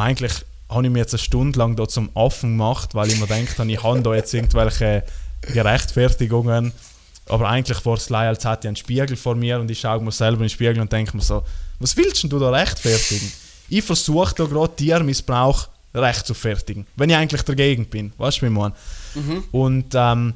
eigentlich habe ich mir jetzt eine Stunde lang da zum Affen gemacht, weil ich mir denke, ich habe da jetzt irgendwelche Gerechtfertigungen. Aber eigentlich war es als hätte ich einen Spiegel vor mir und ich schaue mir selber in den Spiegel und denke mir so, was willst du da rechtfertigen? ich versuche da gerade Tiermissbrauch recht zu fertigen, wenn ich eigentlich dagegen bin. Weißt du, wie ich meine? Mhm. Und ähm,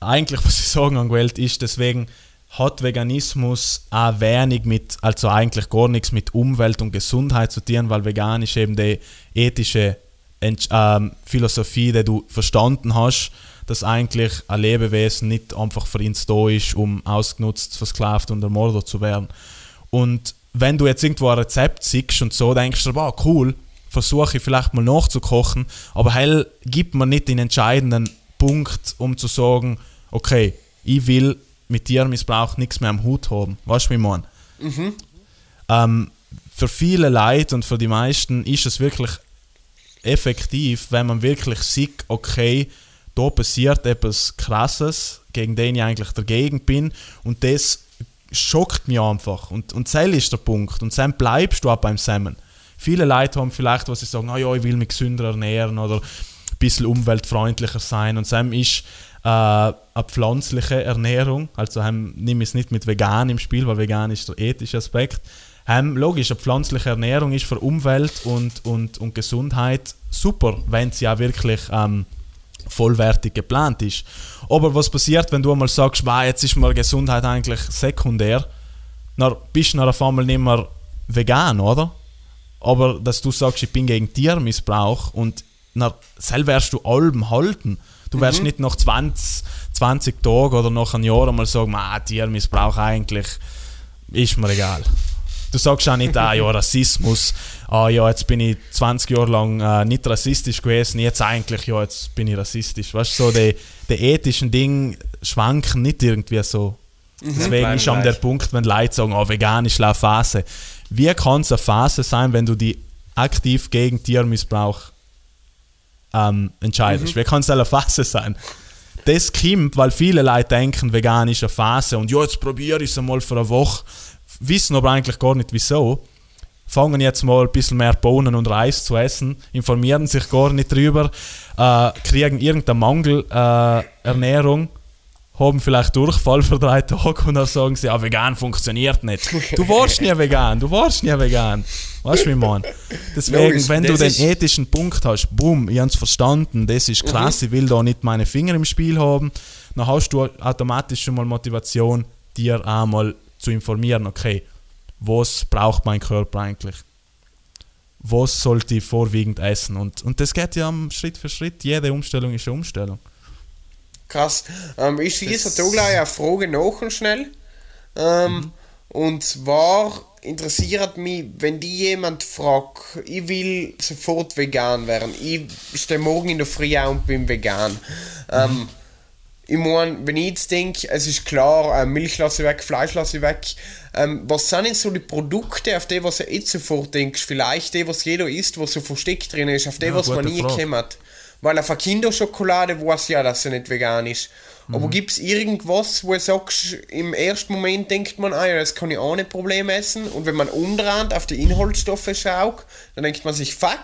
eigentlich, was ich sagen angewählt ist, deswegen hat Veganismus auch wenig mit, also eigentlich gar nichts mit Umwelt und Gesundheit zu tun, weil vegan ist eben die ethische ähm, Philosophie, die du verstanden hast, dass eigentlich ein Lebewesen nicht einfach für ihn da ist, um ausgenutzt, versklavt und ermordet zu werden. Und wenn du jetzt irgendwo ein Rezept siehst und so, denkst du, wow, cool, versuche ich vielleicht mal nachzukochen, aber hell gibt man nicht den entscheidenden Punkt, um zu sagen, okay, ich will mit Tiermissbrauch nichts mehr am Hut haben. Weißt du, wie man? Mhm. Ähm, für viele Leute und für die meisten ist es wirklich effektiv, wenn man wirklich sieht, okay, da passiert etwas Krasses, gegen den ich eigentlich dagegen bin und das schockt mich einfach. Und, und das ist der Punkt. Und dann bleibst du auch beim Semmen. Viele Leute haben vielleicht, was sie sagen, oh ja, ich will mich gesünder ernähren oder ein bisschen umweltfreundlicher sein. Und Sam ist äh, eine pflanzliche Ernährung. Also ähm, nimm es nicht mit vegan im Spiel, weil vegan ist der ethische Aspekt. Ähm, logisch, eine pflanzliche Ernährung ist für Umwelt und, und, und Gesundheit super, wenn sie auch wirklich ähm, vollwertig geplant ist. Aber was passiert, wenn du einmal sagst, jetzt ist mir Gesundheit eigentlich sekundär, dann bist du dann auf einmal nicht mehr vegan, oder? Aber dass du sagst, ich bin gegen Tiermissbrauch und dann selber wirst du allem halten. Du wirst mhm. nicht nach 20, 20 Tagen oder nach einem Jahr einmal sagen, Tiermissbrauch eigentlich ist mir egal. Du sagst auch nicht, ah ja, Rassismus, ah ja, jetzt bin ich 20 Jahre lang äh, nicht rassistisch gewesen, jetzt eigentlich, ja, jetzt bin ich rassistisch. Weißt du, so die, die ethischen Dinge schwanken nicht irgendwie so. Mhm. Deswegen ist an der Punkt, wenn Leute sagen, oh, vegan ist eine Phase. Wie kann es eine Phase sein, wenn du die aktiv gegen Tiermissbrauch ähm, entscheidest? Mhm. Wie kann es eine Phase sein? das kommt, weil viele Leute denken, vegan ist eine Phase und ja, jetzt probiere ich es einmal für eine Woche, wissen aber eigentlich gar nicht wieso. Fangen jetzt mal ein bisschen mehr Bohnen und Reis zu essen, informieren sich gar nicht drüber, äh, kriegen irgendeine Mangelernährung, äh, haben vielleicht Durchfall für drei Tage und dann sagen sie, ja, vegan funktioniert nicht. Du warst nie vegan, du warst nie vegan. Weißt du, wie man? Deswegen, Logisch, wenn du den ethischen Punkt hast, boom, ich hab's verstanden, das ist krass, ich will da nicht meine Finger im Spiel haben, dann hast du automatisch schon mal Motivation, dir einmal zu informieren, okay, was braucht mein Körper eigentlich? Was sollte ich vorwiegend essen? Und, und das geht ja Schritt für Schritt, jede Umstellung ist eine Umstellung. Krass. Ähm, ich schieße Das- da gleich eine Frage nach schnell. Ähm, Mhm. Und zwar interessiert mich, wenn die jemand fragt, ich will sofort vegan werden, ich stehe morgen in der Früh auf und bin vegan. Ähm, ich meine, wenn ich jetzt denke, es ist klar, äh, Milch lasse ich weg, Fleisch lasse ich weg, ähm, was sind denn so die Produkte, auf die was du jetzt sofort denkst? Vielleicht die, was jeder isst, was so versteckt drin ist, auf die, Ja, was man nie Frage. kennt. Weil auf einer Kinderschokolade weiß ja, dass sie nicht vegan ist. Aber Mhm. gibt es irgendwas, wo du sagst, im ersten Moment denkt man, ah ja, das kann ich ohne Problem essen. Und wenn man umdreht auf die Inhaltsstoffe schaut, dann denkt man sich, fuck.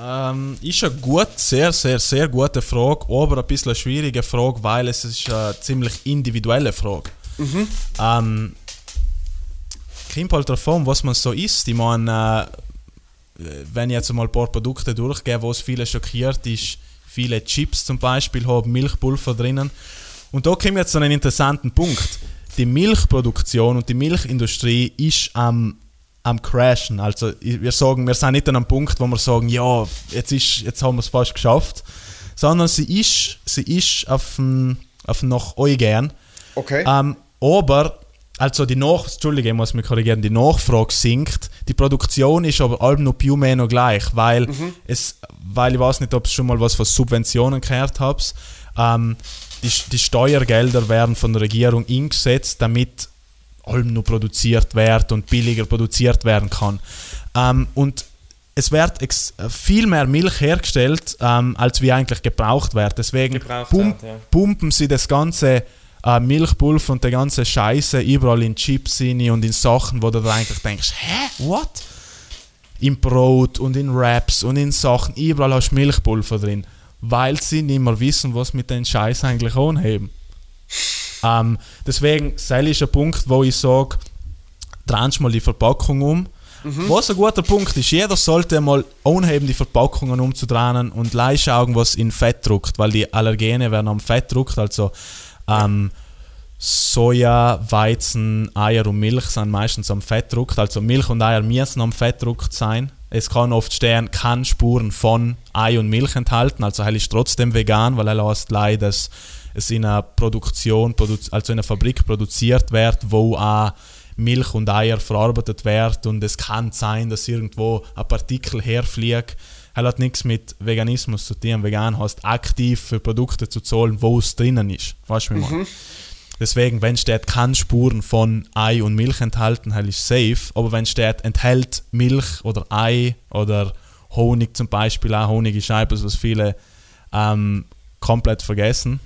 Ähm, ist eine gut, sehr, sehr, sehr gute Frage, aber ein bisschen eine schwierige Frage, weil es ist eine ziemlich individuelle Frage. Ähm, kommt halt darauf an, was man so isst. Ich meine, äh, wenn ich jetzt mal ein paar Produkte durchgehe, wo es viele schockiert ist, viele Chips zum Beispiel haben Milchpulver drinnen. Und da kommen wir jetzt zu einem interessanten Punkt. Die Milchproduktion und die Milchindustrie ist am, am Crashen. Also wir sagen, wir sind nicht an einem Punkt, wo wir sagen, ja, jetzt, ist, jetzt haben wir es fast geschafft. Sondern sie ist, sie ist auf dem, auf dem nach Eugen. Okay. Ähm, aber, also die Nach Entschuldige, ich muss mich korrigieren, die Nachfrage sinkt. Die Produktion ist aber allem noch più meno gleich, weil es, weil ich weiß nicht, ob ihr schon mal was von Subventionen gehört habt. Ähm, die, die Steuergelder werden von der Regierung eingesetzt, damit allem noch produziert wird und billiger produziert werden kann. Ähm, und es wird viel mehr Milch hergestellt, ähm, als wie eigentlich gebraucht wird. Deswegen Gebraucht pump, wird, ja. pumpen sie das ganze äh, Milchpulver und der ganze Scheiße überall in Chips rein und in Sachen, wo du da eigentlich denkst, hä, what? Im Brot und in Wraps und in Sachen, überall hast du Milchpulver drin, weil sie nicht mehr wissen, was mit den Scheiß eigentlich anheben. Ähm, deswegen, das ist ein Punkt, wo ich sage, drehst mal die Verpackung um. Was ein guter Punkt ist, jeder sollte mal anheben, die Verpackungen umzudrehen und gleich schauen, was in Fett druckt, weil die Allergene werden am Fett druckt, also ähm, Soja, Weizen, Eier und Milch sind meistens am Fett druckt, also Milch und Eier müssen am Fett druckt sein. Es kann oft stehen, kann Spuren von Ei und Milch enthalten, also er ist trotzdem vegan, weil er lässt leider, dass es in einer Produktion, produ- also in einer Fabrik produziert wird, wo auch Milch und Eier verarbeitet wird und es kann sein, dass irgendwo ein Partikel herfliegt. Er hat nichts mit Veganismus zu tun. Vegan heißt aktiv für Produkte zu zahlen, wo es drinnen ist. Weißt du, ich meine? Deswegen, wenn steht, kann Spuren von Ei und Milch enthalten, halt ist safe. Aber wenn steht, enthält Milch oder Ei oder Honig zum Beispiel, auch Honig ist etwas, was viele ähm, komplett vergessen.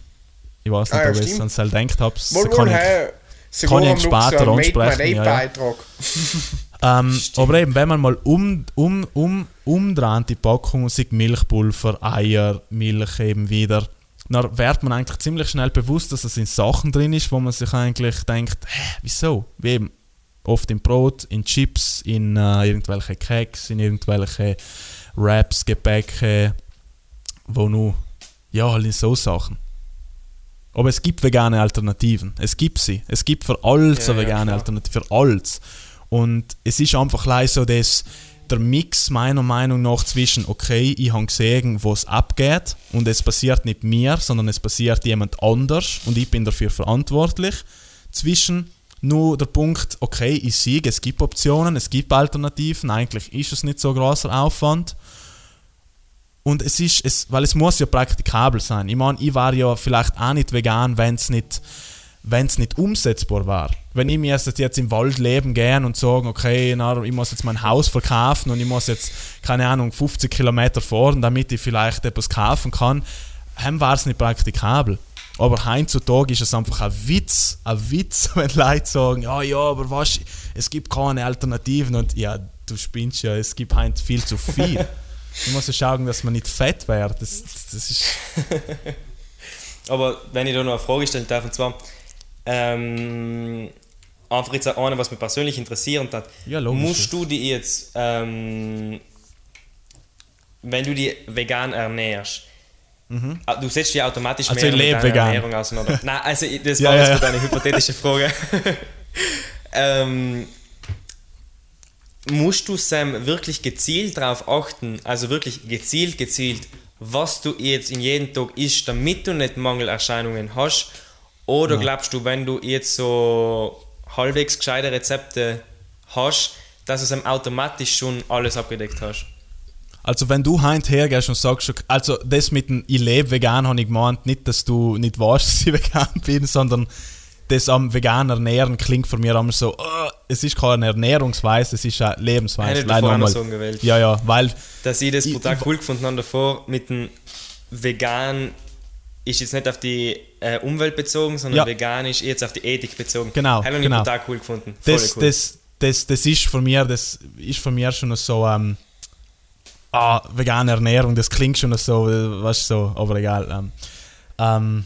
Ich weiß nicht, Ah, ja, ob ich es an Cell denkt habe. Kann ich, kann ich später ansprechen, ja. Ähm, aber eben, wenn man mal um, um, um, umdreht die Packung und sieht Milchpulver, Eier, Milch eben wieder, dann wird man eigentlich ziemlich schnell bewusst, dass es in Sachen drin ist, wo man sich eigentlich denkt, hä, wieso? Wie eben oft im Brot, in Chips, in äh, irgendwelche Keks, in irgendwelche Wraps, Gebäcke, wo nur, ja, halt in so Sachen. Aber es gibt vegane Alternativen. Es gibt sie. Es gibt für alles Ja, eine ja, vegane klar. Alternative. Für alles. Und es ist einfach leider so, dass der Mix meiner Meinung nach zwischen, okay, ich habe gesehen, was abgeht und es passiert nicht mir, sondern es passiert jemand anders und ich bin dafür verantwortlich, zwischen nur der Punkt, okay, ich sehe, es gibt Optionen, es gibt Alternativen, eigentlich ist es nicht so ein großer Aufwand. Und es ist, es, weil es muss ja praktikabel sein. Ich meine, ich war ja vielleicht auch nicht vegan, wenn es nicht, wenn's nicht umsetzbar war. Wenn ich mir jetzt, jetzt im Wald leben gehen und sagen, okay, na, ich muss jetzt mein Haus verkaufen und ich muss jetzt, keine Ahnung, 50 Kilometer fahren, damit ich vielleicht etwas kaufen kann. hem war es nicht praktikabel. Aber heutzutage ist es einfach ein Witz, ein Witz, wenn Leute sagen, ja, ja, aber was, es gibt keine Alternativen und ja, du spinnst ja, es gibt heute viel zu viel. du musst ja schauen, dass man nicht fett wird. Das, das ist aber wenn ich da noch eine Frage stellen darf, und zwar, ähm, einfach jetzt eine, was mich persönlich interessiert hat, Ja, logisch. musst du die jetzt, ähm, wenn du die vegan ernährst, ah, du setzt dich automatisch Mhm. Also mehr ich lebe vegan. Ernährung auseinander. Nein, also das war ja, jetzt ja. eine hypothetische Frage. ähm, musst du Sam wirklich gezielt darauf achten, also wirklich gezielt, gezielt, was du jetzt in jedem Tag isst, damit du nicht Mangelerscheinungen hast? Oder glaubst du, wenn du jetzt so halbwegs gescheite Rezepte hast, dass du Sam automatisch schon alles abgedeckt hast? Also wenn du heint hergehst und sagst, also das mit dem ich lebe vegan, habe ich gemeint, nicht, dass du nicht weißt, dass ich vegan bin, sondern das am vegan ernähren klingt für mich immer so, oh, es ist keine Ernährungsweise, es ist eine Lebensweise. Ich Leider nochmal. so. Ja, ja, weil Dass ich das brutal ich- cool gefunden habe davor mit dem Vegan ist jetzt nicht auf die äh, Umwelt bezogen, sondern Ja. vegan ist jetzt auf die Ethik bezogen. Genau, Habe ich genau. brutal cool gefunden. Voll das, cool. das, das, das ist für mich, das ist für mich schon so, ähm, ah, vegane Ernährung, das klingt schon so, äh, du, so, aber egal. Ähm, ähm,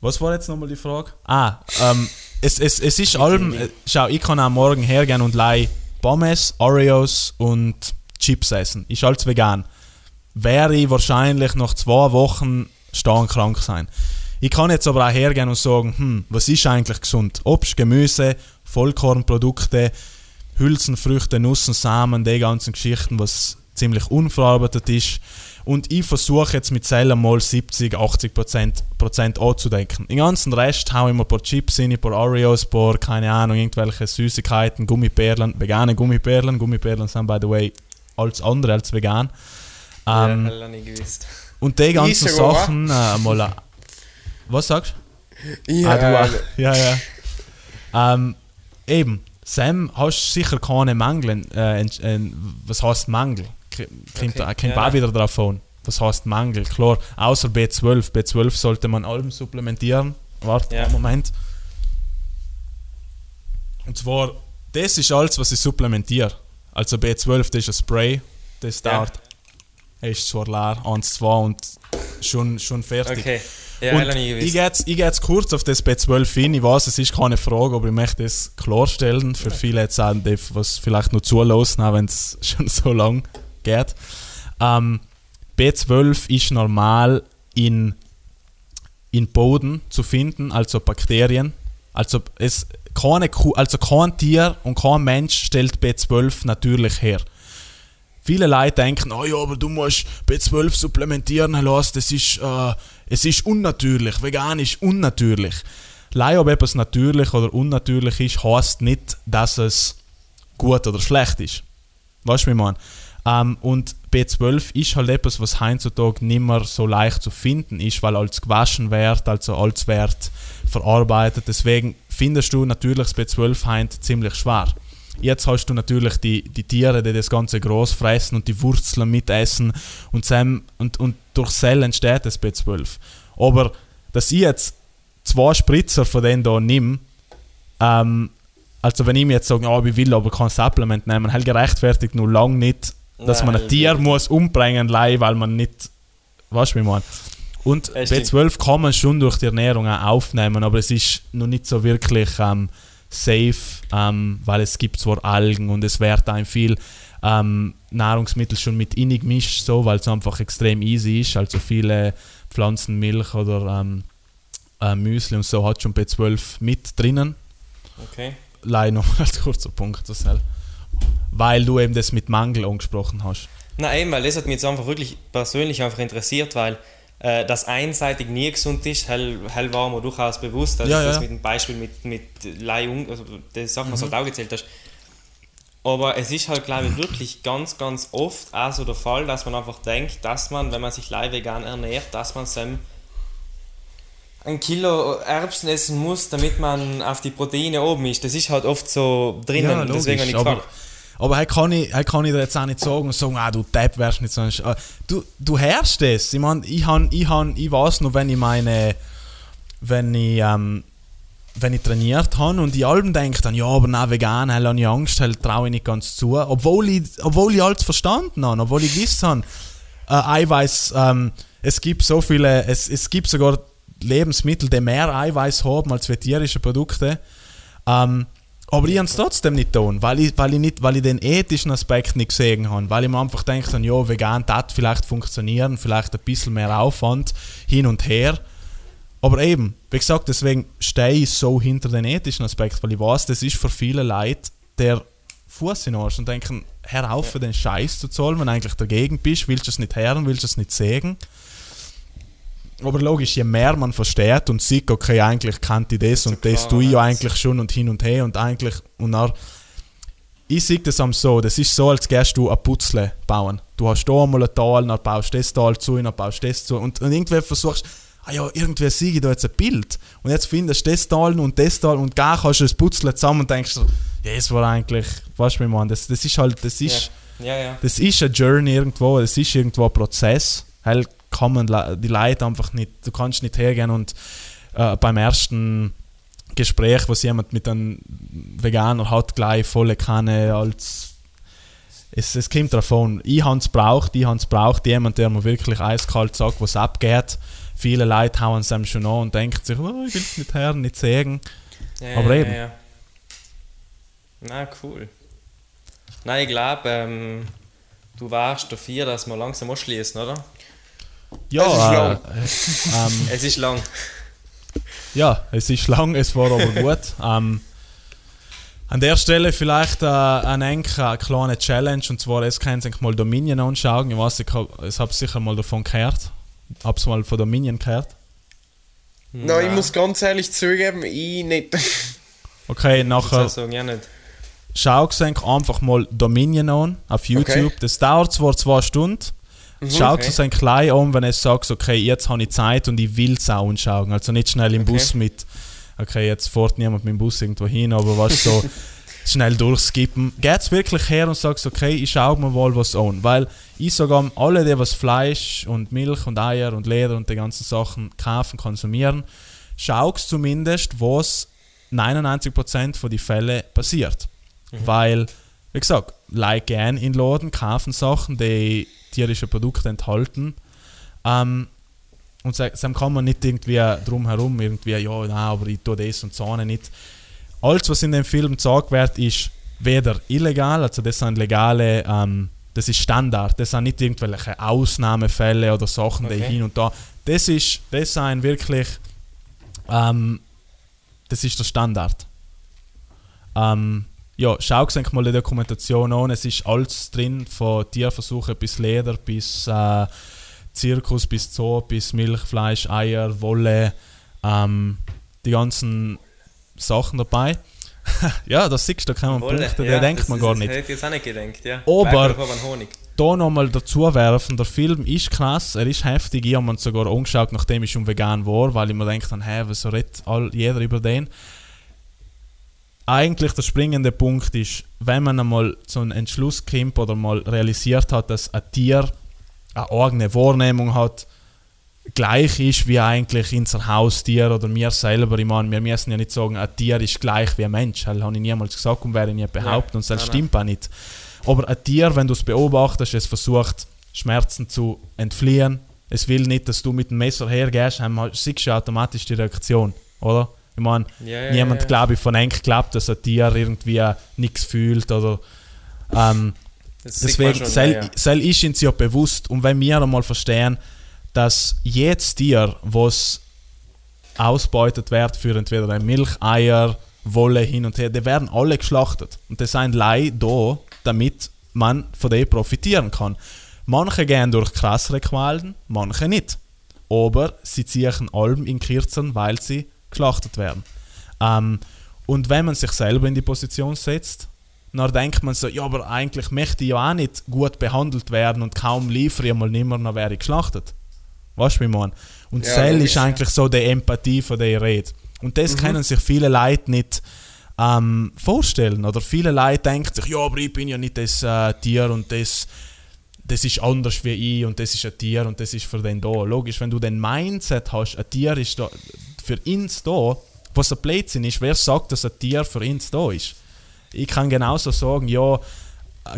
was war jetzt nochmal die Frage? Ah, ähm, es, es, es ist allem, äh, schau, ich kann am Morgen hergehen und lei Pommes, Oreos und Chips essen. Ist alles vegan. Wäre ich wahrscheinlich nach zwei Wochen krank sein. Ich kann jetzt aber auch hergehen und sagen, hm, was ist eigentlich gesund? Obst, Gemüse, Vollkornprodukte, Hülsenfrüchte, Nüssen, Samen, die ganzen Geschichten, was ziemlich unverarbeitet ist. Und ich versuche jetzt mit Zellen mal 70, 80 Prozent, Prozent anzudecken. Den ganzen Rest haue ich mir ein paar Chips in, ein paar Oreos, ein paar, keine Ahnung, irgendwelche Süßigkeiten, Gummibärlen, vegane Gummibärlen. Gummibärlen sind, by the way, alles andere als vegan. Ähm, ja, ich nicht gewusst. Und die ganzen. Sachen äh, mal. äh, Was sagst Ja, Ah, du auch. Ja, ja. Ähm, eben, Sam hast sicher keine Mangel. Äh, äh, was heißt Mangel? K- Kommt, Okay. kommt Ja, auch wieder drauf an. Was heißt Mangel? Klar, außer B12. B12 sollte man allem supplementieren. Warte, Ja. Moment. Und zwar, das ist alles, was ich supplementiere. Also B12, das ist ein Spray, das dauert. Er ist zwar leer, 1, 2 und schon, schon fertig. Okay. Ja, Und ich gehe jetzt, jetzt kurz auf das B12 hin. Ich weiß, es ist keine Frage, aber ich möchte es klarstellen. Für viele jetzt auch, die, was vielleicht noch zulassen, auch wenn es schon so lang geht. Ähm, B12 ist normal in, in Boden zu finden, also Bakterien. Also, es, keine also kein Tier und kein Mensch stellt B12 natürlich her. Viele Leute denken, oh ja, aber du musst B12 supplementieren, lass, das ist, äh, es ist unnatürlich, vegan ist unnatürlich. Leider, ob etwas natürlich oder unnatürlich ist, heißt nicht, dass es gut oder schlecht ist. Weißt du, wie man? Ähm, und B12 ist halt etwas, was heutzutage nicht mehr so leicht zu finden ist, weil als gewaschen wird, also als wird verarbeitet. Deswegen findest du natürlich das B12 heint ziemlich schwer. Jetzt hast du natürlich die, die Tiere, die das Ganze groß fressen und die Wurzeln mitessen und, Sam, und, und durch Zellen entsteht das B12. Aber dass ich jetzt zwei Spritzer von denen da nehme, ähm, also wenn ich mir jetzt sage, oh, ich will aber kein Supplement nehmen, halt gerechtfertigt nur lange nicht, dass man ein Nein, Tier wirklich. muss umbringen, lei, weil man nicht, weißt du, wie meine? Und Ja, stimmt. B12 kann man schon durch die Ernährung auch aufnehmen, aber es ist noch nicht so wirklich ähm, safe, ähm, weil es gibt zwar Algen und es wird ein viel ähm, Nahrungsmittel schon mit innig gemischt, so, weil es einfach extrem easy ist, also viele Pflanzenmilch oder ähm, äh, Müsli und so hat schon B12 mit drinnen, Okay. Leih noch als kurzer Punkt, das halt. weil du eben das mit Mangel angesprochen hast. Nein, eben, weil das hat mich jetzt einfach wirklich persönlich einfach interessiert, weil äh, das einseitig nie gesund ist, hell, hell war mir durchaus bewusst, dass Ja, du das ja. mit dem Beispiel mit, mit Leihung, also die Sachen, Mhm. was du halt auch gezählt hast. Aber es ist halt, glaube ich, wirklich ganz, ganz oft auch so der Fall, dass man einfach denkt, dass man, wenn man sich leih vegan ernährt, dass man seinem ein Kilo Erbsen essen muss, damit man auf die Proteine oben ist. Das ist halt oft so drinnen. Ja, Deswegen habe ich logisch, aber- gefragt. Aber hey, kann, ich, hey, kann ich dir jetzt auch nicht sagen und sagen, ah, du Depp wärst nicht so ein Sch äh, Du, du herrschst es. Ich meine, ich, ich, ich weiß noch, wenn ich meine, wenn ich, ähm, wenn ich trainiert habe und die Alben denke dann, ja, aber nein, vegan, habe ich Angst, traue ich nicht ganz zu. Obwohl ich, obwohl ich alles verstanden habe, obwohl ich gewusst habe, äh, Eiweiß, ähm, es gibt so viele, es, es gibt sogar Lebensmittel, die mehr Eiweiß haben als tierische Produkte. Ähm, aber ich habe es trotzdem nicht getan, weil ich, weil, ich nicht, weil ich den ethischen Aspekt nicht gesehen habe. Weil ich mir einfach denke, ja, vegan das vielleicht funktionieren, vielleicht ein bisschen mehr Aufwand hin und her. Aber eben, wie gesagt, deswegen stehe ich so hinter den ethischen Aspekt, weil ich weiß, das ist für viele Leute der Fuß in Arsch und denken, hör auf für den Scheiß zu zahlen, wenn du eigentlich dagegen bist, willst du es nicht hören, willst du es nicht sehen. Aber logisch, je mehr man versteht und sieht, okay, eigentlich kannte ich das und das tue ich ja eigentlich schon und hin und her und eigentlich und dann, ich sehe das am so, das ist so, als gehst du ein Putzle bauen. Du hast da einmal ein Tal, dann baust du das Tal zu, dann baust du das zu und, und irgendwie versuchst, ah ja, irgendwie sehe ich da jetzt ein Bild und jetzt findest du das Tal und das Tal und gar kannst du das Putzle zusammen und denkst so, ja, das war eigentlich, weißt du, man, das, das ist halt, das ist, Ja, ja. ja. das ist eine Journey irgendwo, das ist irgendwo ein Prozess. Halt kann man die Leute einfach nicht, du kannst nicht hergehen und äh, beim ersten Gespräch, was jemand mit einem Veganer hat, gleich volle Kanne als es, es kommt davon, ich habe es braucht, ich habe es braucht, jemand, der mir wirklich eiskalt sagt, was abgeht. Viele Leute hauen es einem schon an und denken sich, oh, ich will es nicht hören, nicht sagen. Ja, Aber ja, eben. Ja. Na, cool. Nein, ich glaube, ähm, du warst dafür, dass wir langsam anschließen, oder? Ja, Es ist äh, ähm, Es ist lang. Ja, es ist lang, es war aber gut. ähm, an der Stelle vielleicht äh, ein Enk, eine kleine Challenge und zwar, es können sich mal Dominion anschauen. Ich weiß, ich habe ich hab sicher mal davon gehört. Hab's mal von Dominion gehört. Nein, ich muss ganz ehrlich zugeben, ich nicht. Okay, Ich nachher sagen, ja nicht. schau gesehen, einfach mal Dominion an auf YouTube. Das dauert zwar zwei Stunden. Schau okay. es ein klein an, wenn es sagt, okay, jetzt habe ich Zeit und ich will es auch anschauen. Also nicht schnell im Okay. Bus mit, okay, jetzt fährt niemand mit dem Bus irgendwo hin, aber was so schnell durchskippen. Geht's wirklich her und sagst, okay, ich schau mir mal was an. Weil ich sage alle, die was Fleisch und Milch und Eier und Leder und die ganzen Sachen kaufen, konsumieren, schaust zumindest, was 99% von die Fälle passiert. Weil, wie gesagt, like gern in Laden, kaufen Sachen, die tierische Produkte enthalten. Ähm, und so kann man nicht irgendwie drumherum irgendwie, ja, nein, aber ich tue das und so nicht. Alles, was in dem Film gesagt wird, ist weder illegal, also das sind legale, ähm, das ist Standard, das sind nicht irgendwelche Ausnahmefälle oder Sachen, die Okay. hin und da. Das ist, das sind wirklich, ähm, das ist der Standard. Ähm, ja, schau euch mal die Dokumentation an. Es ist alles drin, von Tierversuchen bis Leder, bis äh, Zirkus, bis Zoo, bis Milch, Fleisch, Eier, Wolle, ähm, die ganzen Sachen dabei. ja, das siehst du, da kann man Wolle, Punkte, ja, denkt man ist- gar nicht. hätte ich jetzt auch nicht gedacht, ja. Aber-. Da nochmal dazu werfen, der Film ist krass, er ist heftig. Ich habe mir sogar angeschaut, nachdem ich schon vegan war, weil ich mir denke, hä, wieso redet all, jeder über den? Eigentlich der springende Punkt ist, wenn man einmal zu einem Entschluss kommt oder mal realisiert hat, dass ein Tier eine eigene Wahrnehmung hat, gleich ist wie eigentlich unser Haustier oder wir selber. Ich meine, wir müssen ja nicht sagen, ein Tier ist gleich wie ein Mensch. Das habe ich niemals gesagt und werde ich nie behaupten und das stimmt auch nicht. Aber ein Tier, wenn du es beobachtest, es versucht, Schmerzen zu entfliehen. Es will nicht, dass du mit dem Messer hergehst, dann siehst du automatisch die Reaktion, oder? Ich meine, Ja, niemand, ja, glaube ich, von eng glaubt, dass ein Tier irgendwie nichts fühlt oder. Ähm, Deswegen, schon, ja, sel ist uns ja bewusst und wenn wir einmal verstehen, dass jedes Tier, was ausbeutet wird für entweder Milch, Eier, Wolle hin und her, die werden alle geschlachtet. Und das sind Lei da, damit man von denen profitieren kann. Manche gehen durch krassere Qualen, manche nicht. Aber sie ziehen Alben in Kürzen, weil sie geschlachtet werden. Ähm, und wenn man sich selber in die Position setzt, dann denkt man so, ja, aber eigentlich möchte ich ja auch nicht gut behandelt werden und kaum liefere ich mal nimmer, dann wäre ich geschlachtet. Weißt du, wie man? Und Ja, Cell logisch, ist eigentlich so die Empathie, von der ich rede. Und das können sich viele Leute nicht ähm, vorstellen. Oder viele Leute denken sich, ja, aber ich bin ja nicht das äh, Tier und das, das ist anders wie ich und das ist ein Tier und das ist für den da. Logisch, wenn du den Mindset hast, ein Tier ist da für uns da, was ein Blödsinn ist, wer sagt, dass ein Tier für uns da ist? Ich kann genauso sagen, ja,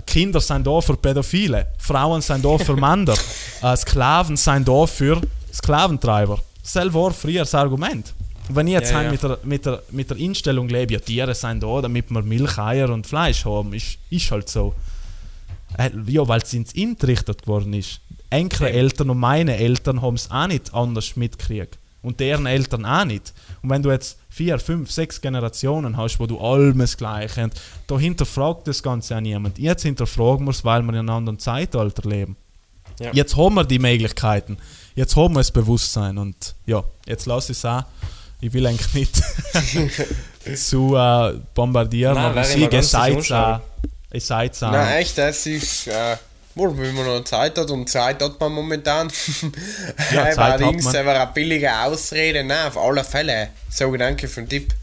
Kinder sind da für Pädophile, Frauen sind da für Männer, äh, Sklaven sind da für Sklaventreiber. Das war früher das Argument. Wenn ich jetzt Ja, ja. Mit, der, mit, der, mit der Einstellung lebe, ja, Tiere sind da, damit wir Milch, Eier und Fleisch haben, ist, ist halt so. Äh, Ja, weil es ins eingerichtet worden ist. Enkere Eltern und meine Eltern haben es auch nicht anders mitgekriegt. Und deren Eltern auch nicht. Und wenn du jetzt vier, fünf, sechs Generationen hast, wo du alles gleich hast, da hinterfragt das Ganze auch niemand. Jetzt hinterfragen wir es, weil wir in einem anderen Zeitalter leben. Ja. Jetzt haben wir die Möglichkeiten. Jetzt haben wir das Bewusstsein. Und ja, jetzt lasse ich es auch. Ich will eigentlich nicht zu äh, bombardieren, Nein, aber sie, es seid es auch. Nein, echt, das ist. Äh, wohl, wenn man noch Zeit hat und Zeit hat man momentan. Ja, Aber Zeit hat allerdings, man. aber eine billige Ausrede, nein, auf alle Fälle. So, danke für den Tipp.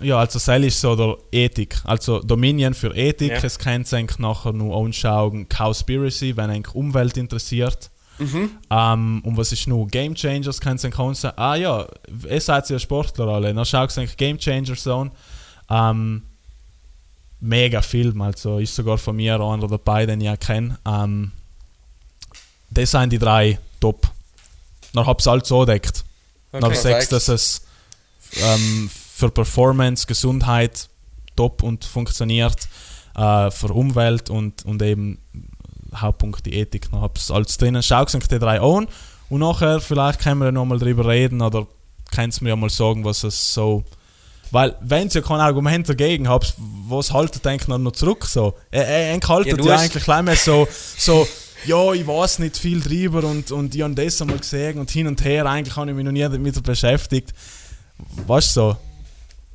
Ja, also Cell ist so der Ethik. Also Dominion für Ethik, Ja. es kennt eigentlich nachher nur anschauen, Cowspiracy, wenn eigentlich Umwelt interessiert. Ähm, und was ist nur Game Changers, kennt ihr auch sagen, ah ja, ihr seid ja Sportler alle, dann schaut eigentlich Game Changers an. Ähm, mega Film, also ist sogar von mir einer dabei, den ich auch kenne. Ähm, das sind die drei top. Dann hab's alles so deckt. Dann Okay. sechs, dass es ähm, für Performance, Gesundheit top und funktioniert, äh, für Umwelt und, und eben Hauptpunkt die Ethik. Dann hab's alles drinnen. Schau euch die drei an und nachher vielleicht können wir ja nochmal drüber reden oder kannst du mir ja mal sagen, was es so. Weil, wenn ihr ja kein Argument dagegen habt, was haltet ihr eigentlich noch zurück? So? Äh, äh, haltet Ja, ja, du hast- eigentlich gleich mehr so, so, ja, ich weiß nicht viel drüber und, und ich habe das einmal gesehen und hin und her, eigentlich habe ich mich noch nie damit beschäftigt. Weißt du so?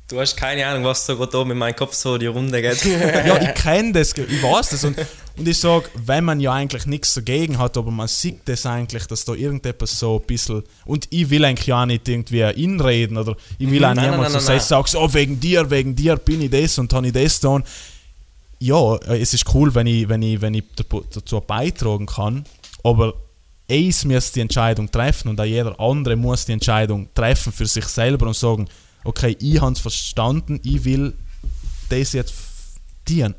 Du hast keine Ahnung, was so gerade oben in meinem Kopf so die Runde geht. ja, ich kenne das, ich weiß das. Und, und ich sage, wenn man ja eigentlich nichts dagegen hat, aber man sieht das eigentlich, dass da irgendetwas so ein bisschen. Und ich will eigentlich ja auch nicht irgendwie inreden oder ich will auch Mhm. Nein, niemand so sagen, so, oh, wegen dir, wegen dir bin ich das und habe ich das getan. Ja, äh, es ist cool, wenn ich, wenn ich, wenn ich dazu dazu beitragen kann, aber eins muss die Entscheidung treffen und auch jeder andere muss die Entscheidung treffen für sich selber und sagen, okay, ich habe es verstanden, ich will das jetzt dienen.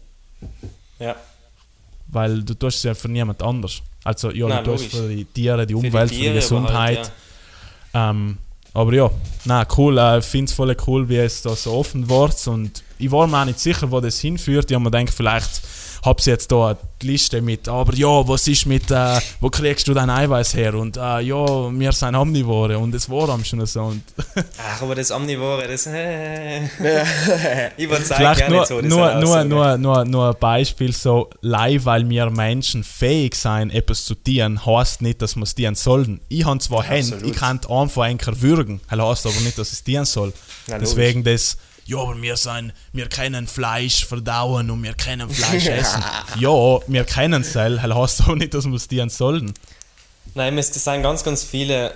ja. Weil du tust es ja für niemand anders. Also ja, Nein, du tust für die Tiere, die Für die Umwelt, für die, Tiere, aber Gesundheit. halt, ähm, aber ja, na cool, äh, ich finde es voll cool, wie es da so offen wird und ich war mir auch nicht sicher, wo das hinführt. Ich habe mir gedacht, vielleicht habe sie jetzt da die Liste mit, aber ja, was ist mit, äh, wo kriegst du dein Eiweiß her? Und äh, ja, wir sind Omnivore und es war am schon so. Und Ach, aber das Omnivore, das. Äh, ich überzeige Vielleicht gar nur, nicht so. das nur, nur, nur, nur, nur ein Beispiel, so live, weil wir Menschen fähig sein, etwas zu dienen, heißt nicht, dass wir es dienen sollen. Ich habe zwar Hände, ich kann einfach einker würgen, heißt aber nicht, dass ich es dienen soll. Ja, logisch. Deswegen das, ja, aber wir sind, wir können Fleisch verdauen und wir können Fleisch essen. ja, wir können es, das heißt aber nicht, dass wir es dienen sollen. Nein, es sind ganz, ganz viele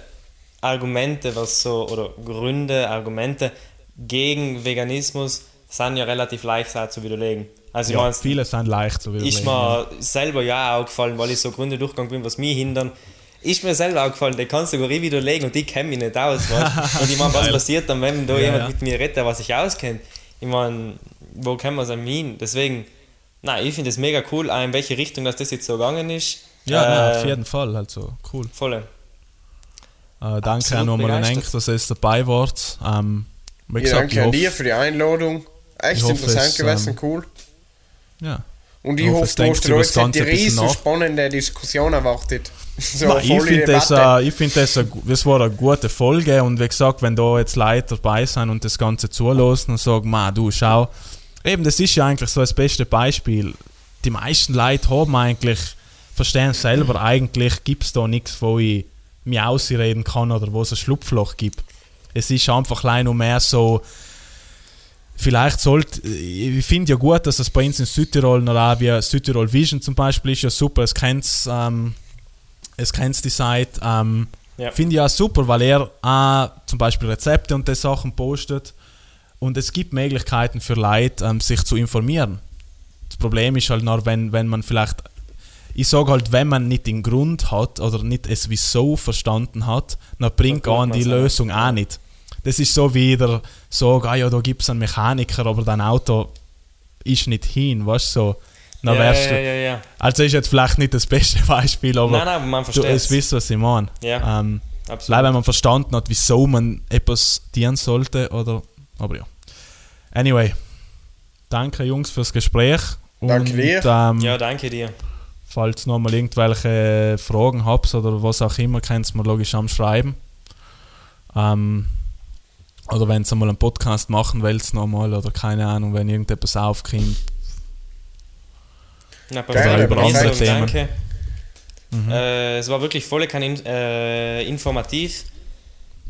Argumente, was so, oder Gründe, Argumente gegen Veganismus sind ja relativ leicht auch zu widerlegen. Also ich Ja, meine, viele sind leicht zu ist widerlegen. mir selber ja auch aufgefallen, weil ich so Gründe durchgegangen bin, was mich hindern. Ist mir selber aufgefallen, die Kategorie widerlegen und ich kenne mich nicht aus. weißt? und ich meine, was passiert dann, wenn da Ja, jemand ja. mit mir redet, der was sich auskennt? Ich meine, wo kann man es an hin? Deswegen, nein, ich finde es mega cool, auch in welche Richtung dass das jetzt so gegangen ist. Ja, nein, Äh, auf jeden Fall, also cool. Voll. Äh, danke auch nochmal an. Enk, dass ihr jetzt dabei wart. Ähm, wie Ja, gesagt, danke ich an hoffe- dir für die Einladung. Echt ich hoffe, interessant es, gewesen, ähm, cool. Ja. Und ich ich hoffe, hoffe, du hast die riesen spannende Diskussion erwartet. So Nein, ich finde das, äh, ich find das, das war eine gute Folge und wie gesagt, wenn da jetzt Leute dabei sind und das Ganze zulassen und sagen, ma du schau, eben das ist ja eigentlich so das beste Beispiel. Die meisten Leute haben eigentlich, verstehen selber, eigentlich gibt es da nichts, wo ich mich ausreden kann oder wo es ein Schlupfloch gibt. Es ist einfach allein nur mehr so, vielleicht sollte, ich finde ja gut, dass es bei uns in Südtirol noch auch wie Südtirol Vision zum Beispiel ist ja super, es kennt ähm, es kennt die Seite, ähm, Ja. finde ich auch super, weil er auch zum Beispiel Rezepte und die Sachen postet und es gibt Möglichkeiten für Leute, ähm, sich zu informieren. Das Problem ist halt noch, wenn, wenn man vielleicht, ich sage halt, wenn man nicht den Grund hat oder nicht es wieso verstanden hat, dann bringt an die Lösung auch nicht. Das ist so wie der sagt, ah ja, da gibt es einen Mechaniker, aber dein Auto ist nicht hin, weißt du? So. Dann ja, wärst ja, du, ja, ja. Also ist jetzt vielleicht nicht das beste Beispiel, aber Nein, nein, aber man du versteht es wisst, was ich meine. Ja, Ähm, absolut. Leider, wenn man verstanden hat, wieso man etwas dienen sollte, oder. Aber ja. Anyway. Danke, Jungs, fürs Gespräch. Danke dir. Ähm, Ja, danke dir. Falls nochmal irgendwelche Fragen habt oder was auch immer, könnt ihr mir logisch am Schreiben. Ähm, oder wenn ihr mal einen Podcast machen wollt, nochmal, oder keine Ahnung, wenn irgendetwas aufkommt. Na, Gerne, über Also, andere Themen. Danke. Mhm. Äh, es war wirklich voll äh, informativ.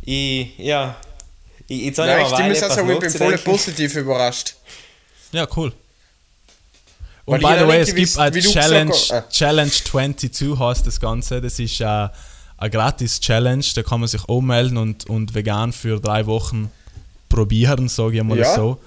Ich, ja, ich, ich Nein, ich mal auch sagen, ich bin voll positiv überrascht. Ja, cool. Weil Und by the way, es gibt eine Challenge, äh. Challenge 22 heißt das Ganze. Das ist äh, eine gratis Challenge, da kann man sich ummelden und, und vegan für drei Wochen probieren, sage ich mal Ja. so.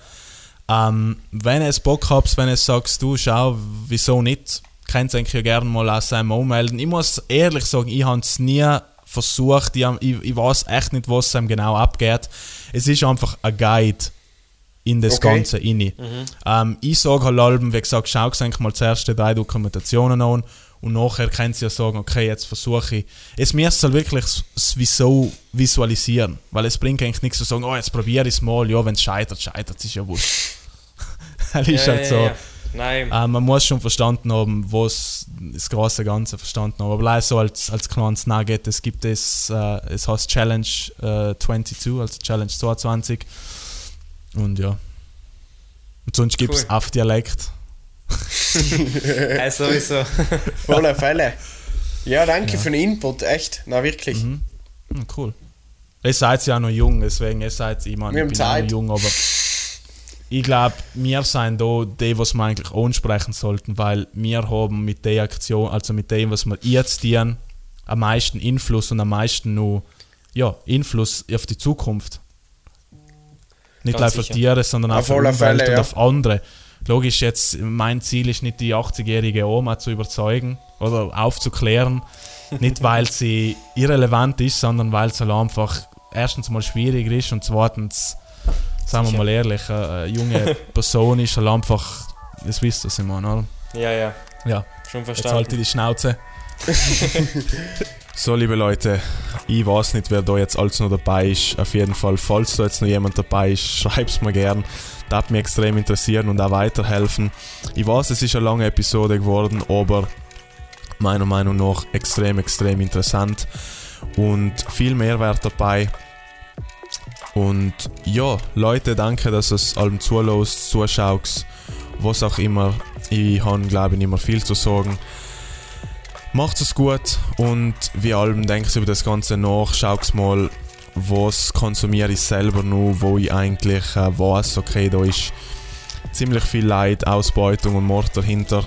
Ähm, wenn ihr es Bock habt, wenn ihr sagst, du schau, wieso nicht, könnt ihr eigentlich ja gerne mal auch selber ummelden. Ich muss ehrlich sagen, ich habe es nie versucht, ich, ich, ich weiß echt nicht, was einem genau abgeht. Es ist einfach ein Guide in das Okay. Ganze inne. Ähm, ich sage halt allem, wie gesagt, schau eigentlich mal zuerst die drei Dokumentationen an und nachher könnt ihr ja sagen, okay, jetzt versuche ich. Es müsst halt wirklich das- das Wieso visualisieren, weil es bringt eigentlich nichts zu sagen, oh, jetzt probiere ich es mal, ja, wenn es scheitert, scheitert es, ist ja wurscht. das ist ja, halt ja, so. ja. Nein, Äh, man muss schon verstanden haben, was das große Ganze verstanden haben. Aber leider so als, als kleines Nugget, es gibt es, äh, es heißt Challenge äh, 22, also Challenge 22. Und ja. Und sonst gibt es Cool. auf Äh, sowieso. Volle Fälle. Ja, danke für den Input, echt. Na, wirklich. Mhm. Hm, cool. Ihr seid ja noch jung, deswegen ihr seid, ich Wir ich haben bin auch noch Zeit. jung, aber ich glaube, wir sind da die, was wir eigentlich ansprechen sollten, weil wir haben mit der Aktion, also mit dem, was wir jetzt tun, am meisten Einfluss und am meisten noch ja, Einfluss auf die Zukunft. Nicht Ganz sicher. Tiere, sondern auch Auf auf die Umwelt Fälle, und ja. auf andere. Logisch, jetzt mein Ziel ist nicht die 80-jährige Oma zu überzeugen oder aufzuklären. nicht weil sie irrelevant ist, sondern weil es halt einfach erstens mal schwieriger ist und zweitens, sagen wir mal ehrlich, eine, eine junge Person ist halt einfach, das wisst ihr, was ich meine, oder? Ja, ja, Ja, schon jetzt verstanden. halte ich die Schnauze. so, liebe Leute, ich weiß nicht, wer da jetzt alles noch dabei ist. Auf jeden Fall, falls da jetzt noch jemand dabei ist, schreib's mir gern. Das hat mich extrem interessieren und auch weiterhelfen. Ich weiß, es ist eine lange Episode geworden, aber meiner Meinung nach extrem, extrem interessant und viel Mehrwert dabei. Und ja, Leute, danke, dass es allem zulässt, zuschaut, was auch immer. Ich habe, glaube ich, nicht mehr viel zu sagen. Macht es gut und wie allem denkt über das Ganze nach, schaut mal, was konsumiere ich selber nur, wo ich eigentlich äh, weiß, okay, da ist ziemlich viel Leid, Ausbeutung und Mord dahinter.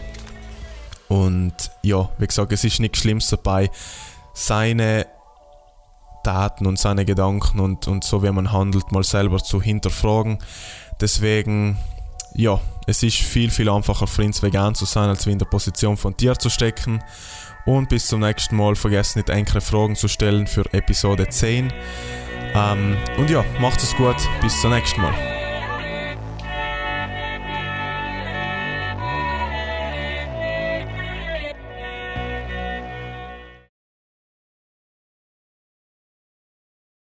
Und ja, wie gesagt, es ist nichts Schlimmes dabei. Seine Taten und seine Gedanken und, und so wie man handelt, mal selber zu hinterfragen. Deswegen, ja, es ist viel, viel einfacher für uns vegan zu sein, als wie in der Position von Tier zu stecken. Und bis zum nächsten Mal. Vergesst nicht, enkele Fragen zu stellen für Episode 10. Ähm, und ja, macht es gut. Bis zum nächsten Mal.